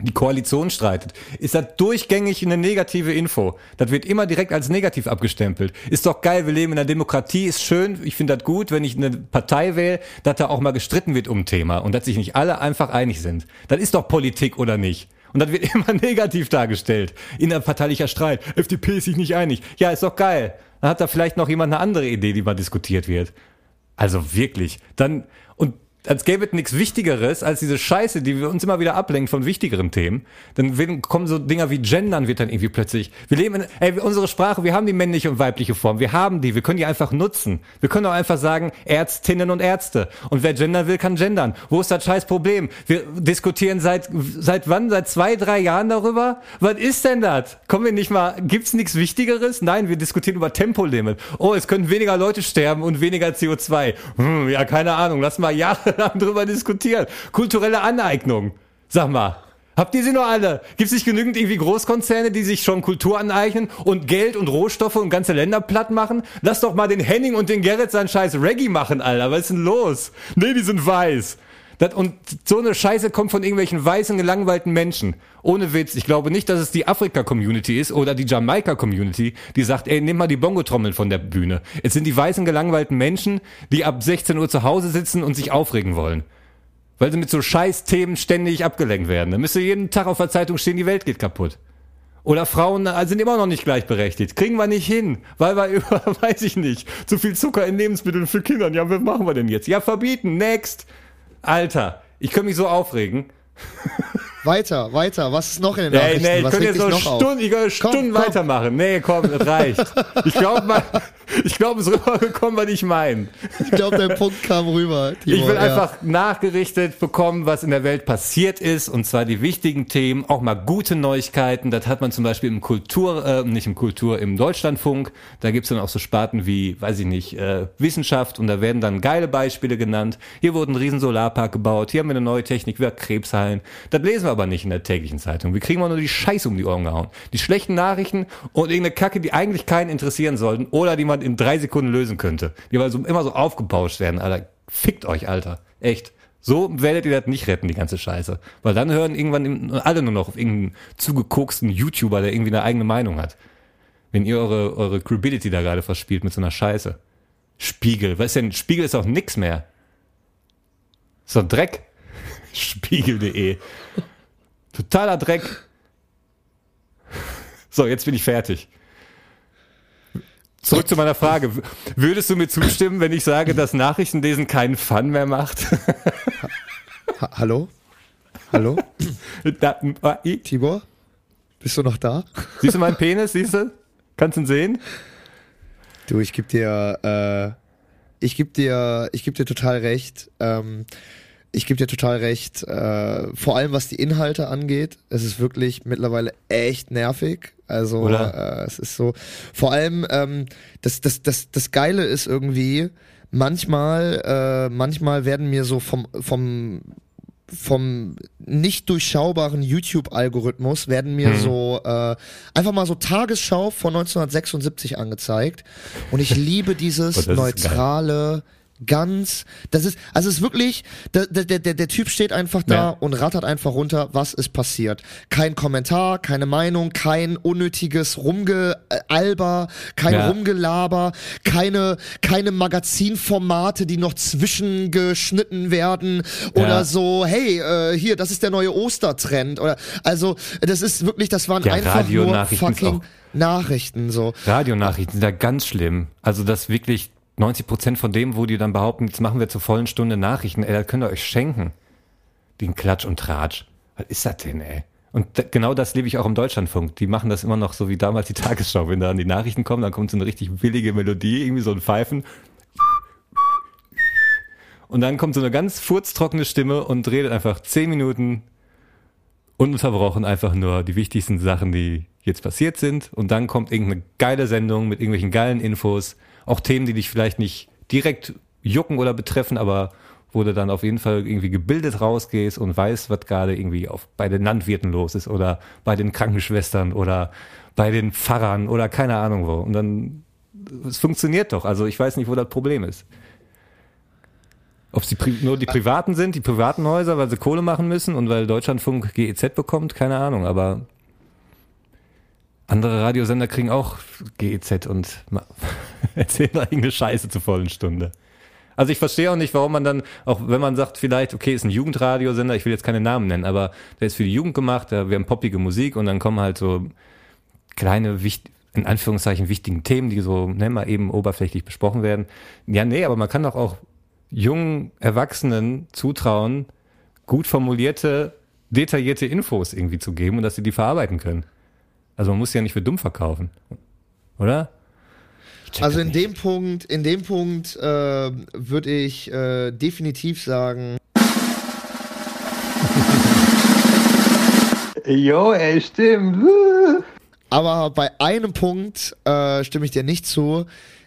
Speaker 2: die Koalition streitet, ist das durchgängig eine negative Info. Das wird immer direkt als negativ abgestempelt. Ist doch geil, wir leben in einer Demokratie, ist schön, ich finde das gut, wenn ich eine Partei wähle, dass da auch mal gestritten wird um ein Thema und dass sich nicht alle einfach einig sind. Das ist doch Politik oder nicht? Und das wird immer negativ dargestellt. Innerparteilicher Streit. FDP ist sich nicht einig. Ja, ist doch geil. Dann hat da vielleicht noch jemand eine andere Idee, die mal diskutiert wird. Also wirklich. Dann, und als gäbe es nichts Wichtigeres als diese Scheiße, die wir uns immer wieder ablenken von wichtigeren Themen. Dann kommen so Dinger wie Gendern wird dann irgendwie plötzlich. Wir leben in, ey, unsere Sprache, wir haben die männliche und weibliche Form. Wir haben die. Wir können die einfach nutzen. Wir können auch einfach sagen, Ärztinnen und Ärzte. Und wer gendern will, kann gendern. Wo ist das scheiß Problem? Wir diskutieren seit, seit wann? Seit zwei, drei Jahren darüber? Was ist denn das? Kommen wir nicht mal, gibt's nichts Wichtigeres? Nein, wir diskutieren über Tempolimit. Oh, es können weniger Leute sterben und weniger CO2. Hm, ja, keine Ahnung. Lass mal jahrelang drüber diskutieren. Kulturelle Aneignung. Sag mal. Habt ihr sie noch alle? Gibt es nicht genügend irgendwie Großkonzerne, die sich schon Kultur aneignen und Geld und Rohstoffe und ganze Länder platt machen? Lass doch mal den Henning und den Gerrit seinen scheiß Reggae machen, Alter. Was ist denn los? Nee, die sind weiß. Und so eine Scheiße kommt von irgendwelchen weißen, gelangweilten Menschen. Ohne Witz. Ich glaube nicht, dass es die Afrika-Community ist oder die Jamaika-Community, die sagt, ey, nimm mal die Bongo-Trommeln von der Bühne. Es sind die weißen, gelangweilten Menschen, die ab 16 Uhr zu Hause sitzen und sich aufregen wollen. Weil sie mit so scheiß Themen ständig abgelenkt werden. Da müsste jeden Tag auf der Zeitung stehen, die Welt geht kaputt. Oder Frauen äh, sind immer noch nicht gleichberechtigt. Kriegen wir nicht hin, weil wir über, weiß ich nicht, zu viel Zucker in Lebensmitteln für Kinder. Ja, was machen wir denn jetzt? Ja, verbieten, next. Alter, ich könnte mich so aufregen.
Speaker 1: Weiter, weiter. Was ist noch in den
Speaker 2: Nee,
Speaker 1: Nachrichten?
Speaker 2: nee, ich
Speaker 1: Was
Speaker 2: könnte jetzt
Speaker 1: auf?
Speaker 2: Stunden, ich könnte Stunden
Speaker 1: komm.
Speaker 2: weitermachen. Nee, komm, das reicht. Ich glaube, ich glaube, es ist rübergekommen, was ich meine.
Speaker 1: Ich glaube, dein Punkt kam rüber. Timo,
Speaker 2: Ich will
Speaker 1: ja.
Speaker 2: einfach nachgerichtet bekommen, was in der Welt passiert ist, und zwar die wichtigen Themen, auch mal gute Neuigkeiten. Das hat man zum Beispiel im Kultur, äh, nicht im Kultur, im Deutschlandfunk. Da gibt's dann auch so Sparten wie, weiß ich nicht, äh, Wissenschaft, und da werden dann geile Beispiele genannt. Hier wurde ein riesen Solarpark gebaut, hier haben wir eine neue Technik, wir Krebsheilen. Das lesen wir aber nicht in der täglichen Zeitung. Wir kriegen mal nur die Scheiße um die Ohren gehauen. Die schlechten Nachrichten und irgendeine Kacke, die eigentlich keinen interessieren sollten oder die man in drei Sekunden lösen könnte. Die aber so, immer so aufgebauscht werden, Alter. Fickt euch, Alter. Echt. So werdet ihr das nicht retten, die ganze Scheiße. Weil dann hören irgendwann alle nur noch auf irgendeinen zugekoksten YouTuber, der irgendwie eine eigene Meinung hat. Wenn ihr eure, eure Credibility da gerade verspielt mit so einer Scheiße. Spiegel. Was denn? Spiegel ist auch nix mehr. Doch Dreck. Spiegel.de. Totaler Dreck. So, jetzt bin ich fertig. Zurück zu meiner Frage. Würdest du mir zustimmen, wenn ich sage, dass Nachrichtenlesen keinen Fun mehr macht?
Speaker 1: Ha Hallo? Hallo?
Speaker 2: Da- ah,
Speaker 1: Tibor? Bist du noch da?
Speaker 2: Siehst du meinen Penis? Siehst du? Kannst du ihn sehen?
Speaker 1: Du, ich geb dir, äh, ich geb dir, ich geb dir total recht. Ähm, ich geb dir total recht. Äh, vor allem was die Inhalte angeht, es ist wirklich mittlerweile echt nervig. Also? Äh, es ist so. Vor allem ähm, das, das, das, das Geile ist irgendwie. Manchmal, äh, manchmal werden mir so vom vom vom nicht durchschaubaren YouTube-Algorithmus werden mir
Speaker 2: Mhm.
Speaker 1: so äh, einfach mal so Tagesschau von 1976 angezeigt und ich liebe dieses
Speaker 2: Oh,
Speaker 1: neutrale ganz das ist also es ist wirklich der, der, der, der Typ steht einfach da
Speaker 2: Ja.
Speaker 1: und rattert einfach runter was ist passiert kein Kommentar keine Meinung kein unnötiges Rumgealber kein
Speaker 2: Ja.
Speaker 1: Rumgelaber keine keine Magazinformate die noch zwischengeschnitten werden oder
Speaker 2: Ja.
Speaker 1: so hey äh, hier das ist der neue Ostertrend oder also das ist wirklich das waren einfach nur fucking Nachrichten so
Speaker 2: Radionachrichten sind da ganz schlimm. Also das wirklich 90 Prozent von dem, wo die dann behaupten, jetzt machen wir zur vollen Stunde Nachrichten, ey, das könnt ihr euch schenken. Den Klatsch und Tratsch. Was ist das denn, ey? Und genau das lebe ich auch im Deutschlandfunk. Die machen das immer noch so wie damals die Tagesschau. Wenn da an die Nachrichten kommen, dann kommt so eine richtig billige Melodie, irgendwie so ein Pfeifen. Und dann kommt so eine ganz furztrockene Stimme und redet einfach zehn Minuten ununterbrochen einfach nur die wichtigsten Sachen, die jetzt passiert sind. Und dann kommt irgendeine geile Sendung mit irgendwelchen geilen Infos. Auch Themen, die dich vielleicht nicht direkt jucken oder betreffen, aber wo du dann auf jeden Fall irgendwie gebildet rausgehst und weißt, was gerade irgendwie auf, bei den Landwirten los ist oder bei den Krankenschwestern oder bei den Pfarrern oder keine Ahnung wo. Und dann, es funktioniert doch. Also ich weiß nicht, wo das Problem ist. Ob es nur die Privaten sind, die privaten Häuser, weil sie Kohle machen müssen und weil Deutschlandfunk GEZ bekommt, keine Ahnung, aber andere Radiosender kriegen auch GEZ und erzählen irgendeine Scheiße zur vollen Stunde. Also ich verstehe auch nicht, warum man dann, auch wenn man sagt, vielleicht, okay, ist ein Jugendradiosender, ich will jetzt keine Namen nennen, aber der ist für die Jugend gemacht, da wir haben poppige Musik und dann kommen halt so kleine, in Anführungszeichen wichtigen Themen, die so, ne, mal eben oberflächlich besprochen werden. Ja, nee, aber man kann doch auch jungen Erwachsenen zutrauen, gut formulierte, detaillierte Infos irgendwie zu geben und dass sie die verarbeiten können. Also man muss sie ja nicht für dumm verkaufen. Oder?
Speaker 1: Also in
Speaker 2: nicht.
Speaker 1: dem Punkt, in dem Punkt äh, würde ich äh, definitiv sagen,
Speaker 3: Jo, ey, stimmt.
Speaker 1: aber bei einem Punkt äh, stimme ich dir nicht zu,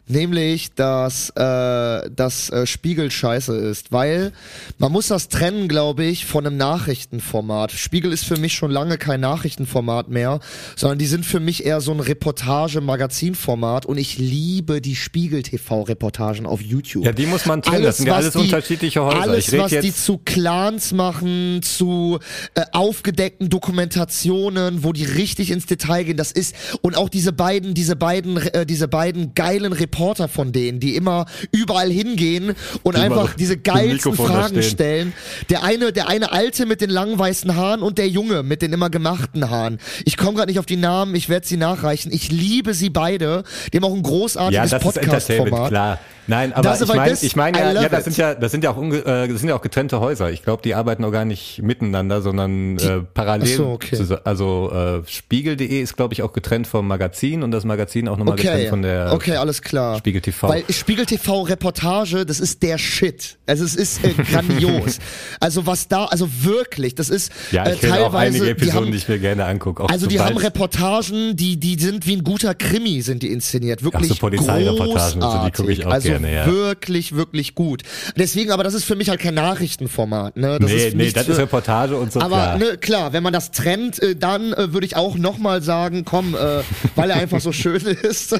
Speaker 1: nämlich dass äh, das äh, Spiegel scheiße ist, weil man muss das trennen, glaube ich, von einem Nachrichtenformat. Spiegel ist für mich schon lange kein Nachrichtenformat mehr, sondern die sind für mich eher so ein Reportage-Magazinformat und ich liebe die Spiegel-TV-Reportagen auf YouTube.
Speaker 2: Ja, die muss man trennen. das sind ja alles unterschiedliche Häuser.
Speaker 1: Alles, was
Speaker 2: jetzt
Speaker 1: die zu Clans machen, zu äh, aufgedeckten Dokumentationen, wo die richtig ins Detail gehen, das ist und auch diese beiden, diese beiden, äh, diese beiden geilen Reporter von denen, die immer überall hingehen und
Speaker 2: Die
Speaker 1: einfach diese geilsten Fragen stellen. Der eine, der eine alte mit den langen weißen Haaren und der Junge mit den immer gemachten Haaren. Ich komme gerade nicht auf die Namen, ich werde sie nachreichen. Ich liebe sie beide. Die haben auch ein
Speaker 2: ja,
Speaker 1: großartiges
Speaker 2: Entertainment,
Speaker 1: Podcast-Format.
Speaker 2: klar. Nein, aber
Speaker 1: Das-
Speaker 2: ich meine, ich meine
Speaker 1: I
Speaker 2: ja, ja, das sind ja, das sind ja auch, unge äh, das sind ja auch getrennte Häuser. Ich glaube, die arbeiten auch gar nicht miteinander, sondern äh, parallel.
Speaker 1: So, okay.
Speaker 2: Also äh, Spiegel.de ist, glaube ich, auch getrennt vom Magazin und das Magazin auch nochmal getrennt
Speaker 1: Okay,
Speaker 2: von der
Speaker 1: okay, alles klar.
Speaker 2: Spiegel TV.
Speaker 1: Weil Spiegel TV Reportage, das ist der Shit. Also es ist äh, grandios. also was da, also wirklich, das ist
Speaker 2: Ja,
Speaker 1: äh,
Speaker 2: ich auch
Speaker 1: teilweise,
Speaker 2: einige
Speaker 1: die
Speaker 2: Episoden,
Speaker 1: haben,
Speaker 2: die ich mir gerne angucke. Auch
Speaker 1: also die haben Reportagen, die die sind wie ein guter Krimi, sind die inszeniert. Wirklich
Speaker 2: Ach so, Polizeireportagen und so, die gucke ich auch
Speaker 1: also
Speaker 2: gerne, ja.
Speaker 1: wirklich, wirklich gut. Deswegen, aber das ist für mich halt kein Nachrichtenformat. Ne? Das
Speaker 2: nee,
Speaker 1: ist
Speaker 2: nee, das
Speaker 1: für,
Speaker 2: ist Reportage und so
Speaker 1: aber
Speaker 2: klar.
Speaker 1: ne, klar, wenn man das trennt, äh, dann äh, würde ich auch nochmal sagen, komm, äh, weil er einfach so schön ist.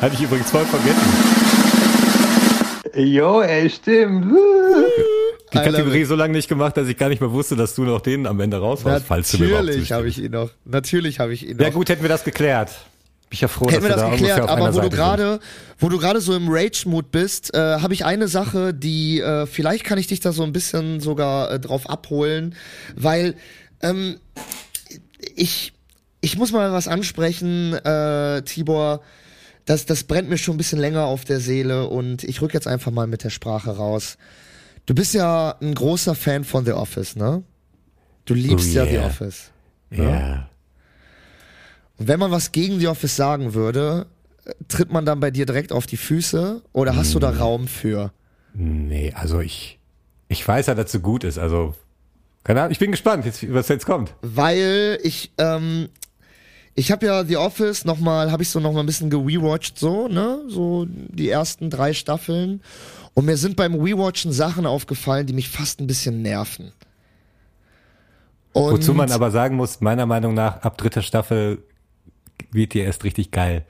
Speaker 2: Hatte ich übrigens voll vergessen.
Speaker 3: Jo, ey, stimmt.
Speaker 2: Die Kategorie so lange nicht gemacht, dass ich gar nicht mehr wusste, dass du noch den am Ende raushaust, falls du mir
Speaker 1: Natürlich habe ich ihn noch. Natürlich habe ich ihn noch.
Speaker 2: Ja gut, hätten wir das geklärt. Bin ich ja froh,
Speaker 1: Hätten wir
Speaker 2: dass
Speaker 1: das
Speaker 2: wir da
Speaker 1: geklärt, aber wo du
Speaker 2: Seite sind.
Speaker 1: gerade, wo du gerade so im Rage-Mood bist, äh, habe ich eine Sache, die äh, vielleicht kann ich dich da so ein bisschen sogar äh, drauf abholen, weil ähm, ich ich muss mal was ansprechen, äh, Tibor. Das, das brennt mir schon ein bisschen länger auf der Seele und ich rück jetzt einfach mal mit der Sprache raus. Du bist ja ein großer Fan von The Office, ne? Du liebst
Speaker 2: Oh
Speaker 1: ja The
Speaker 2: yeah.
Speaker 1: Office.
Speaker 2: Ja.
Speaker 1: Und wenn man was gegen The Office sagen würde, tritt man dann bei dir direkt auf die Füße oder hast du da
Speaker 2: Mm.
Speaker 1: Raum für?
Speaker 2: Nee, also ich, ich weiß ja, dass so gut ist. Also, keine Ahnung, ich bin gespannt, was jetzt kommt.
Speaker 1: Weil ich, ähm, ich habe ja The Office nochmal, habe ich so nochmal ein bisschen gerewatcht, so, ne? So die ersten drei Staffeln. Und mir sind beim Rewatchen Sachen aufgefallen, die mich fast ein bisschen nerven. Und
Speaker 2: Wozu man aber sagen muss, meiner Meinung nach, ab dritter Staffel wird die erst richtig geil.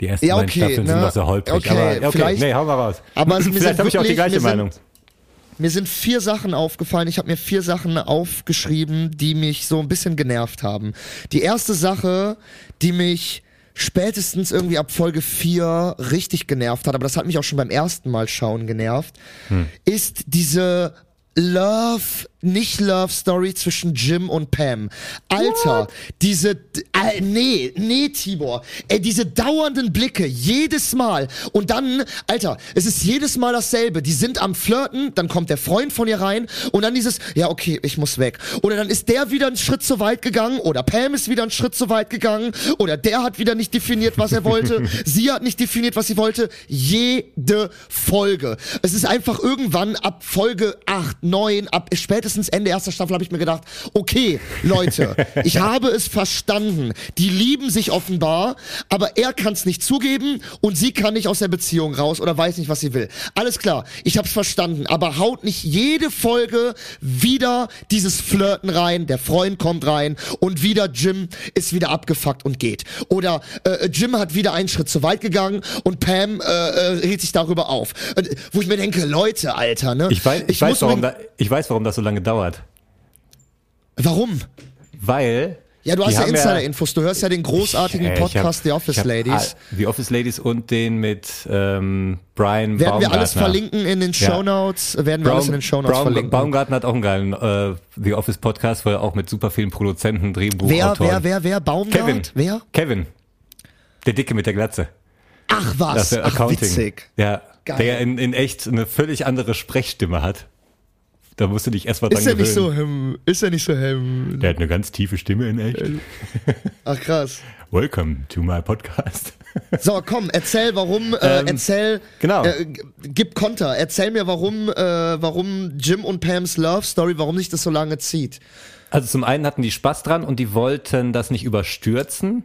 Speaker 2: Die ersten
Speaker 1: Ja,
Speaker 2: beiden
Speaker 1: okay,
Speaker 2: Staffeln sind
Speaker 1: ne?
Speaker 2: noch so holprig.
Speaker 1: Okay,
Speaker 2: aber okay,
Speaker 1: vielleicht-
Speaker 2: nee, hau mal raus.
Speaker 1: Aber
Speaker 2: Vielleicht
Speaker 1: sind
Speaker 2: habe ich auch die gleiche
Speaker 1: mir sind-
Speaker 2: Meinung.
Speaker 1: Mir sind vier Sachen aufgefallen. Ich habe mir vier Sachen aufgeschrieben, die mich so ein bisschen genervt haben. Die erste Sache, die mich spätestens irgendwie ab Folge 4 richtig genervt hat, aber das hat mich auch schon beim ersten Mal schauen genervt, ist diese Love, nicht Love Story zwischen Jim und Pam. Alter, diese, äh, nee, nee, Tibor, ey, diese dauernden Blicke, jedes Mal. Und dann, Alter, es ist jedes Mal dasselbe. Die sind am Flirten, dann kommt der Freund von ihr rein und dann dieses, ja, okay, ich muss weg. Oder dann ist der wieder einen Schritt zu weit gegangen oder Pam ist wieder einen Schritt zu weit gegangen oder der hat wieder nicht definiert, was er wollte. Sie hat nicht definiert, was sie wollte. Jede Folge. Es ist einfach irgendwann ab Folge 8, 9, ab spätestens Ende erster Staffel habe ich mir gedacht, okay, Leute, ich habe es verstanden. Die lieben sich offenbar, aber er kann es nicht zugeben und sie kann nicht aus der Beziehung raus oder weiß nicht, was sie will. Alles klar, ich habe es verstanden, aber haut nicht jede Folge wieder dieses Flirten rein, der Freund kommt rein und wieder Jim ist wieder abgefuckt und geht. Oder äh, Jim hat wieder einen Schritt zu weit gegangen und Pam äh, äh, regt sich darüber auf. Und, wo ich mir denke, Leute, Alter, ne?
Speaker 2: Ich weiß, ich, weiß,
Speaker 1: muss
Speaker 2: warum da, ich weiß, warum das so lange dauert.
Speaker 1: Warum?
Speaker 2: Weil.
Speaker 1: Ja, du hast ja Insider-Infos. Du hörst ja den großartigen
Speaker 2: Äh, ich hab-
Speaker 1: Podcast The
Speaker 2: ich
Speaker 1: Office
Speaker 2: hab,
Speaker 1: Ladies.
Speaker 2: ah, The Office Ladies und den mit ähm, Brian
Speaker 1: Werden wir alles
Speaker 2: Baumgartner.
Speaker 1: verlinken in den
Speaker 2: Ja.
Speaker 1: Shownotes? Werden wir alles in den Shownotes
Speaker 2: Baum,
Speaker 1: verlinken?
Speaker 2: Baumgartner hat auch einen geilen äh, The Office Podcast, wo er auch mit super vielen Produzenten,
Speaker 1: wer,
Speaker 2: Drehbuchautoren.
Speaker 1: wer, wer, wer? Baumgart?
Speaker 2: Kevin.
Speaker 1: Wer?
Speaker 2: Kevin. Der Dicke mit der Glatze.
Speaker 1: Ach was,
Speaker 2: Das ist der
Speaker 1: ach
Speaker 2: Accounting.
Speaker 1: witzig.
Speaker 2: Ja.
Speaker 1: Geil.
Speaker 2: Der in, in echt eine völlig andere Sprechstimme hat. Da musst du dich erstmal dran
Speaker 1: Ist er nicht so, hm, ist er nicht so, hm,
Speaker 2: Der hat eine ganz tiefe Stimme in echt.
Speaker 1: ach krass.
Speaker 2: Welcome to my podcast.
Speaker 1: So, komm, erzähl, warum, äh,
Speaker 2: Ähm,
Speaker 1: erzähl,
Speaker 2: genau.
Speaker 1: äh, gib Konter, erzähl mir, warum, äh, warum Jim und Pams Love Story, warum sich das so lange zieht.
Speaker 2: Also zum einen hatten die Spaß dran und die wollten das nicht überstürzen.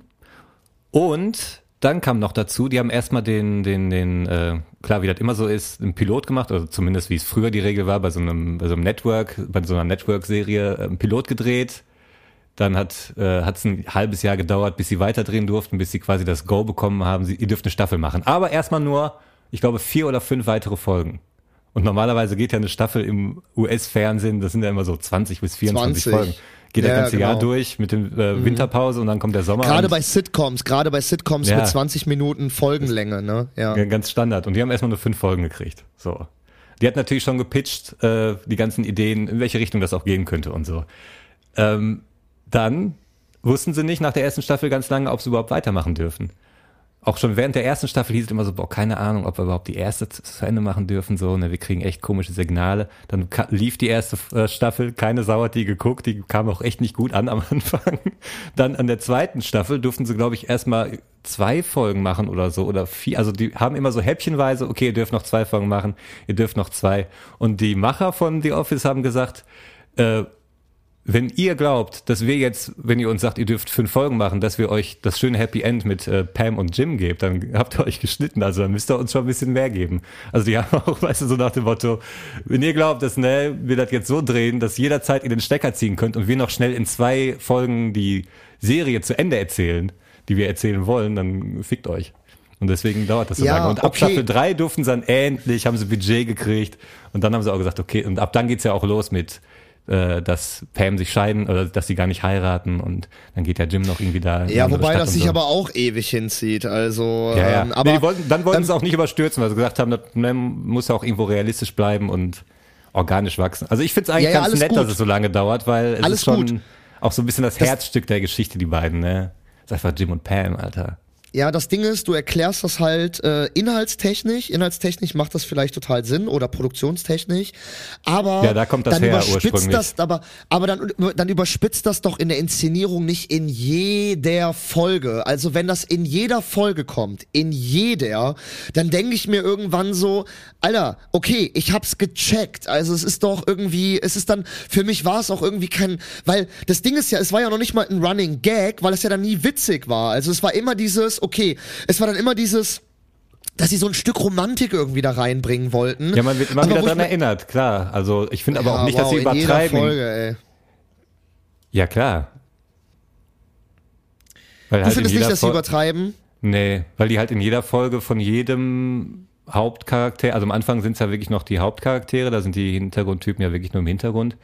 Speaker 2: Und dann kam noch dazu, die haben erstmal den, den, den, äh, klar, wie das immer so ist, einen Pilot gemacht, also zumindest wie es früher die Regel war, bei so einem, bei so einem Network, bei so einer Network-Serie, äh, einen Pilot gedreht. Dann hat äh, hat's ein halbes Jahr gedauert, bis sie weiterdrehen durften, bis sie quasi das Go bekommen haben, sie, ihr dürft eine Staffel machen. Aber erstmal nur, ich glaube, vier oder fünf weitere Folgen. Und normalerweise geht ja eine Staffel im US-Fernsehen, das sind ja immer so 20 bis 24
Speaker 1: 20.
Speaker 2: Folgen. Geht
Speaker 1: Ja,
Speaker 2: das ganze
Speaker 1: genau.
Speaker 2: Jahr durch mit dem äh, Winterpause und dann kommt der Sommer.
Speaker 1: Gerade bei Sitcoms, gerade bei Sitcoms
Speaker 2: Ja.
Speaker 1: mit 20 Minuten Folgenlänge, ne? Ja,
Speaker 2: ganz Standard. Und die haben erstmal nur fünf Folgen gekriegt. So. Die hat natürlich schon gepitcht, äh, die ganzen Ideen, in welche Richtung das auch gehen könnte und so. Ähm, dann wussten sie nicht nach der ersten Staffel ganz lange, ob sie überhaupt weitermachen dürfen. Auch schon während der ersten Staffel hieß es immer so, boah, keine Ahnung, ob wir überhaupt die erste zu Ende machen dürfen, so, ne, wir kriegen echt komische Signale. Dann lief die erste äh, Staffel, keine Sau hat die geguckt, die kam auch echt nicht gut an am Anfang. Dann an der zweiten Staffel durften sie, glaube ich, erstmal zwei Folgen machen oder so, oder vier, also die haben immer so häppchenweise, okay, ihr dürft noch zwei Folgen machen, ihr dürft noch zwei. Und die Macher von The Office haben gesagt, äh, wenn ihr glaubt, dass wir jetzt, wenn ihr uns sagt, ihr dürft fünf Folgen machen, dass wir euch das schöne Happy End mit äh, Pam und Jim gebt, dann habt ihr euch geschnitten. Also dann müsst ihr uns schon ein bisschen mehr geben. Also die haben auch, weißt du, so nach dem Motto, wenn ihr glaubt, dass ne, wir das jetzt so drehen, dass jederzeit ihr den Stecker ziehen könnt und wir noch schnell in zwei Folgen die Serie zu Ende erzählen, die wir erzählen wollen, dann fickt euch. Und deswegen dauert das so
Speaker 1: Ja,
Speaker 2: lange. Und ab
Speaker 1: okay.
Speaker 2: Staffel drei durften sie dann endlich, haben sie Budget gekriegt. Und dann haben sie auch gesagt, okay, und ab dann geht's ja auch los mit, äh, dass Pam sich scheiden oder dass sie gar nicht heiraten und dann geht ja Jim noch irgendwie da.
Speaker 1: Ja, wobei
Speaker 2: Stadt
Speaker 1: das sich
Speaker 2: so.
Speaker 1: aber auch ewig hinzieht. Also,
Speaker 2: Ja, ja.
Speaker 1: ähm, aber
Speaker 2: nee, wollten, dann wollten sie auch nicht überstürzen, weil sie gesagt haben, das ne, muss ja auch irgendwo realistisch bleiben und organisch wachsen. Also ich finde es eigentlich
Speaker 1: Ja,
Speaker 2: ganz nett,
Speaker 1: gut.
Speaker 2: dass es so lange dauert, weil es
Speaker 1: Alles
Speaker 2: ist schon
Speaker 1: gut.
Speaker 2: auch so ein bisschen das, Herzstück der Geschichte, die beiden, ne? Das ist einfach Jim und Pam, Alter.
Speaker 1: Ja, das Ding ist, du erklärst das halt äh, inhaltstechnisch. Inhaltstechnisch macht das vielleicht total Sinn oder produktionstechnisch. Aber
Speaker 2: Ja, da kommt das
Speaker 1: dann
Speaker 2: her
Speaker 1: überspitzt das, aber, aber dann, dann überspitzt das doch in der Inszenierung nicht in jeder Folge. Also wenn das in jeder Folge kommt, in jeder, dann denke ich mir irgendwann so, Alter, okay, ich hab's gecheckt. Also es ist doch irgendwie, es ist dann, für mich war es auch irgendwie kein, weil das Ding ist ja, es war ja noch nicht mal ein Running Gag, weil es ja dann nie witzig war. Also es war immer dieses, okay, es war dann immer dieses, dass sie so ein Stück Romantik irgendwie da reinbringen wollten.
Speaker 2: Ja, man wird immer
Speaker 1: Aber
Speaker 2: wieder
Speaker 1: mir-
Speaker 2: erinnert, klar. Also ich finde aber
Speaker 1: Ja,
Speaker 2: auch nicht, dass sie
Speaker 1: wow, in jeder
Speaker 2: übertreiben.
Speaker 1: Folge.
Speaker 2: Ja, klar. Weil
Speaker 1: Du
Speaker 2: halt in
Speaker 1: findest nicht, dass sie übertreiben?
Speaker 2: Nee, weil die halt in jeder Folge von jedem Hauptcharakter, also am Anfang sind es ja wirklich noch die Hauptcharaktere, da sind die Hintergrundtypen ja wirklich nur im Hintergrund.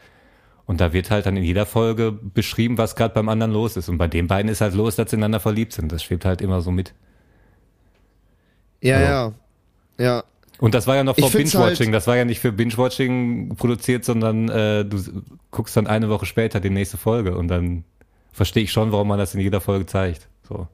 Speaker 2: Und da wird halt dann in jeder Folge beschrieben, was gerade beim anderen los ist. Und bei den beiden ist halt los, dass sie ineinander verliebt sind. Das schwebt halt immer so mit.
Speaker 1: Ja,
Speaker 2: Ja.
Speaker 1: ja. Ja.
Speaker 2: Und das war ja noch vor Binge-Watching.
Speaker 1: halt-
Speaker 2: das war ja nicht für Binge-Watching produziert, sondern äh, du guckst dann eine Woche später die nächste Folge und dann verstehe ich schon, warum man das in jeder Folge zeigt. So.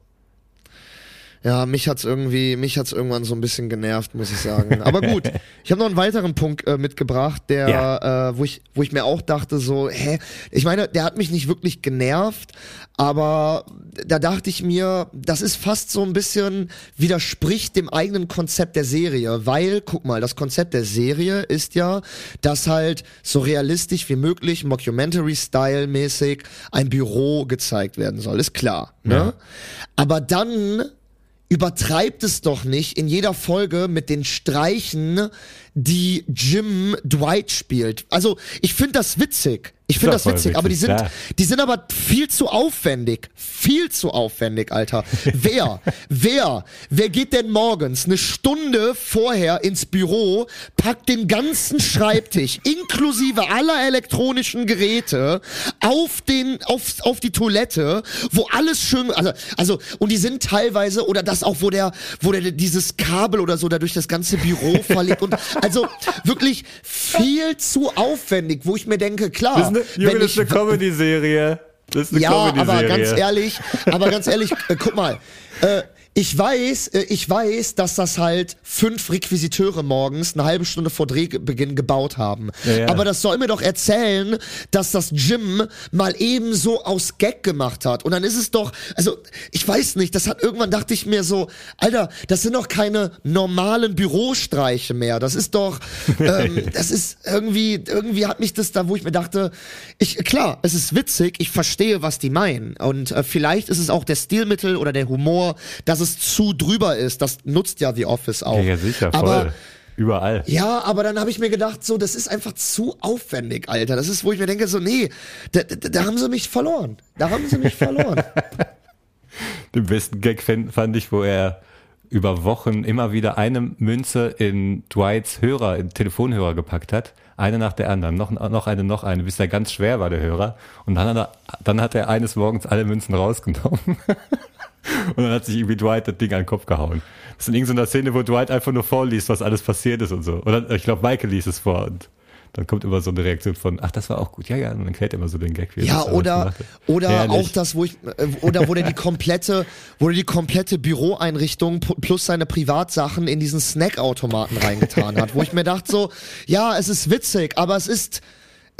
Speaker 1: Ja, mich hat's irgendwie, mich hat's irgendwann so ein bisschen genervt, muss ich sagen. Aber gut, ich habe noch einen weiteren Punkt äh, mitgebracht, der,
Speaker 2: Ja.
Speaker 1: äh, wo ich, wo ich mir auch dachte so, hä, ich meine, der hat mich nicht wirklich genervt, aber da dachte ich mir, das ist fast so ein bisschen widerspricht dem eigenen Konzept der Serie, weil, guck mal, das Konzept der Serie ist ja, dass halt so realistisch wie möglich, Mockumentary-Style-mäßig ein Büro gezeigt werden soll, ist klar, ne?
Speaker 2: Ja.
Speaker 1: Aber dann übertreibt es doch nicht in jeder Folge mit den Streichen, die Jim Dwight spielt. Also, ich finde das witzig. Ich finde
Speaker 2: doch
Speaker 1: das
Speaker 2: voll
Speaker 1: witzig, aber die
Speaker 2: witzig,
Speaker 1: sind,
Speaker 2: klar.
Speaker 1: die sind aber viel zu aufwendig. Viel zu aufwendig, Alter. wer, wer, wer geht denn morgens eine Stunde vorher ins Büro, packt den ganzen Schreibtisch, inklusive aller elektronischen Geräte, auf den, auf, auf die Toilette, wo alles schön, also, also, und die sind teilweise, oder das auch, wo der, wo der dieses Kabel oder so da durch das ganze Büro verlegt und, also, wirklich viel zu aufwendig, wo ich mir denke, klar, wenn ich,
Speaker 2: Comedy-Serie. Das ist eine
Speaker 1: ja, aber ganz ehrlich, aber ganz ehrlich, äh, guck mal, äh, ich weiß, äh, ich weiß, dass das halt fünf Requisiteure morgens eine halbe Stunde vor Drehbeginn gebaut haben.
Speaker 2: Ja, ja.
Speaker 1: Aber das soll mir doch erzählen, dass das Jim mal eben so aus Gag gemacht hat. Und dann ist es doch, also ich weiß nicht, das hat irgendwann dachte ich mir so, Alter, das sind doch keine normalen Bürostreiche mehr. Das ist doch, ähm, das ist irgendwie, irgendwie hat mich das da, wo ich mir dachte, ich klar, es ist witzig, ich verstehe, was die meinen. Und äh, vielleicht ist es auch der Stilmittel oder der Humor, dass es es zu drüber ist. Das nutzt ja The Office auch.
Speaker 2: Ja, ja sicher, voll.
Speaker 1: Aber
Speaker 2: Überall.
Speaker 1: ja, aber dann habe ich mir gedacht, so, das ist einfach zu aufwendig, Alter. Das ist, wo ich mir denke, so, nee, da, da, da haben sie mich verloren. Da haben sie mich verloren.
Speaker 2: Den besten Gag fand, fand ich, wo er über Wochen immer wieder eine Münze in Dwights Hörer, in Telefonhörer gepackt hat. Eine nach der anderen, noch, noch eine, noch eine, bis er ganz schwer war, der Hörer. Und dann hat er, dann hat er eines Morgens alle Münzen rausgenommen. Und dann hat sich irgendwie Dwight das Ding an den Kopf gehauen. Das ist in irgendeiner Szene, wo Dwight einfach nur vorliest, was alles passiert ist und so. Oder ich glaube, Michael liest es vor und dann kommt immer so eine Reaktion von, ach, das war auch gut. Ja, ja, und dann kennt er immer so den Gag. wie er
Speaker 1: Ja, oder, oder
Speaker 2: Herrlich.
Speaker 1: auch das, wo ich, äh, oder wo der die komplette, wo der die komplette Büroeinrichtung plus seine Privatsachen in diesen Snackautomaten reingetan hat, wo ich mir dachte so, ja, es ist witzig, aber es ist,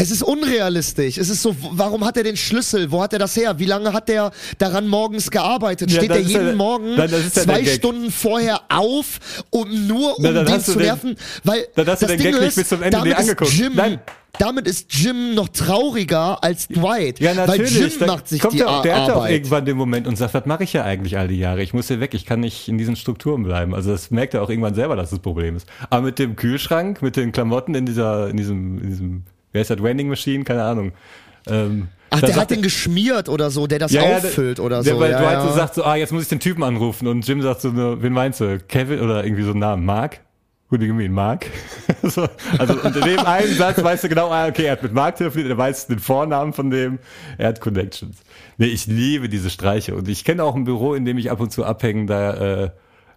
Speaker 1: es ist unrealistisch. Es ist so, warum hat er den Schlüssel? Wo hat er das her? Wie lange hat er daran morgens gearbeitet?
Speaker 2: Ja,
Speaker 1: Steht er jeden
Speaker 2: ja-
Speaker 1: Morgen
Speaker 2: der
Speaker 1: zwei. Stunden vorher auf, um nur um
Speaker 2: Na, dann
Speaker 1: den
Speaker 2: du
Speaker 1: zu
Speaker 2: den-
Speaker 1: nerven? Weil
Speaker 2: dann hast du
Speaker 1: das
Speaker 2: den
Speaker 1: Ding
Speaker 2: Gag nicht
Speaker 1: ist,
Speaker 2: bis zum Ende
Speaker 1: damit
Speaker 2: dir
Speaker 1: ist
Speaker 2: angeguckt.
Speaker 1: Jim,
Speaker 2: Nein.
Speaker 1: damit ist Jim noch trauriger als Dwight.
Speaker 2: Ja, natürlich.
Speaker 1: Weil Jim macht sich
Speaker 2: kommt
Speaker 1: die
Speaker 2: auch, der hat ja auch
Speaker 1: Arbeit.
Speaker 2: irgendwann den Moment und sagt, was mache ich ja eigentlich all die Jahre? Ich muss hier weg, ich kann nicht in diesen Strukturen bleiben. Also das merkt er auch irgendwann selber, dass das Problem ist. Aber mit dem Kühlschrank, mit den Klamotten in dieser, in diesem, in diesem, wer ist das, Vending Machine? Keine Ahnung. Ähm,
Speaker 1: Ach, der hat den geschmiert oder so, der das
Speaker 2: ja, ja,
Speaker 1: auffüllt
Speaker 2: der,
Speaker 1: oder
Speaker 2: der
Speaker 1: so.
Speaker 2: bei
Speaker 1: ja,
Speaker 2: Dwight
Speaker 1: ja.
Speaker 2: so sagt so, ah, jetzt muss ich den Typen anrufen und Jim sagt so, ne, wen meinst du? Kevin oder irgendwie so einen Namen? Mark? Who do you mean, Mark? so, also in dem einen Satz weißt du genau, ah, okay, er hat mit Mark telefoniert, er weiß den Vornamen von dem, er hat Connections. Nee, ich liebe diese Streiche und ich kenne auch ein Büro, in dem ich ab und zu abhänge, da äh,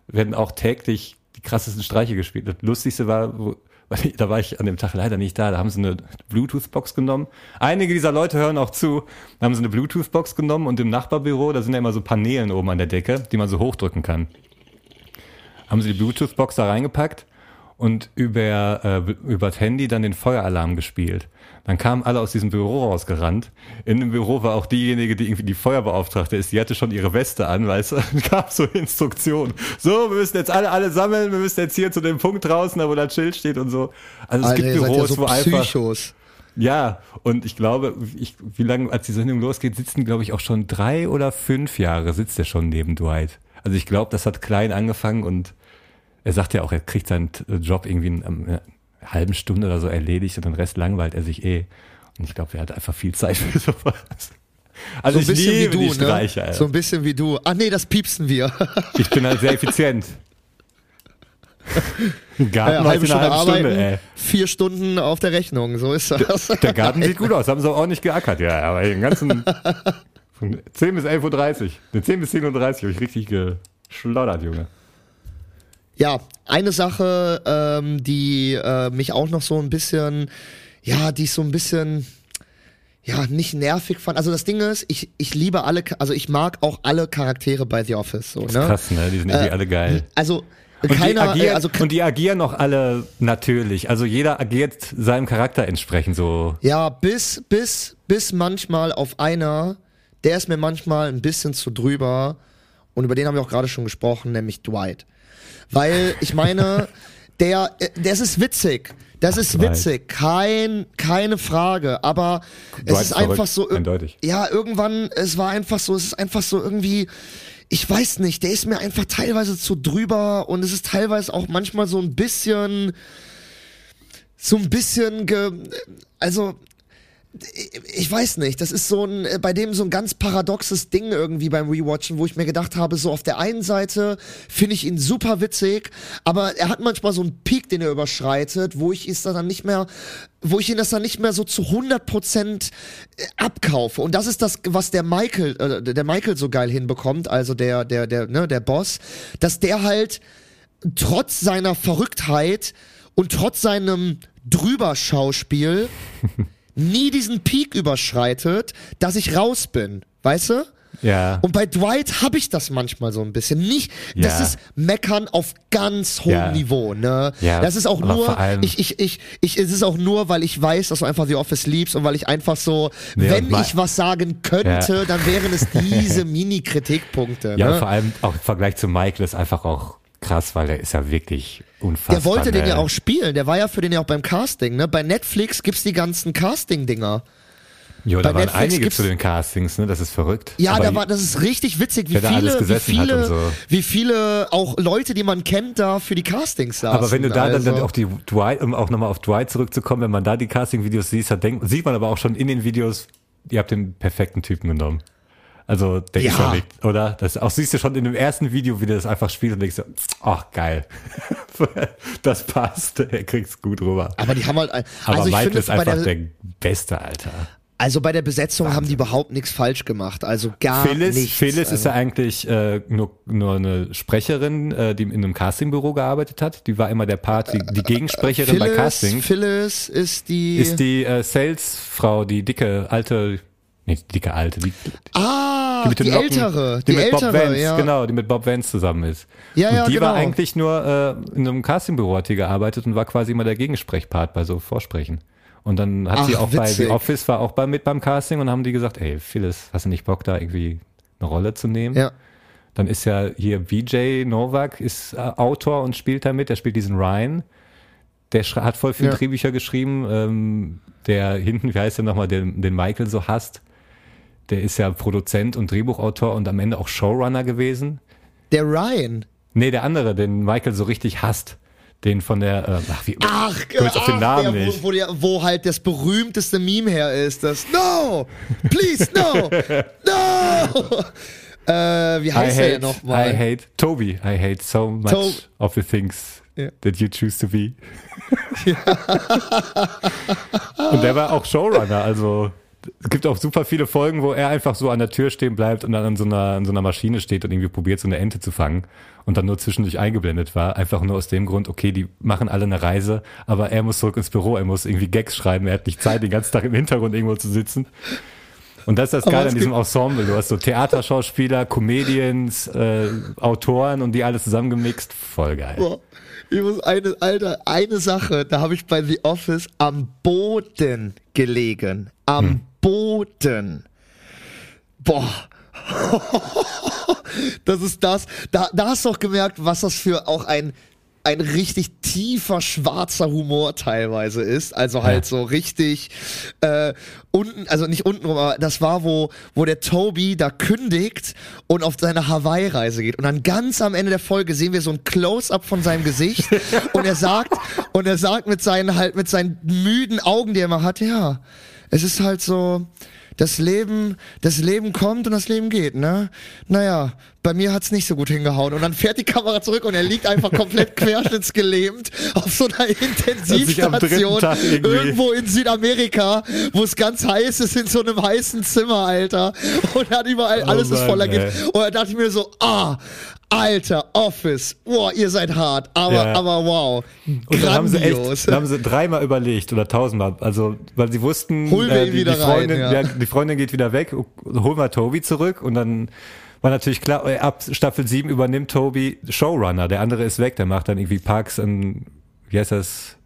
Speaker 2: werden auch täglich die krassesten Streiche gespielt. Das Lustigste war, wo, weil da war ich an dem Tag leider nicht da, da haben sie eine Bluetooth-Box genommen. Einige dieser Leute hören auch zu, da haben sie eine Bluetooth-Box genommen und im Nachbarbüro, da sind ja immer so Paneelen oben an der Decke, die man so hochdrücken kann. Haben sie die Bluetooth-Box da reingepackt und über, äh, über das Handy dann den Feueralarm gespielt. Dann kamen alle aus diesem Büro rausgerannt. In dem Büro war auch diejenige, die irgendwie die Feuerbeauftragte ist, die hatte schon ihre Weste an, weißt du, und gab so Instruktionen. So, wir müssen jetzt alle, alle sammeln, wir müssen jetzt hier zu dem Punkt draußen, da wo das Schild steht und so. Also es
Speaker 1: Alter,
Speaker 2: gibt
Speaker 1: seid ja
Speaker 2: Büros,
Speaker 1: so
Speaker 2: wo einfach,
Speaker 1: Psychos.
Speaker 2: ja, und ich glaube, ich, wie lange, als die Sendung losgeht, sitzen, glaube ich, auch schon drei oder fünf Jahre sitzt er schon neben Dwight. Also ich glaube, das hat klein angefangen und er sagt ja auch, er kriegt seinen Job irgendwie halben Stunde oder so erledigt und den Rest langweilt er sich eh. Und ich glaube, er hat einfach viel Zeit für sowas. Also
Speaker 1: So ein
Speaker 2: ich
Speaker 1: bisschen wie
Speaker 2: liebe
Speaker 1: du,
Speaker 2: die
Speaker 1: ne?
Speaker 2: Streiche, Alter.
Speaker 1: So ein bisschen wie du. Ach nee, das piepsen wir.
Speaker 2: Ich bin halt sehr effizient. Ein Garten
Speaker 1: Ja, halbe Stunde
Speaker 2: halben
Speaker 1: arbeiten,
Speaker 2: Stunde, ey.
Speaker 1: vier Stunden auf der Rechnung. So ist das.
Speaker 2: Der Garten sieht gut aus, haben sie auch ordentlich geackert, ja, aber den ganzen von 10 bis 11.30 Uhr. Den 10 bis 10.30 Uhr habe ich richtig geschloddert, Junge.
Speaker 1: Ja, eine Sache, ähm, die äh, mich auch noch so ein bisschen, ja, die ich so ein bisschen, ja, nicht nervig fand. Also das Ding ist, ich, ich liebe alle, also ich mag auch alle Charaktere bei The Office. So, ne?
Speaker 2: Krass, ne? Die sind irgendwie
Speaker 1: Äh,
Speaker 2: alle geil.
Speaker 1: Also
Speaker 2: Und,
Speaker 1: keiner,
Speaker 2: die agieren,
Speaker 1: äh, also
Speaker 2: und die agieren auch alle natürlich. Also jeder agiert seinem Charakter entsprechend so.
Speaker 1: Ja, bis, bis, bis manchmal auf einer, der ist mir manchmal ein bisschen zu drüber und über den haben wir auch gerade schon gesprochen, nämlich Dwight. Weil ich meine, der, äh, das ist witzig. Das ist witzig, kein, keine Frage. Aber es ist einfach so,
Speaker 2: eindeutig.
Speaker 1: ja, irgendwann, es war einfach so, es ist einfach so irgendwie, ich weiß nicht, der ist mir einfach teilweise zu drüber und es ist teilweise auch manchmal so ein bisschen, so ein bisschen, ge, also, ich weiß nicht, das ist so ein, äh, bei dem so ein ganz paradoxes Ding irgendwie beim Rewatchen, wo ich mir gedacht habe, so auf der einen Seite finde ich ihn super witzig, aber er hat manchmal so einen Peak, den er überschreitet, wo ich es dann nicht mehr, wo ich ihn das dann nicht mehr so zu 100% äh, abkaufe. Und das ist das, was der Michael, äh, der Michael so geil hinbekommt, also der, der, der, ne, der Boss, dass der halt trotz seiner Verrücktheit und trotz seinem Drüberschauspiel nie diesen Peak überschreitet, dass ich raus bin. Weißt du?
Speaker 2: Ja.
Speaker 1: Und bei Dwight habe ich das manchmal so ein bisschen. Nicht, das
Speaker 2: Ja.
Speaker 1: ist Meckern auf ganz hohem
Speaker 2: Ja.
Speaker 1: Niveau, ne?
Speaker 2: Ja,
Speaker 1: Das ist auch nur, ich, ich, ich, ich, es ist auch nur, weil ich weiß, dass du einfach The Office liebst und weil ich einfach so,
Speaker 2: Nee,
Speaker 1: wenn ich was sagen könnte,
Speaker 2: Ja.
Speaker 1: dann wären es diese Mini-Kritikpunkte.
Speaker 2: Ja,
Speaker 1: ne?
Speaker 2: vor allem auch im Vergleich zu Michael ist einfach auch krass, weil der ist ja wirklich unfassbar.
Speaker 1: Der wollte den ja auch spielen. Der war ja für den ja auch beim Casting. Ne? Bei Netflix gibt's die ganzen Casting-Dinger.
Speaker 2: Jo, da waren
Speaker 1: Netflix
Speaker 2: einige
Speaker 1: gibt's-
Speaker 2: zu den Castings, ne? Das ist verrückt.
Speaker 1: Ja,
Speaker 2: Aber
Speaker 1: da war, das ist richtig witzig, wie viele, wie viele,
Speaker 2: so.
Speaker 1: wie viele auch Leute, die man kennt, da für die Castings saßen.
Speaker 2: Aber wenn du da dann, dann
Speaker 1: Also-
Speaker 2: auf die Dwight, um auch nochmal auf Dwight zurückzukommen, wenn man da die Casting-Videos sieht, dann denkt, sieht man aber auch schon in den Videos, ihr habt den perfekten Typen genommen. Also der ist
Speaker 1: Ja.
Speaker 2: ja nicht, oder? Das auch siehst du schon in dem ersten Video, wie der das einfach spielt und denkst so, ach geil. das passt, er kriegt's gut rüber.
Speaker 1: aber die haben halt, ein-
Speaker 2: Aber
Speaker 1: also ich
Speaker 2: Michael
Speaker 1: finde,
Speaker 2: ist
Speaker 1: bei
Speaker 2: einfach
Speaker 1: der,
Speaker 2: der beste, Alter.
Speaker 1: also bei der Besetzung haben die überhaupt nichts falsch gemacht. Also gar
Speaker 2: Phyllis,
Speaker 1: nichts.
Speaker 2: Phyllis
Speaker 1: also.
Speaker 2: ist ja eigentlich äh, nur, nur eine Sprecherin, äh, die in einem Castingbüro gearbeitet hat. Die war immer der Part, die, die Gegensprecherin bei
Speaker 1: Phyllis,
Speaker 2: Castings.
Speaker 1: Phyllis ist die,
Speaker 2: ist die äh, Salesfrau, die dicke, alte, nee, die dicke alte, die,
Speaker 1: ah,
Speaker 2: die mit den
Speaker 1: die
Speaker 2: Locken,
Speaker 1: ältere,
Speaker 2: die,
Speaker 1: die,
Speaker 2: mit
Speaker 1: ältere,
Speaker 2: Bob Vance,
Speaker 1: ja.
Speaker 2: genau, die mit Bob Vance zusammen ist.
Speaker 1: Ja,
Speaker 2: und
Speaker 1: ja,
Speaker 2: die war
Speaker 1: genau.
Speaker 2: eigentlich nur äh, in einem Castingbüro hat die gearbeitet und war quasi immer der Gegensprechpart bei so Vorsprechen. Und dann hat sie
Speaker 1: Ach,
Speaker 2: auch bei
Speaker 1: witzig.
Speaker 2: The Office war auch bei, mit beim Casting und haben die gesagt, ey, Phyllis, hast du nicht Bock da irgendwie eine Rolle zu nehmen?
Speaker 1: Ja.
Speaker 2: Dann ist ja hier BJ Novak ist äh, Autor und spielt damit. Der spielt diesen Ryan. Der hat voll viele
Speaker 1: Ja.
Speaker 2: Drehbücher geschrieben. Ähm, der hinten, wie heißt der nochmal, den, den Michael so hasst. Der ist ja Produzent und Drehbuchautor und am Ende auch Showrunner gewesen.
Speaker 1: Der Ryan.
Speaker 2: Nee, der andere, den Michael so richtig hasst. Den von der, äh, ach, wie,
Speaker 1: Ach,
Speaker 2: jetzt auf den
Speaker 1: ach,
Speaker 2: Namen
Speaker 1: der,
Speaker 2: nicht.
Speaker 1: Wo, wo, der, wo halt das berühmteste Meme her ist, das No! Please, no! No! äh, wie
Speaker 2: I
Speaker 1: heißt der
Speaker 2: hate,
Speaker 1: denn nochmal?
Speaker 2: I hate, Toby, I hate so much
Speaker 1: To-
Speaker 2: of the things
Speaker 1: Ja.
Speaker 2: that you choose to be. Und der war auch Showrunner, also es gibt auch super viele Folgen, wo er einfach so an der Tür stehen bleibt und dann an so einer, an so einer Maschine steht und irgendwie probiert, so eine Ente zu fangen und dann nur zwischendurch eingeblendet war. Einfach nur aus dem Grund, okay, die machen alle eine Reise, aber er muss zurück ins Büro, er muss irgendwie Gags schreiben, er hat nicht Zeit, den ganzen Tag im Hintergrund irgendwo zu sitzen. Und das ist das
Speaker 1: Aber
Speaker 2: Geile an diesem Ensemble. Du hast so Theaterschauspieler, Comedians, äh, Autoren und die alle zusammengemixt. Voll geil.
Speaker 1: Boah, ich muss eine, Alter, eine Sache, da habe ich bei The Office am Boden gelegen. Am
Speaker 2: Hm.
Speaker 1: Boden. Boah. das ist das. Da, da hast du auch gemerkt, was das für auch ein ein richtig tiefer schwarzer Humor teilweise ist, also halt so richtig äh, unten, also nicht unten rum, aber das war wo wo der Toby da kündigt und auf seine Hawaii-Reise geht und dann ganz am Ende der Folge sehen wir so ein Close-up von seinem Gesicht und er sagt und er sagt mit seinen halt mit seinen müden Augen, die er immer hat, ja, es ist halt so das Leben, das Leben kommt und das Leben geht, ne? Naja, bei mir hat's nicht so gut hingehauen. Und dann fährt die Kamera zurück und er liegt einfach komplett querschnittsgelähmt auf so einer Intensivstation irgendwo in Südamerika, wo es ganz heiß ist, in so einem heißen Zimmer, Alter. Und er hat überall,
Speaker 2: Oh
Speaker 1: alles ist
Speaker 2: Mann,
Speaker 1: voller
Speaker 2: ey.
Speaker 1: Gift. Und da dachte ich mir so, ah, Alter, Office, boah, ihr seid hart, aber,
Speaker 2: Ja.
Speaker 1: aber wow,
Speaker 2: Und dann haben sie echt, dann haben sie dreimal überlegt oder tausendmal, also weil sie wussten,
Speaker 1: ihn
Speaker 2: die, die Freundin,
Speaker 1: rein, ja.
Speaker 2: die Freundin geht wieder weg, holen wir Toby zurück und dann war natürlich klar, äh, ab Staffel 7 übernimmt Toby Showrunner, der andere ist weg, der macht dann irgendwie Parks in, wie heißt das?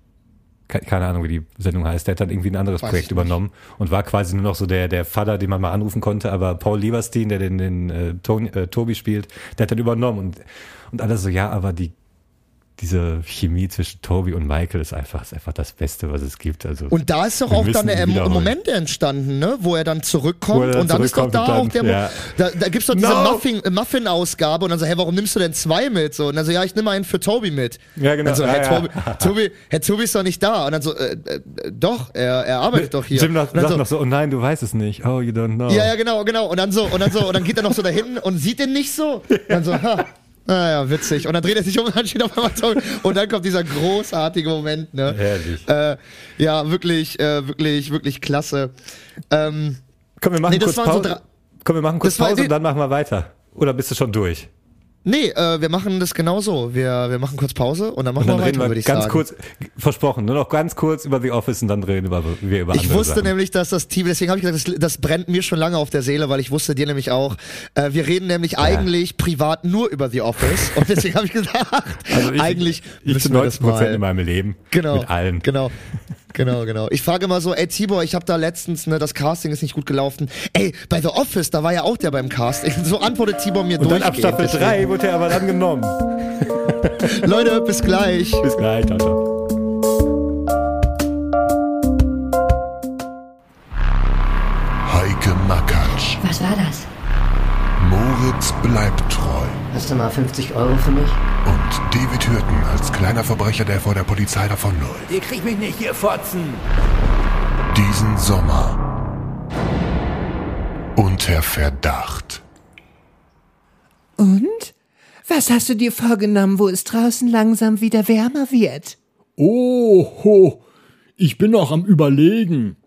Speaker 2: Ke- Keine Ahnung, wie die Sendung heißt. Der hat dann irgendwie ein anderes
Speaker 1: Weiß
Speaker 2: Projekt übernommen und war quasi nur noch so der, der Vater, den man mal anrufen konnte. Aber Paul Lieberstein, der den, den äh, Tony, äh, Toby spielt, der hat dann übernommen. Und, und alle so, ja, aber die, diese Chemie zwischen Toby und Michael ist einfach, ist einfach das Beste, was es gibt. Also,
Speaker 1: Und da ist doch auch dann der. Moment entstanden, ne? wo er dann zurückkommt
Speaker 2: dann
Speaker 1: und dann ist doch da auch der
Speaker 2: dann-
Speaker 1: Mo
Speaker 2: ja.
Speaker 1: da, da gibt's doch diese
Speaker 2: No!
Speaker 1: Äh, Muffin-Ausgabe und dann so, hey, warum nimmst du denn zwei mit? So, und dann so, ja, ich nehme einen für Toby mit.
Speaker 2: Ja, genau.
Speaker 1: Und so,
Speaker 2: Ja,
Speaker 1: Herr,
Speaker 2: ja.
Speaker 1: Toby, Toby, Herr Toby ist doch nicht da. Und dann so, äh, äh, doch, er, er arbeitet doch hier.
Speaker 2: Jim noch,
Speaker 1: und dann
Speaker 2: sagt
Speaker 1: so,
Speaker 2: noch so, oh nein, du weißt es nicht. Oh, you don't know.
Speaker 1: ja, ja, genau, genau. Und dann so, und dann so, und dann geht er noch so dahin und sieht den nicht so. Und dann so, ha. Naja, witzig. Und dann dreht er sich um und dann steht auf einmal Toby. Und dann kommt dieser großartige Moment, ne?
Speaker 2: Herrlich.
Speaker 1: Äh, ja, wirklich, äh, wirklich, wirklich klasse. Ähm,
Speaker 2: Komm, wir machen
Speaker 1: Nee,
Speaker 2: kurz
Speaker 1: so
Speaker 2: Pause.
Speaker 1: drei-
Speaker 2: Komm, wir machen kurz Pause und dann machen wir weiter. Oder bist du schon durch?
Speaker 1: Nee, äh, wir machen das genauso. Wir, wir machen kurz Pause und dann machen
Speaker 2: Und dann
Speaker 1: wir weiter,
Speaker 2: wir
Speaker 1: würde ich
Speaker 2: ganz
Speaker 1: sagen.
Speaker 2: kurz, versprochen, nur noch ganz kurz über The Office und dann reden wir, wir über
Speaker 1: Ich wusste
Speaker 2: Sachen.
Speaker 1: nämlich, dass das Team, deswegen habe ich gesagt, das, das brennt mir schon lange auf der Seele, weil ich wusste dir nämlich auch, äh, wir reden nämlich eigentlich privat nur über The Office und deswegen habe ich gesagt,
Speaker 2: also ich,
Speaker 1: eigentlich
Speaker 2: ich
Speaker 1: müssen
Speaker 2: zu
Speaker 1: wir
Speaker 2: 90
Speaker 1: das mal.
Speaker 2: Prozent in meinem Leben.
Speaker 1: Genau.
Speaker 2: Mit allen.
Speaker 1: Genau. Genau, genau. Ich frage immer so, ey Tibor, ich habe da letztens, ne, das Casting ist nicht gut gelaufen. Ey, bei The Office, da war ja auch der beim Casting. So antwortet Tibor mir
Speaker 2: Und dann ab. Staffel 3 wurde er aber dann genommen.
Speaker 1: Leute, bis gleich.
Speaker 2: Bis gleich, ciao, ciao.
Speaker 5: war das?
Speaker 6: Moritz bleibt treu.
Speaker 5: Hast du mal 50 Euro für mich?
Speaker 6: Und David Hürten als kleiner Verbrecher, der vor der Polizei davonläuft.
Speaker 4: Ihr kriegt mich nicht, ihr Fotzen!
Speaker 6: Diesen Sommer. Unter Verdacht.
Speaker 7: Und? Was hast du dir vorgenommen, wo es draußen langsam wieder wärmer wird?
Speaker 8: Oh, ho, ich bin noch am Überlegen.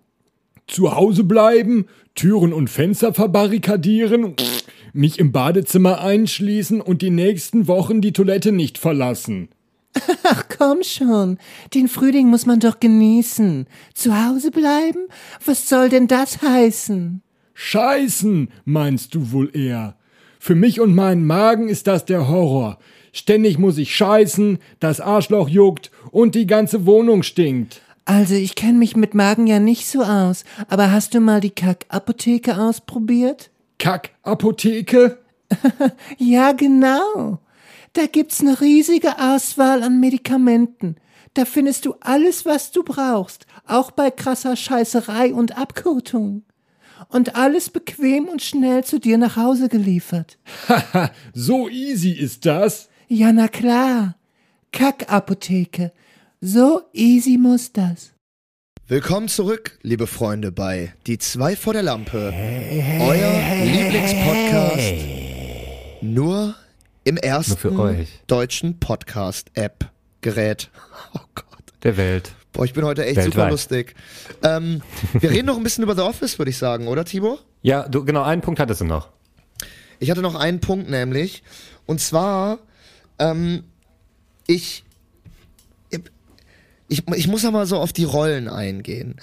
Speaker 8: Zu Hause bleiben, Türen und Fenster verbarrikadieren, mich im Badezimmer einschließen und die nächsten Wochen die Toilette nicht verlassen.
Speaker 7: Ach komm schon, den Frühling muss man doch genießen. Zu Hause bleiben? Was soll denn das heißen?
Speaker 8: Scheißen, meinst du wohl eher? Für mich und meinen Magen ist das der Horror. Ständig muss ich scheißen, das Arschloch juckt und die ganze Wohnung stinkt.
Speaker 7: Also ich kenne mich mit Magen ja nicht so aus, aber hast du mal die Kackapotheke ausprobiert?
Speaker 8: Kackapotheke?
Speaker 7: Ja, genau. Da gibt's eine riesige Auswahl an Medikamenten. Da findest du alles, was du brauchst, auch bei krasser Scheißerei und Abkotung. Und alles bequem und schnell zu dir nach Hause geliefert.
Speaker 8: Haha, so easy ist das.
Speaker 7: Ja, na klar. Kackapotheke. So easy muss das.
Speaker 1: Willkommen zurück, liebe Freunde, bei Die zwei vor der Lampe. Euer Lieblingspodcast. Nur im ersten
Speaker 2: euch.
Speaker 1: deutschen Podcast-App-Gerät. Oh Gott.
Speaker 2: Der Welt.
Speaker 1: Boah, ich bin heute echt super
Speaker 2: Weltweit.
Speaker 1: lustig. Ähm, wir reden noch ein bisschen über The Office, würde ich sagen, oder Tibor?
Speaker 2: Ja, du, genau, einen Punkt hattest du noch.
Speaker 1: Ich hatte noch einen Punkt nämlich. Und zwar, ähm, ich, ich, ich muss mal so auf die Rollen eingehen.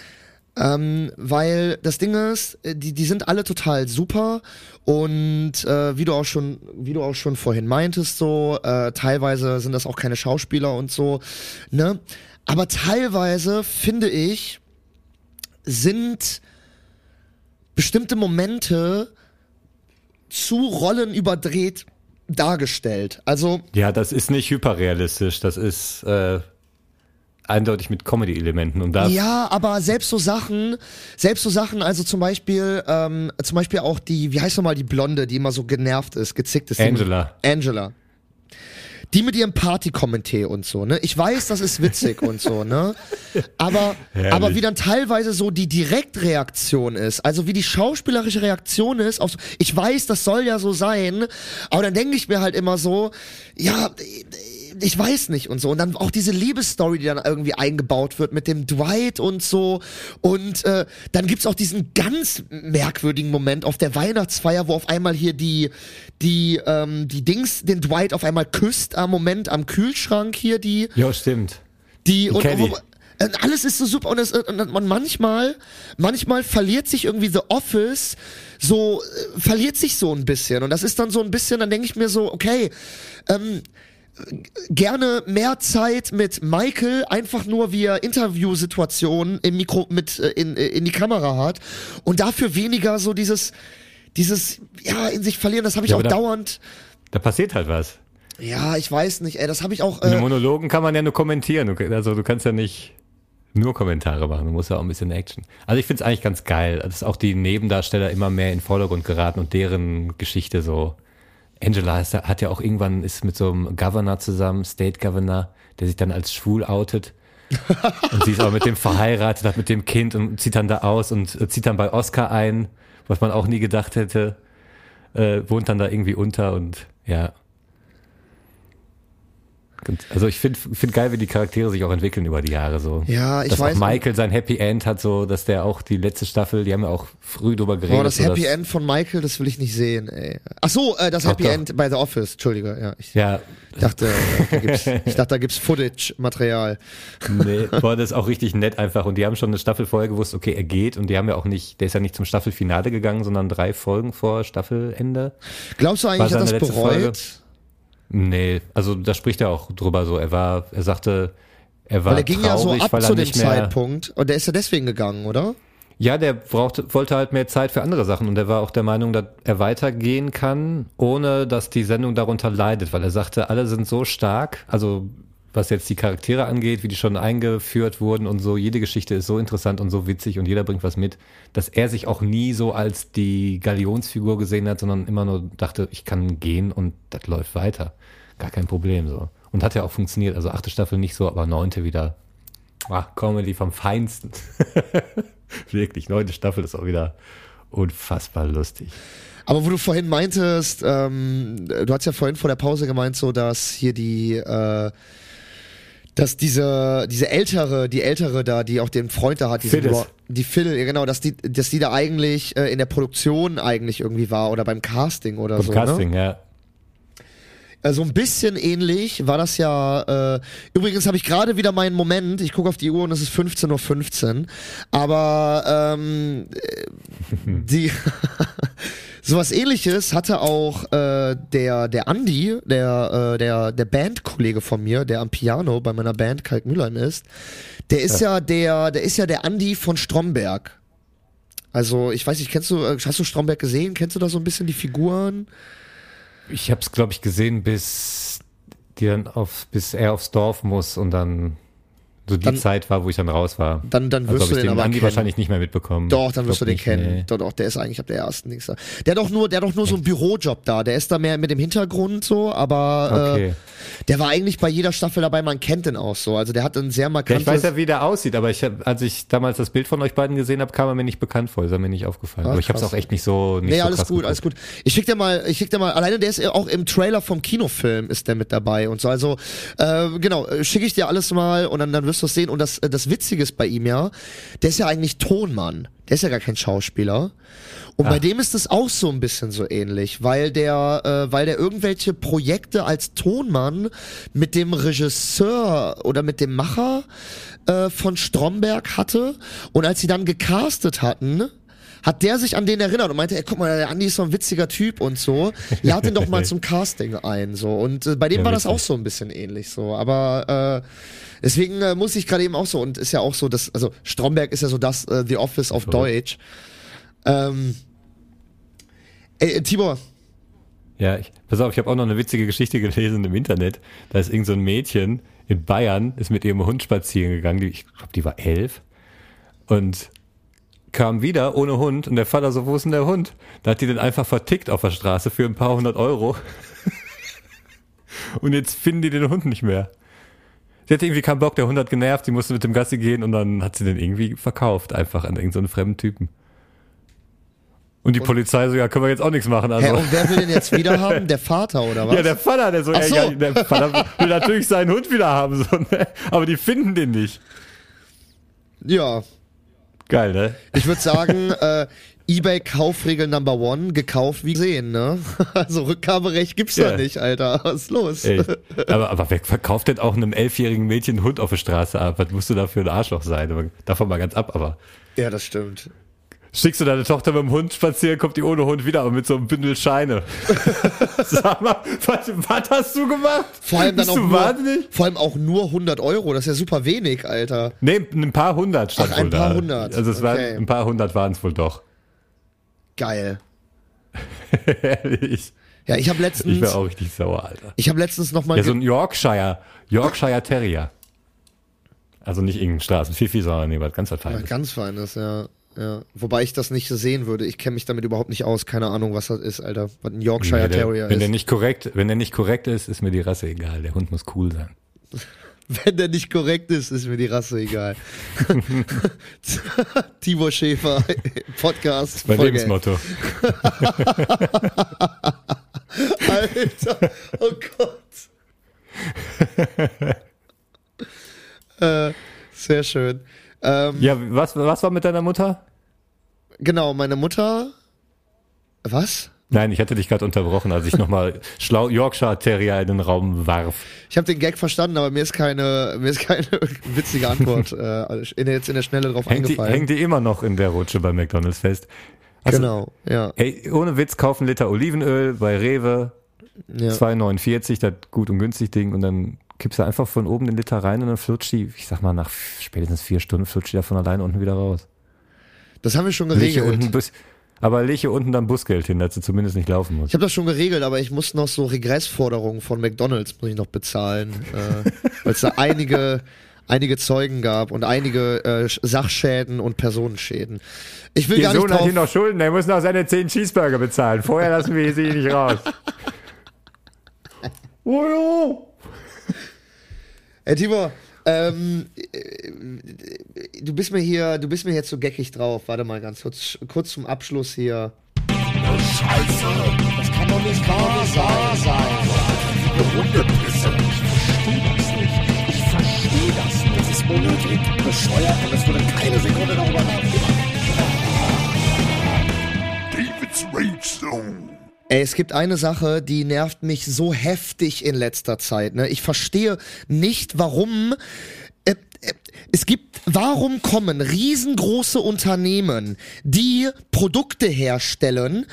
Speaker 1: Ähm, weil das Ding ist, äh, die, die sind alle total super und äh, wie du auch schon, wie du auch schon vorhin meintest, so, äh, teilweise sind das auch keine Schauspieler und so, ne? Aber teilweise finde ich, sind bestimmte Momente zu Rollen überdreht dargestellt. Also,
Speaker 2: Ja, das ist nicht hyperrealistisch, das ist äh, eindeutig mit Comedy-Elementen und da
Speaker 1: ja, aber selbst so Sachen, selbst so Sachen, also zum Beispiel, ähm, zum Beispiel auch die, wie heißt nochmal die Blonde, die immer so genervt ist, gezickt ist. die mit-
Speaker 2: Angela.
Speaker 1: Angela. Die mit ihrem Party-Kommentier und so, ne? Ich weiß, das ist witzig und so, ne? Aber, aber wie dann teilweise so die Direktreaktion ist, also wie die schauspielerische Reaktion ist auf, so- ich weiß, das soll ja so sein, aber dann denke ich mir halt immer so, ja, ich weiß nicht und so. Und dann auch diese Liebesstory, die dann irgendwie eingebaut wird mit dem Dwight und so. Und äh, dann gibt's auch diesen ganz merkwürdigen Moment auf der Weihnachtsfeier, wo auf einmal hier die, die, ähm, die Dings den Dwight auf einmal küsst am Moment am Kühlschrank hier, die,
Speaker 2: Ja, stimmt.
Speaker 1: die und,
Speaker 2: Kenny.
Speaker 1: wo, und alles ist so super und, es, und man manchmal, manchmal verliert sich irgendwie The Office so, äh, verliert sich so ein bisschen und das ist dann so ein bisschen, dann denke ich mir so, okay, ähm, gerne mehr Zeit mit Michael, einfach nur wie er Interviewsituationen im Mikro mit äh, in, äh, in die Kamera hat und dafür weniger so dieses dieses ja in sich verlieren, das habe ich
Speaker 2: Ja,
Speaker 1: auch
Speaker 2: da-
Speaker 1: dauernd.
Speaker 2: Da passiert halt was.
Speaker 1: Ja, ich weiß nicht, ey, das habe ich auch
Speaker 2: In
Speaker 1: äh,
Speaker 2: Monologen kann man ja nur kommentieren. Also du kannst ja nicht nur Kommentare machen, du musst ja auch ein bisschen Action. Also ich finde es eigentlich ganz geil, dass auch die Nebendarsteller immer mehr in den Vordergrund geraten und deren Geschichte so. Angela ist, hat ja auch irgendwann ist mit so einem Governor zusammen, State Governor, der sich dann als schwul outet. und sie ist auch mit dem verheiratet, hat mit dem Kind und zieht dann da aus und äh, zieht dann bei Oscar ein, was man auch nie gedacht hätte. Äh, wohnt dann da irgendwie unter und ja, Also ich finde find geil, wie die Charaktere sich auch entwickeln über die Jahre so.
Speaker 1: Ja, ich
Speaker 2: dass
Speaker 1: weiß-
Speaker 2: auch Michael sein Happy End hat, so dass der auch die letzte Staffel, die haben ja auch früh drüber geredet.
Speaker 1: Boah, das
Speaker 2: so
Speaker 1: Happy
Speaker 2: dass,
Speaker 1: End von Michael, das will ich nicht sehen, ey. Ach so, äh, das Happy
Speaker 2: doch.
Speaker 1: End bei The Office, Entschuldige, ja. Ich
Speaker 2: Ja,
Speaker 1: dachte, da gibt's, ich dachte, da gibt's Footage-Material.
Speaker 2: nee, boah, das ist auch richtig nett einfach. Und die haben schon eine Staffel vorher gewusst, okay, er geht. Und die haben ja auch nicht, der ist ja nicht zum Staffelfinale gegangen, sondern drei Folgen vor Staffelende.
Speaker 1: Glaubst du eigentlich, er
Speaker 2: seine
Speaker 1: das
Speaker 2: letzte Folge? Nee, also da spricht er auch drüber so. Er war, er sagte, er war
Speaker 1: Weil er ging ja so
Speaker 2: traurig,
Speaker 1: ab zu dem Zeitpunkt und der ist ja deswegen gegangen, oder?
Speaker 2: Ja, der brauchte, wollte halt mehr Zeit für andere Sachen und er war auch der Meinung, dass er weitergehen kann, ohne dass die Sendung darunter leidet, weil er sagte, alle sind so stark, also was jetzt die Charaktere angeht, wie die schon eingeführt wurden und so, jede Geschichte ist so interessant und so witzig und jeder bringt was mit, dass er sich auch nie so als die Galionsfigur gesehen hat, sondern immer nur dachte, ich kann gehen und das läuft weiter. Gar kein Problem so. Und hat ja auch funktioniert. Also achte Staffel nicht so, aber neunte wieder. Ah, Comedy vom Feinsten. Wirklich, neunte Staffel ist auch wieder unfassbar lustig.
Speaker 1: Aber wo du vorhin meintest, ähm, du hast ja vorhin vor der Pause gemeint, so dass hier die, äh, dass diese, diese ältere, die ältere da, die auch den Freund da hat, diese die Phil, genau, dass die, dass die da eigentlich äh, in der Produktion eigentlich irgendwie war oder beim Casting oder
Speaker 2: Vom
Speaker 1: so.
Speaker 2: Casting,
Speaker 1: Ne?
Speaker 2: ja.
Speaker 1: Äh, So ein bisschen ähnlich war das ja. Äh, übrigens habe ich gerade wieder meinen Moment. Ich gucke auf die Uhr und es ist 15.15 Uhr. Aber ähm, äh, die sowas ähnliches hatte auch äh, der, der Andi, der, äh, der, der Bandkollege von mir, der am Piano bei meiner Band Kalkmühlheim ist. Der ist ja, der, der ist ja der Andi von Stromberg. Also, ich weiß nicht, kennst du, äh, hast du Stromberg gesehen? Kennst du da so ein bisschen die Figuren?
Speaker 2: Ich habe es, glaube ich, gesehen, bis die dann auf, bis er aufs Dorf muss und dann so die
Speaker 1: Dann-
Speaker 2: Zeit war, wo ich dann raus war.
Speaker 1: Dann, dann
Speaker 2: Also
Speaker 1: wirst
Speaker 2: habe
Speaker 1: du den
Speaker 2: den
Speaker 1: aber
Speaker 2: Andi
Speaker 1: kennen.
Speaker 2: wahrscheinlich nicht mehr mitbekommen.
Speaker 1: Doch, dann wirst du den
Speaker 2: nicht,
Speaker 1: kennen.
Speaker 2: nee.
Speaker 1: Doch, doch, der ist eigentlich ab der ersten Dings da. Der hat doch nur, der hat doch nur so einen Bürojob da. Der ist da mehr mit dem Hintergrund so, aber
Speaker 2: Okay.
Speaker 1: äh, der war eigentlich bei jeder Staffel dabei. Man kennt den auch so. Also der hat ein sehr
Speaker 2: Ja,
Speaker 1: markantes.
Speaker 2: ich weiß ja, wie der aussieht, aber ich hab, als ich damals das Bild von euch beiden gesehen habe, kam er mir nicht bekannt vor. Ist er mir nicht aufgefallen.
Speaker 1: Ach,
Speaker 2: aber ich habe es auch echt nicht so nicht
Speaker 1: nee,
Speaker 2: so
Speaker 1: alles gut,
Speaker 2: geguckt.
Speaker 1: alles gut. Ich schick dir mal, ich schick dir mal, alleine der ist ja auch im Trailer vom Kinofilm ist der mit dabei und so. Also, äh, genau, äh, schicke ich dir alles mal und dann, dann wirst du es sehen. Und das, äh, das Witzige ist bei ihm ja, der ist ja eigentlich Tonmann. Der ist ja gar kein Schauspieler. Und bei dem ist es auch so ein bisschen so ähnlich, weil der, äh, weil der irgendwelche Projekte als Tonmann mit dem Regisseur oder mit dem Macher äh, von Stromberg hatte. Und als sie dann gecastet hatten, hat der sich an den erinnert und meinte, ey, guck mal, der Andi ist so ein witziger Typ und so. Lad den doch mal zum Casting ein, so. Und äh, bei dem
Speaker 2: Ja,
Speaker 1: war das auch so ein bisschen ähnlich, so. Aber äh, deswegen äh, muss ich gerade eben auch so und ist ja auch so, dass also Stromberg ist ja so das äh, The Office auf Deutsch. Ähm, ey, äh, Tibor,
Speaker 2: Ja, ich, pass auf, ich habe auch noch eine witzige Geschichte gelesen im Internet. Da ist irgend so ein Mädchen in Bayern, ist mit ihrem Hund spazieren gegangen. Die, ich glaube, die war elf. Und kam wieder ohne Hund und der Vater so, wo ist denn der Hund? Da hat die den einfach vertickt auf der Straße für ein paar hundert Euro. und jetzt finden die den Hund nicht mehr. Sie hatte irgendwie keinen Bock, der Hund hat genervt, sie musste mit dem Gassi gehen und dann hat sie den irgendwie verkauft, einfach an irgendeinen fremden Typen. Und die Polizei so, ja, können wir jetzt auch nichts machen. Also.
Speaker 1: hä, und wer will den jetzt wieder haben? Der Vater oder was?
Speaker 2: Ja, der Vater, der so,
Speaker 1: Ach
Speaker 2: ey,
Speaker 1: so.
Speaker 2: ja, der Vater will natürlich seinen Hund wieder haben, so, ne? aber die finden den nicht.
Speaker 1: ja.
Speaker 2: Geil, ne?
Speaker 1: Ich würde sagen, äh, eBay Kaufregel Number One, gekauft wie gesehen, ne? Also Rückgaberecht gibt's
Speaker 2: Ja.
Speaker 1: da nicht, Alter. Was ist los?
Speaker 2: Ey, aber, aber wer verkauft denn auch einem elfjährigen Mädchen einen Hund auf der Straße ab? Was musst du da für ein Arschloch sein? Davon mal ganz ab, aber
Speaker 1: Ja, das stimmt.
Speaker 2: Schickst du deine Tochter mit dem Hund spazieren, kommt die ohne Hund wieder, aber mit so einem Bündel Scheine. Sag mal, was, was hast du gemacht?
Speaker 1: Vor allem dann
Speaker 2: Bist
Speaker 1: auch
Speaker 2: du
Speaker 1: nur,
Speaker 2: wahnsinnig?
Speaker 1: vor allem auch nur 100 Euro, das ist ja super wenig, Alter.
Speaker 2: Nee, ein paar hundert stand
Speaker 1: Ach, ein
Speaker 2: wohl
Speaker 1: paar
Speaker 2: da.
Speaker 1: hundert.
Speaker 2: Also es
Speaker 1: Okay.
Speaker 2: waren, ein paar hundert waren es wohl doch.
Speaker 1: Geil.
Speaker 2: Ehrlich.
Speaker 1: Ja, ich habe
Speaker 2: Ich
Speaker 1: letztens,
Speaker 2: wäre auch richtig sauer, Alter.
Speaker 1: ich habe letztens noch mal,
Speaker 2: Ja, so ein Yorkshire, Yorkshire Terrier. Also nicht irgendein Straßenfifi, sondern nee, was ganz was
Speaker 1: Ja,
Speaker 2: Feines.
Speaker 1: ganz feines, ja. Ja, wobei ich das nicht sehen würde. Ich kenne mich damit überhaupt nicht aus. Keine Ahnung, was das ist, Alter. Was ein Yorkshire
Speaker 2: Nee, der,
Speaker 1: Terrier
Speaker 2: wenn der
Speaker 1: ist.
Speaker 2: nicht korrekt, wenn der nicht korrekt ist, ist mir die Rasse egal. Der Hund muss cool sein.
Speaker 1: Wenn der nicht korrekt ist, ist mir die Rasse egal. Tibor Schäfer, Podcast.
Speaker 2: Mein
Speaker 1: Folge
Speaker 2: Lebensmotto.
Speaker 1: Alter, oh Gott. äh, sehr schön. Ähm,
Speaker 2: Ja, was, was war mit deiner Mutter?
Speaker 1: Genau, meine Mutter. Was?
Speaker 2: Nein, ich hatte dich gerade unterbrochen, als ich nochmal schlau Yorkshire Terrier in den Raum warf.
Speaker 1: Ich habe den Gag verstanden, aber mir ist keine, mir ist keine witzige Antwort äh, in, jetzt in der Schnelle drauf
Speaker 2: Hängt die,
Speaker 1: eingefallen.
Speaker 2: hängt die immer noch in der Rutsche bei McDonalds fest. Also,
Speaker 1: genau, ja.
Speaker 2: Ey, ohne Witz, kauf einen Liter Olivenöl bei Rewe,
Speaker 1: ja.
Speaker 2: 2,49, das gut und günstig Ding und dann kippst du einfach von oben den Liter rein und dann flutscht die, ich sag mal, nach spätestens vier Stunden flutscht die da von alleine unten wieder raus.
Speaker 1: Das haben wir schon geregelt.
Speaker 2: unten bis, Aber leg hier unten dann Busgeld hin, dass du zumindest nicht laufen musst.
Speaker 1: Ich habe das schon geregelt, aber ich muss noch so Regressforderungen von McDonalds muss ich noch bezahlen, äh, weil es da einige einige Zeugen gab und einige äh, Sachschäden und Personenschäden. Ich will
Speaker 2: Ihr
Speaker 1: gar nicht
Speaker 2: Sohn hat
Speaker 1: drauf.
Speaker 2: hier noch Schulden, der muss noch seine 10 Cheeseburger bezahlen. Vorher lassen wir sie nicht raus. Oh
Speaker 1: Hey Tibor, ähm, äh, du bist mir hier, du bist mir jetzt so geckig drauf. Warte mal ganz kurz, kurz zum Abschluss hier. Scheiße, das kann doch nicht wahr sein. sein.
Speaker 6: Hundepisse. Ich verstehe das nicht. Ich verstehe das nicht. Das ist unnötig, bescheuert und es wurde keine Sekunde darüber nachgedacht. David's Rage Zone.
Speaker 1: Ey, es gibt eine Sache, die nervt mich so heftig in letzter Zeit. Ne? Ich verstehe nicht, warum. Äh, äh, es gibt, warum kommen riesengroße Unternehmen, die Produkte herstellen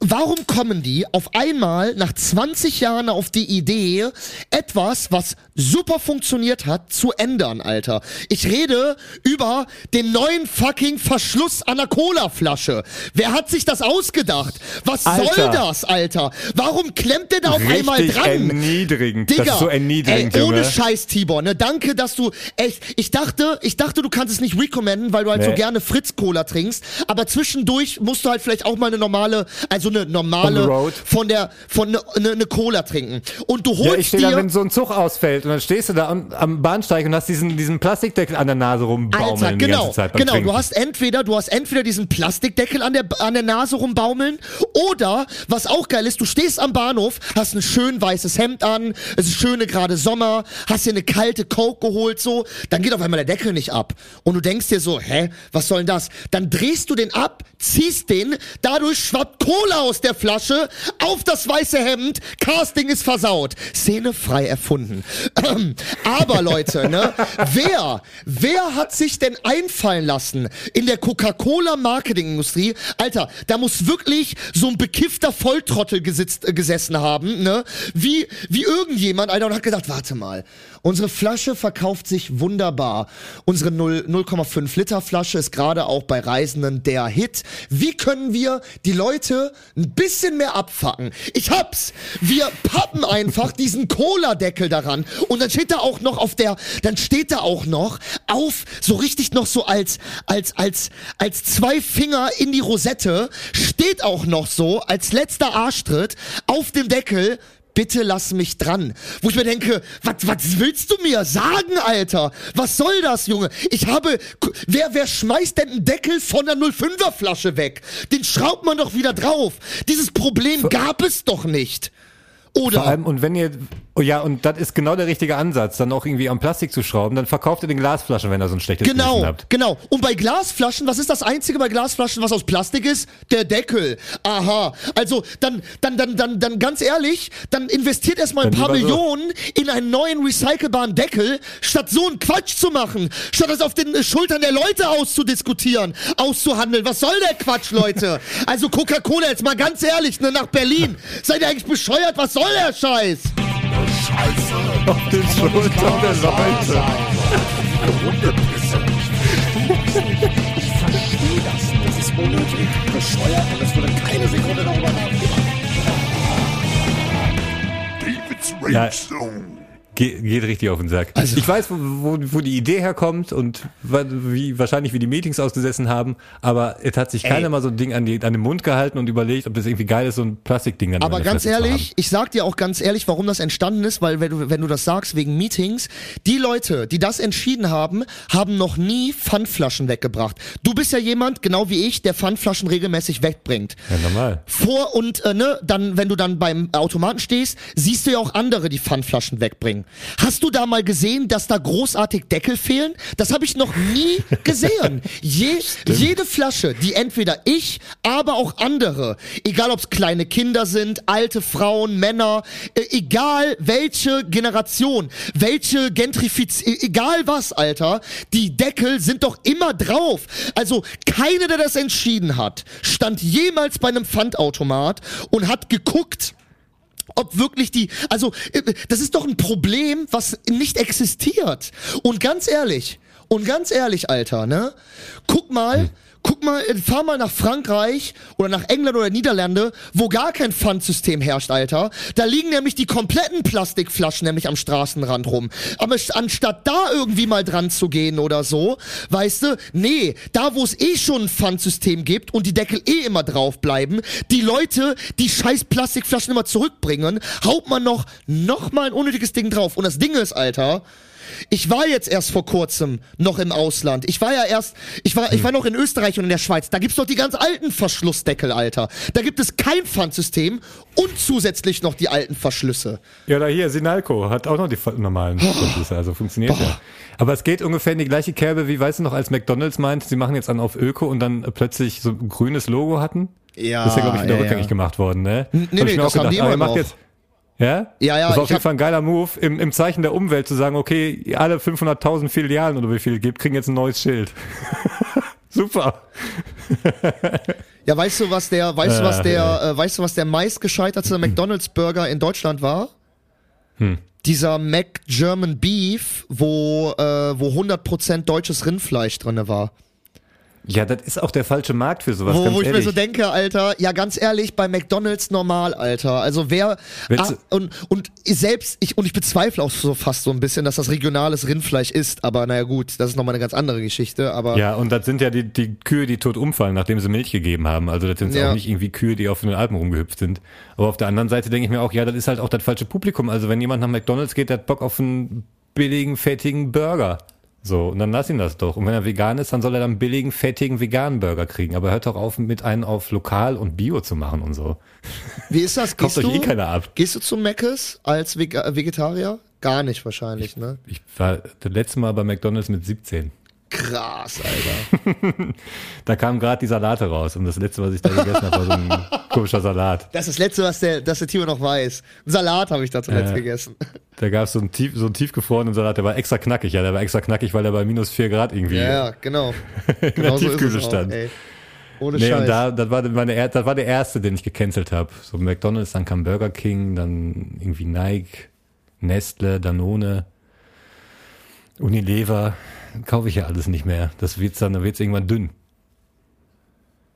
Speaker 1: Warum kommen die auf einmal nach 20 Jahren auf die Idee, etwas, was super funktioniert hat, zu ändern, Alter? Ich rede über den neuen fucking Verschluss an der Cola-Flasche. Wer hat sich das ausgedacht? Was soll
Speaker 2: Alter.
Speaker 1: das, Alter? Warum klemmt der da auf einmal
Speaker 2: Richtig
Speaker 1: dran?
Speaker 2: erniedrigend.
Speaker 1: Digga,
Speaker 2: das ist so erniedrigend,
Speaker 1: ey, ohne
Speaker 2: Junge.
Speaker 1: Scheiß, Tibor, ne? Danke, dass du echt, ich dachte, ich dachte, du kannst es nicht recommenden, weil du halt so
Speaker 2: Nee.
Speaker 1: gerne Fritz-Cola trinkst, aber zwischendurch musst du halt vielleicht auch mal eine normale, also eine normale von der, von ne, ne, ne Cola trinken. Und du
Speaker 2: Ja,
Speaker 1: holst
Speaker 2: ich stehe da,
Speaker 1: dir,
Speaker 2: wenn so ein Zug ausfällt und dann stehst du da am, am Bahnsteig und hast diesen, diesen Plastikdeckel an der Nase rumbaumeln
Speaker 1: Alter,
Speaker 2: die
Speaker 1: genau,
Speaker 2: ganze Zeit beim
Speaker 1: genau.
Speaker 2: Trinken.
Speaker 1: Du hast entweder, du hast entweder diesen Plastikdeckel an der, an der Nase rumbaumeln oder, was auch geil ist, du stehst am Bahnhof, hast ein schön weißes Hemd an, es ist schöne gerade Sommer, hast dir eine kalte Coke geholt, so, dann geht auf einmal der Deckel nicht ab. Und du denkst dir so, hä, was soll denn das? Dann drehst du den ab, ziehst den, dadurch schwappt Cola aus der Flasche auf das weiße Hemd, Casting ist versaut. Szene frei erfunden. Aber Leute, ne, wer, wer hat sich denn einfallen lassen in der Coca-Cola Marketingindustrie? Alter, da muss wirklich so ein bekiffter Volltrottel gesitzt, gesessen haben, ne, wie, wie irgendjemand, Alter, und hat gesagt, warte mal, unsere Flasche verkauft sich wunderbar. Unsere 0 0,5 Liter Flasche ist gerade auch bei Reisenden der Hit. Wie können wir die Leute ein bisschen mehr abfacken? Ich hab's! Wir pappen einfach diesen Cola-Deckel daran und dann steht da auch noch auf der, dann steht da auch noch auf, so richtig noch so als, als, als, als zwei Finger in die Rosette, steht auch noch so als letzter Arschtritt auf dem Deckel, bitte lass mich dran. Wo ich mir denke, was was willst du mir sagen, Alter? Was soll das, Junge? Ich habe, wer, wer schmeißt denn einen Deckel von der 05er Flasche weg? Den schraubt man doch wieder drauf. Dieses Problem gab es doch nicht. Oder?
Speaker 2: Vor allem, und wenn ihr, oh ja, und das ist genau der richtige Ansatz, dann auch irgendwie am Plastik zu schrauben, dann verkauft ihr den Glasflaschen, wenn ihr so ein schlechtes
Speaker 1: Genau,
Speaker 2: Gewissen habt.
Speaker 1: genau. Und bei Glasflaschen, was ist das einzige bei Glasflaschen, was aus Plastik ist? Der Deckel. Aha. Also dann, dann, dann, dann, dann ganz ehrlich, dann investiert erstmal ein
Speaker 2: Dann
Speaker 1: paar
Speaker 2: lieber so.
Speaker 1: Millionen in einen neuen recycelbaren Deckel, statt so einen Quatsch zu machen, statt das auf den Schultern der Leute auszudiskutieren, auszuhandeln. Was soll der Quatsch, Leute? also Coca-Cola, jetzt mal ganz ehrlich, ne, nach Berlin. Seid ihr eigentlich bescheuert? Was soll der Scheiß?
Speaker 2: Auf den Schultern der Leute.
Speaker 6: Ich verstehe das nicht. Das ist unnötig, bescheuert und es wurde keine Sekunde darüber nachgedacht. David's Rage
Speaker 2: Ja.
Speaker 6: Zone.
Speaker 2: Ge geht richtig auf den Sack.
Speaker 1: Also-
Speaker 2: ich weiß, wo, wo, wo die Idee herkommt und wie wahrscheinlich wie die Meetings ausgesessen haben, aber es hat sich keiner mal so ein Ding an, die, an den Mund gehalten und überlegt, ob das irgendwie geil ist, so ein Plastikding dann
Speaker 1: Aber ganz
Speaker 2: Fresse
Speaker 1: ehrlich, ich sag dir auch ganz ehrlich, warum das entstanden ist, weil wenn du, wenn du das sagst wegen Meetings, die Leute, die das entschieden haben, haben noch nie Pfandflaschen weggebracht. Du bist ja jemand, genau wie ich, der Pfandflaschen regelmäßig wegbringt.
Speaker 2: Ja, normal.
Speaker 1: Vor und äh, ne, dann, wenn du dann beim Automaten stehst, siehst du ja auch andere, die Pfandflaschen wegbringen. Hast du da mal gesehen, dass da großartig Deckel fehlen? Das habe ich noch nie gesehen. Je, jede Flasche, die entweder ich, aber auch andere, egal ob es kleine Kinder sind, alte Frauen, Männer, äh, egal welche Generation, welche Gentrifiz, e- egal was, Alter, die Deckel sind doch immer drauf. Also keiner, der das entschieden hat, stand jemals bei einem Pfandautomat und hat geguckt, ob wirklich die, also äh, das ist doch ein Problem, was nicht existiert. Und ganz ehrlich, und ganz ehrlich, Alter, ne? Guck mal, Guck mal, äh, fahr mal nach Frankreich oder nach England oder Niederlande, wo gar kein Pfandsystem herrscht, Alter. Da liegen nämlich die kompletten Plastikflaschen nämlich am Straßenrand rum. Aber st- anstatt da irgendwie mal dran zu gehen oder so, weißt du, nee, da wo es eh schon ein Pfandsystem gibt und die Deckel eh immer drauf bleiben, die Leute, die scheiß Plastikflaschen immer zurückbringen, haut man noch, noch mal ein unnötiges Ding drauf. Und das Ding ist, Alter, ich war jetzt erst vor kurzem noch im Ausland. Ich war ja erst, ich war, ich war noch in Österreich und in der Schweiz. Da gibt's doch die ganz alten Verschlussdeckel, Alter. Da gibt es kein Pfandsystem und zusätzlich noch die alten Verschlüsse.
Speaker 2: Ja, oder hier, Sinalco hat auch noch die normalen Verschlüsse, also funktioniert ja. Aber es geht ungefähr in die gleiche Kerbe, wie, weißt du noch, als McDonalds meint, sie machen jetzt an auf Öko und dann plötzlich so ein grünes Logo hatten?
Speaker 1: Ja,
Speaker 2: Das ist ja, glaube ich, wieder
Speaker 1: ja,
Speaker 2: rückgängig
Speaker 1: ja.
Speaker 2: gemacht worden, ne?
Speaker 1: Nee,
Speaker 2: Hab
Speaker 1: nee, das
Speaker 2: auch
Speaker 1: haben die
Speaker 2: gedacht, ah,
Speaker 1: immer
Speaker 2: macht
Speaker 1: noch.
Speaker 2: jetzt, ja?
Speaker 1: Ja, ja,
Speaker 2: Das
Speaker 1: ich
Speaker 2: auf jeden Fall ein geiler Move, im, im Zeichen der Umwelt zu sagen, okay, alle 500.000 Filialen oder wie viel es gibt, kriegen jetzt ein neues Schild. Super.
Speaker 1: Ja, weißt du, was der, weißt du, was
Speaker 2: Ach,
Speaker 1: der, äh, weißt du, was der meistgescheiterte McDonalds Burger in Deutschland war?
Speaker 2: Hm.
Speaker 1: Dieser Mac German Beef, wo, äh, wo 100% deutsches Rindfleisch drinne war.
Speaker 2: Ja, das ist auch der falsche Markt für sowas,
Speaker 1: Wo, wo ich mir so denke, Alter, ja ganz ehrlich, bei McDonalds normal, Alter. Also wer ah, und und selbst ich und ich bezweifle auch so fast so ein bisschen, dass das regionales Rindfleisch ist, aber naja gut, das ist nochmal eine ganz andere Geschichte, aber
Speaker 2: Ja, und das sind ja die, die Kühe, die tot umfallen, nachdem sie Milch gegeben haben. Also das sind
Speaker 1: Ja.
Speaker 2: auch nicht irgendwie Kühe, die auf den Alpen rumgehüpft sind. Aber auf der anderen Seite denke ich mir auch, ja, das ist halt auch das falsche Publikum. Also wenn jemand nach McDonalds geht, der hat Bock auf einen billigen, fettigen Burger. So, und dann lass ihn das doch. Und wenn er vegan ist, dann soll er dann einen billigen, fettigen, veganen Burger kriegen. Aber hört doch auf, mit einen auf lokal und bio zu machen und so.
Speaker 1: wie ist das? Gehst
Speaker 2: euch eh keiner ab.
Speaker 1: gehst du zu Mc's als Vegetarier? Gar nicht wahrscheinlich, ne?
Speaker 2: Ich war das letzte Mal bei McDonalds mit 17.
Speaker 1: Krass, Alter.
Speaker 2: Da kamen gerade die Salate raus. Und das letzte, was ich da gegessen habe, war so ein komischer Salat.
Speaker 1: Das ist das Letzte, was der, dass der Timo noch weiß. Ein Salat habe ich da zuletzt
Speaker 2: Ja.
Speaker 1: gegessen.
Speaker 2: Da gab es so einen, tief, so einen tiefgefrorenen Salat, der war extra knackig. Ja, der war extra knackig, weil er bei minus 4 Grad irgendwie
Speaker 1: Ja, ja, genau.
Speaker 2: in der
Speaker 1: Genau so ist
Speaker 2: Tiefkühle
Speaker 1: es auch,
Speaker 2: stand.
Speaker 1: ey. Ohne
Speaker 2: Nee,
Speaker 1: Scheiß.
Speaker 2: und da, das war, meine, das war der erste, den ich gecancelt habe. So McDonalds, dann kam Burger King, dann irgendwie Nike, Nestle, Danone, Unilever. Kaufe ich ja alles nicht mehr. Das wird's dann, dann wird's irgendwann dünn.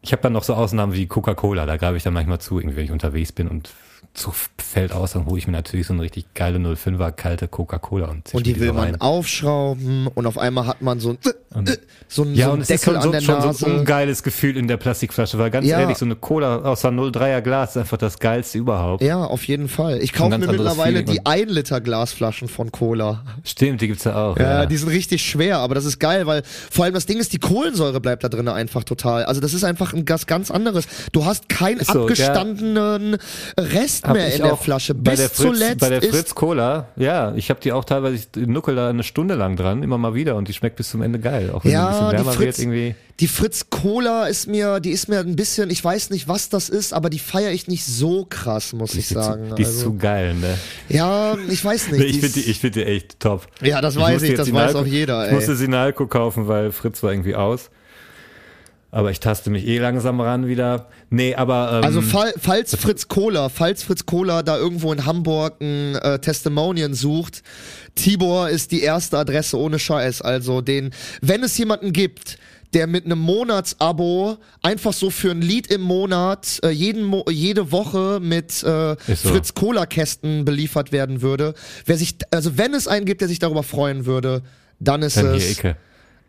Speaker 2: Ich habe dann noch so Ausnahmen wie Coca-Cola, da greife ich dann manchmal zu, irgendwie, wenn ich unterwegs bin und so fällt aus, dann hole ich mir natürlich so eine richtig geile 05er kalte Coca-Cola und
Speaker 1: und die will
Speaker 2: so
Speaker 1: man aufschrauben und auf einmal hat man so ein, äh, so ein,
Speaker 2: Ja,
Speaker 1: so
Speaker 2: und
Speaker 1: Deckel
Speaker 2: schon, so,
Speaker 1: an der
Speaker 2: schon
Speaker 1: Nase.
Speaker 2: so ein ungeiles Gefühl in der Plastikflasche, weil ganz
Speaker 1: Ja.
Speaker 2: ehrlich, so eine Cola aus einer 03er Glas ist einfach das geilste überhaupt.
Speaker 1: ja, auf jeden Fall. Ich kaufe mir mittlerweile die
Speaker 2: und-
Speaker 1: 1 Liter Glasflaschen von Cola.
Speaker 2: Stimmt, die gibt's ja auch.
Speaker 1: Ja,
Speaker 2: Ja,
Speaker 1: die sind richtig schwer, aber das ist geil, weil vor allem das Ding ist, die Kohlensäure bleibt da drin einfach total. Also das ist einfach ein ganz, ganz anderes. Du hast keinen
Speaker 2: so,
Speaker 1: abgestandenen Rest mehr in der
Speaker 2: auch
Speaker 1: Flasche.
Speaker 2: bei
Speaker 1: Bis
Speaker 2: der Fritz,
Speaker 1: zuletzt
Speaker 2: bei der
Speaker 1: ist
Speaker 2: Fritz Cola, ja, ich habe die auch teilweise, ich nuckel da eine Stunde lang dran, immer mal wieder und die schmeckt bis zum Ende geil. Auch wenn die ein
Speaker 1: Ja,
Speaker 2: bisschen
Speaker 1: die
Speaker 2: wärmer wird
Speaker 1: Fritz,
Speaker 2: irgendwie.
Speaker 1: die Fritz Cola ist mir, die ist mir ein bisschen, ich weiß nicht, was das ist, aber die feiere ich nicht so krass, muss ich
Speaker 2: Die, ist
Speaker 1: sagen.
Speaker 2: zu, die ist
Speaker 1: also,
Speaker 2: zu geil, ne?
Speaker 1: ja, ich weiß nicht.
Speaker 2: Ich
Speaker 1: die
Speaker 2: finde die,
Speaker 1: ist-
Speaker 2: ich find die echt top.
Speaker 1: Ja, das weiß
Speaker 2: musste
Speaker 1: ich, das weiß auch jeder,
Speaker 2: Ich
Speaker 1: ey.
Speaker 2: musste Sinalco kaufen, weil Fritz war irgendwie aus. Aber ich taste mich eh langsam ran wieder. Nee, aber ähm,
Speaker 1: Also fall, falls Fritz Cola, falls Fritz Cola da irgendwo in Hamburg ein äh, Testimonial sucht, Tibor ist die erste Adresse ohne Scheiß. Also den, wenn es jemanden gibt, der mit einem Monatsabo einfach so für ein Lied im Monat äh, jeden Mo jede Woche mit äh,
Speaker 2: so.
Speaker 1: Fritz Cola Kästen beliefert werden würde, wer sich, also wenn es einen gibt, der sich darüber freuen würde, dann ist
Speaker 2: dann
Speaker 1: es.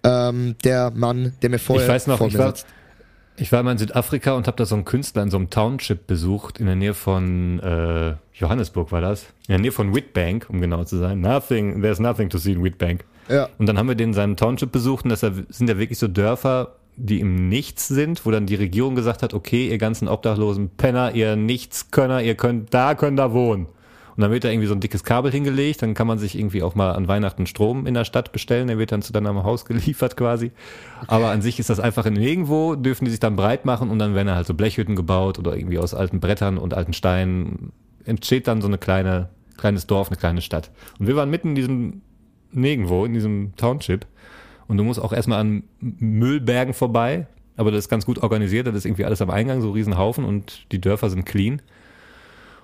Speaker 1: Ähm, der Mann, der mir vorher
Speaker 2: Ich weiß noch, ich war, ich war mal in Südafrika und habe da so einen Künstler in so einem Township besucht, in der Nähe von äh, Johannesburg war das. In der Nähe von Witbank, um genau zu sein. Nothing, there's nothing to see in Witbank.
Speaker 1: Ja.
Speaker 2: Und dann haben wir den in seinem Township besucht und das sind ja wirklich so Dörfer, die im Nichts sind, wo dann die Regierung gesagt hat, okay, ihr ganzen obdachlosen Penner, ihr Nichtskönner, ihr könnt da, könnt da wohnen. Und dann wird da irgendwie so ein dickes Kabel hingelegt, dann kann man sich irgendwie auch mal an Weihnachten Strom in der Stadt bestellen, der wird dann zu deinem Haus geliefert quasi. Aber an sich ist das einfach in irgendwo, dürfen die sich dann breit machen und dann werden da halt so Blechhütten gebaut oder irgendwie aus alten Brettern und alten Steinen entsteht dann so eine kleine, kleines Dorf, eine kleine Stadt. Und wir waren mitten in diesem Nirgendwo, in diesem Township. Und du musst auch erstmal an Müllbergen vorbei, aber das ist ganz gut organisiert, das ist irgendwie alles am Eingang, so Riesenhaufen und die Dörfer sind clean.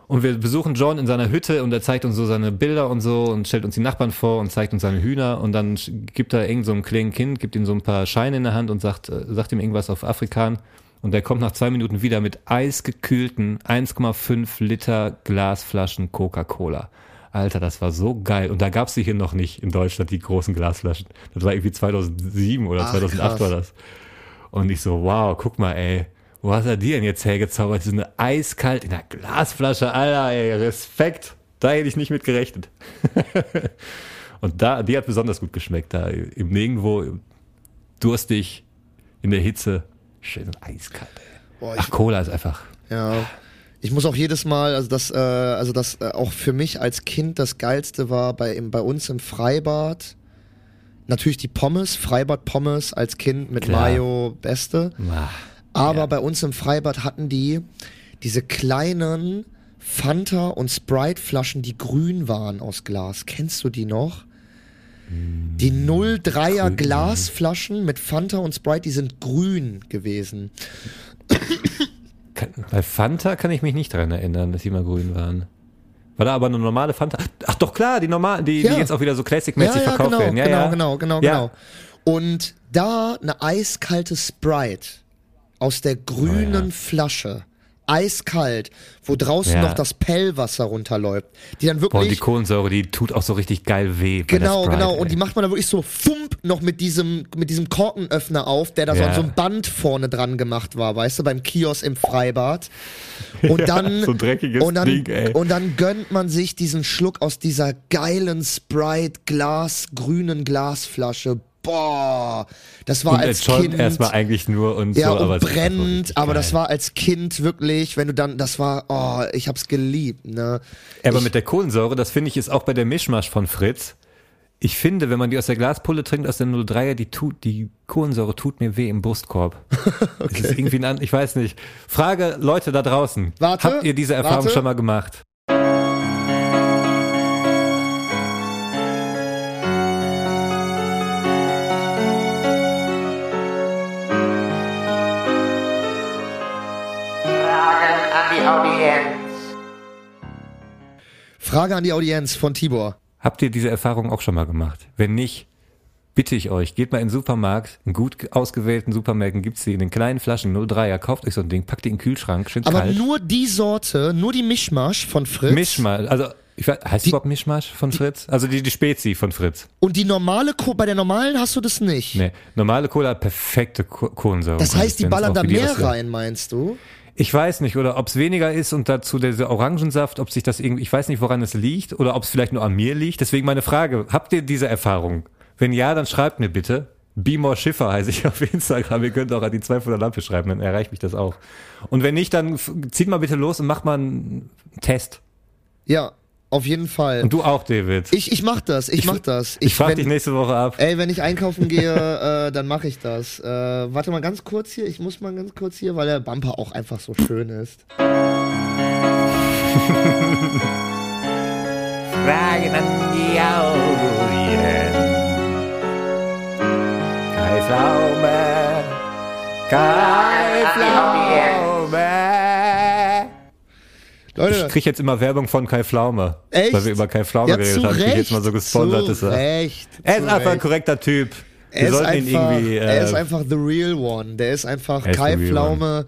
Speaker 2: Und wir besuchen John in seiner Hütte und er zeigt uns so seine Bilder und so und stellt uns die Nachbarn vor und zeigt uns seine Hühner und dann gibt er irgend so einem kleinen Kind, gibt ihm so ein paar Scheine in der Hand und sagt, äh, sagt ihm irgendwas auf Afrikan. Und der kommt nach zwei Minuten wieder mit eisgekühlten 1,5 Liter Glasflaschen Coca-Cola. Alter, das war so geil. Und da gab's die hier noch nicht in Deutschland, die großen Glasflaschen. Das war irgendwie 2007 oder
Speaker 1: Ach,
Speaker 2: 2008
Speaker 1: krass.
Speaker 2: war das. Und ich so, wow, guck mal, ey, wo hast er die denn jetzt hergezaubert? So eine eiskalt in der Glasflasche, Alter, ey, Respekt. Da hätte ich nicht mit gerechnet. Und da, die hat besonders gut geschmeckt, da im Nirgendwo, durstig, in der Hitze, schön eiskalt, ey.
Speaker 1: Boah,
Speaker 2: Ach, Cola ist einfach,
Speaker 1: ja. Ich muss auch jedes Mal, also das, äh, also das äh, auch für mich als Kind das geilste war bei, im, bei uns im Freibad. Natürlich die Pommes, Freibad Pommes als Kind mit
Speaker 2: Klar.
Speaker 1: Mayo, beste.
Speaker 2: ah,
Speaker 1: Aber
Speaker 2: Ja.
Speaker 1: bei uns im Freibad hatten die diese kleinen Fanta und Sprite Flaschen, die grün waren aus Glas. Kennst du die noch? Die 03er
Speaker 2: grün,
Speaker 1: Glasflaschen mit Fanta und Sprite, die sind grün gewesen.
Speaker 2: Kann, bei Fanta kann ich mich nicht dran erinnern, dass die mal grün waren. War da aber eine normale Fanta? Ach doch klar, die normalen, die,
Speaker 1: Ja.
Speaker 2: die jetzt auch wieder so classic-mäßig verkauft
Speaker 1: genau,
Speaker 2: werden. Ja,
Speaker 1: genau,
Speaker 2: ja.
Speaker 1: genau, genau,
Speaker 2: Ja.
Speaker 1: genau. Und da eine eiskalte Sprite aus der grünen
Speaker 2: Oh ja.
Speaker 1: Flasche. Eiskalt, wo draußen
Speaker 2: Ja.
Speaker 1: noch das Pellwasser runterläuft. Die dann
Speaker 2: Boah,
Speaker 1: wirklich.
Speaker 2: und die Kohlensäure, die tut auch so richtig geil weh. der
Speaker 1: Genau,
Speaker 2: Sprite,
Speaker 1: genau.
Speaker 2: ey.
Speaker 1: Und die macht man dann wirklich so fump noch mit diesem, mit diesem Korkenöffner auf, der da so
Speaker 2: Ja.
Speaker 1: an so ein Band vorne dran gemacht war, weißt du, beim Kiosk im Freibad. Und dann,
Speaker 2: so ein dreckiges
Speaker 1: und dann,
Speaker 2: Ding, ey.
Speaker 1: und dann gönnt man sich diesen Schluck aus dieser geilen Sprite Glas, grünen Glasflasche. Boah, das war
Speaker 2: und
Speaker 1: als Kind.
Speaker 2: erstmal eigentlich nur und
Speaker 1: ja,
Speaker 2: so, aber
Speaker 1: und
Speaker 2: so
Speaker 1: brennt, aber das war als Kind wirklich, wenn du dann, das war, oh, ich hab's geliebt, ne?
Speaker 2: Aber
Speaker 1: ich,
Speaker 2: mit der Kohlensäure, das finde ich ist auch bei der Mischmasch von Fritz. Ich finde, wenn man die aus der Glaspulle trinkt, aus der 03er, die tut, die Kohlensäure tut mir weh im Brustkorb. okay. Das ist irgendwie ein, ich weiß nicht. Frage Leute da draußen.
Speaker 1: Warte,
Speaker 2: Habt ihr diese Erfahrung
Speaker 1: warte.
Speaker 2: schon mal gemacht?
Speaker 1: Frage an die Audienz von Tibor.
Speaker 2: Habt ihr diese Erfahrung auch schon mal gemacht? Wenn nicht, bitte ich euch, geht mal in den Supermarkt, in gut ausgewählten Supermärkten gibt's die in den kleinen Flaschen 03er, kauft euch so ein Ding, packt die in den Kühlschrank, schön
Speaker 1: Aber
Speaker 2: kalt.
Speaker 1: nur die Sorte, nur die Mischmasch von Fritz.
Speaker 2: Mischmasch, also ich weiß, heißt
Speaker 1: Die-
Speaker 2: überhaupt Mischmasch von Fritz? Also die, die Spezi von Fritz.
Speaker 1: Und die normale, Co bei der normalen hast du das nicht.
Speaker 2: Nee, normale Cola hat perfekte Ko Kohlensäure.
Speaker 1: Das heißt, die ballern da mehr rein, meinst du?
Speaker 2: Ich weiß nicht, oder ob es weniger ist und dazu dieser Orangensaft, ob sich das irgendwie, ich weiß nicht, woran es liegt, oder ob es vielleicht nur an mir liegt. Deswegen meine Frage, habt ihr diese Erfahrung? Wenn ja, dann schreibt mir bitte. Bimor Schiffer heiße ich auf Instagram. Ihr könnt auch an die 2 von der Lampe schreiben, dann erreicht mich das auch. Und wenn nicht, dann zieht mal bitte los und macht mal einen Test.
Speaker 1: Ja, auf jeden Fall.
Speaker 2: Und du auch, David.
Speaker 1: ich, ich mach das, ich, mach das.
Speaker 2: ich frage
Speaker 1: wenn-
Speaker 2: dich nächste Woche ab.
Speaker 1: Ey, wenn ich einkaufen gehe, äh, dann mache ich das. Äh, warte mal ganz kurz hier, ich muss mal ganz kurz hier, weil der Bumper auch einfach so schön ist.
Speaker 2: Fragen an die Audienz. Kai Pflaume, Kai Pflaume. Ich
Speaker 1: Leute,
Speaker 2: krieg jetzt immer Werbung von Kai Pflaume.
Speaker 1: echt?
Speaker 2: Weil wir über Kai Pflaume
Speaker 1: ja,
Speaker 2: geredet haben. Ich
Speaker 1: Recht,
Speaker 2: jetzt mal so gesponsertes.
Speaker 1: zu Recht,
Speaker 2: Er ist einfach ein
Speaker 1: Recht.
Speaker 2: korrekter Typ. Wir
Speaker 1: Er ist,
Speaker 2: sollten ihn
Speaker 1: einfach,
Speaker 2: irgendwie.
Speaker 1: er ist
Speaker 2: Äh,
Speaker 1: einfach the real one. Der ist einfach,
Speaker 2: Er ist
Speaker 1: Kai Pflaume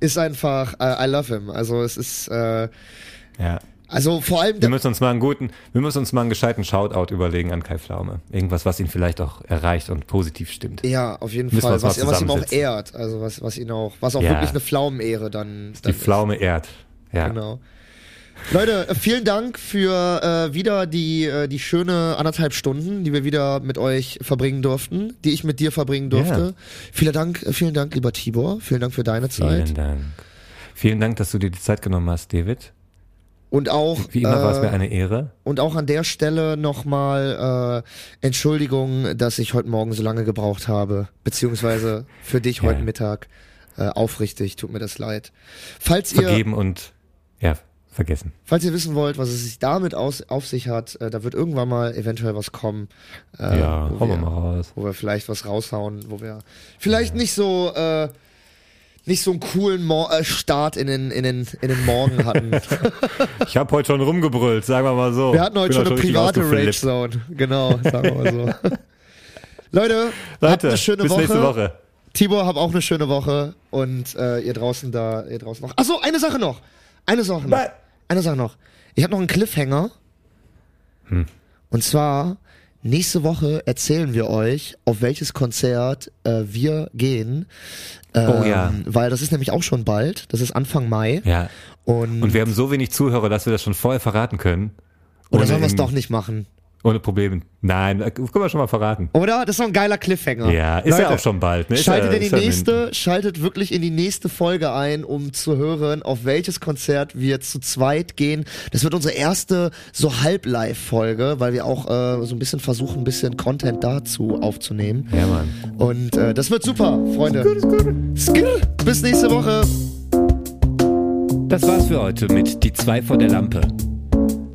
Speaker 1: ist einfach, äh, I love him. Also es ist, äh,
Speaker 2: ja.
Speaker 1: also vor allem,
Speaker 2: Wir müssen uns mal einen guten, wir müssen uns mal einen gescheiten Shoutout überlegen an Kai Pflaume. Irgendwas, was ihn vielleicht auch erreicht und positiv stimmt.
Speaker 1: ja, auf jeden
Speaker 2: Müssen
Speaker 1: Fall, was, was ihm auch ehrt. Also was, was ihn auch, was auch
Speaker 2: Ja.
Speaker 1: wirklich eine Pflaumenehre dann,
Speaker 2: Die
Speaker 1: dann
Speaker 2: Pflaume ehrt. Ja.
Speaker 1: ist. Genau. Leute, äh, vielen Dank für äh, wieder die, äh, die schöne anderthalb Stunden, die wir wieder mit euch verbringen durften, die ich mit dir verbringen durfte.
Speaker 2: Ja.
Speaker 1: Vielen Dank, äh, vielen Dank, lieber Tibor. Vielen Dank für deine Zeit.
Speaker 2: Vielen Dank. Vielen Dank, dass du dir die Zeit genommen hast, David.
Speaker 1: Und auch,
Speaker 2: Wie immer war es
Speaker 1: äh,
Speaker 2: mir eine Ehre.
Speaker 1: Und auch an der Stelle nochmal äh, Entschuldigung, dass ich heute Morgen so lange gebraucht habe, beziehungsweise für dich
Speaker 2: Ja.
Speaker 1: heute Mittag. Äh, aufrichtig, tut mir das leid. Falls ihr,
Speaker 2: Vergeben und ja, vergessen.
Speaker 1: falls ihr wissen wollt, was es sich damit aus, auf sich hat, äh, da wird irgendwann mal eventuell was kommen. Äh,
Speaker 2: ja, hauen wir mal raus.
Speaker 1: wo wir vielleicht was raushauen, wo wir vielleicht nicht so äh, nicht so einen coolen Mor äh, Start in den, in, den, in den Morgen hatten.
Speaker 2: Ich habe heute schon rumgebrüllt, sagen wir mal so.
Speaker 1: Wir hatten heute
Speaker 2: Bin
Speaker 1: schon eine private. Rage Zone. Genau, sagen wir mal so. Leute, habt eine schöne
Speaker 2: bis
Speaker 1: Woche.
Speaker 2: nächste Woche.
Speaker 1: Tibor, hab auch eine schöne Woche und äh, ihr draußen da, ihr draußen noch. Achso, eine Sache noch. Eine Sache noch. Eine Sache noch. Ich habe noch einen Cliffhanger.
Speaker 2: Hm.
Speaker 1: Und zwar nächste Woche erzählen wir euch, auf welches Konzert äh, wir gehen. Ähm,
Speaker 2: Oh ja.
Speaker 1: Weil das ist nämlich auch schon bald. Das ist Anfang Mai.
Speaker 2: Ja.
Speaker 1: Und,
Speaker 2: Und wir haben so wenig Zuhörer, dass wir das schon vorher verraten können.
Speaker 1: oder sollen wir es doch nicht machen?
Speaker 2: Ohne Probleme. Nein, äh, können wir schon mal verraten.
Speaker 1: Oder? Das ist doch ein geiler Cliffhanger.
Speaker 2: Ja, ist ja auch schon bald. Ne? Ist
Speaker 1: Schaltet in die
Speaker 2: ist
Speaker 1: nächste, schaltet wirklich in die nächste Folge ein, um zu hören, auf welches Konzert wir zu zweit gehen. Das wird unsere erste so Halb-Live-Folge, weil wir auch äh, so ein bisschen versuchen, ein bisschen Content dazu aufzunehmen.
Speaker 2: Ja, Mann.
Speaker 1: Und äh, das wird super, Freunde. Skr. Bis nächste Woche.
Speaker 3: Das war's für heute mit Die zwei vor der Lampe.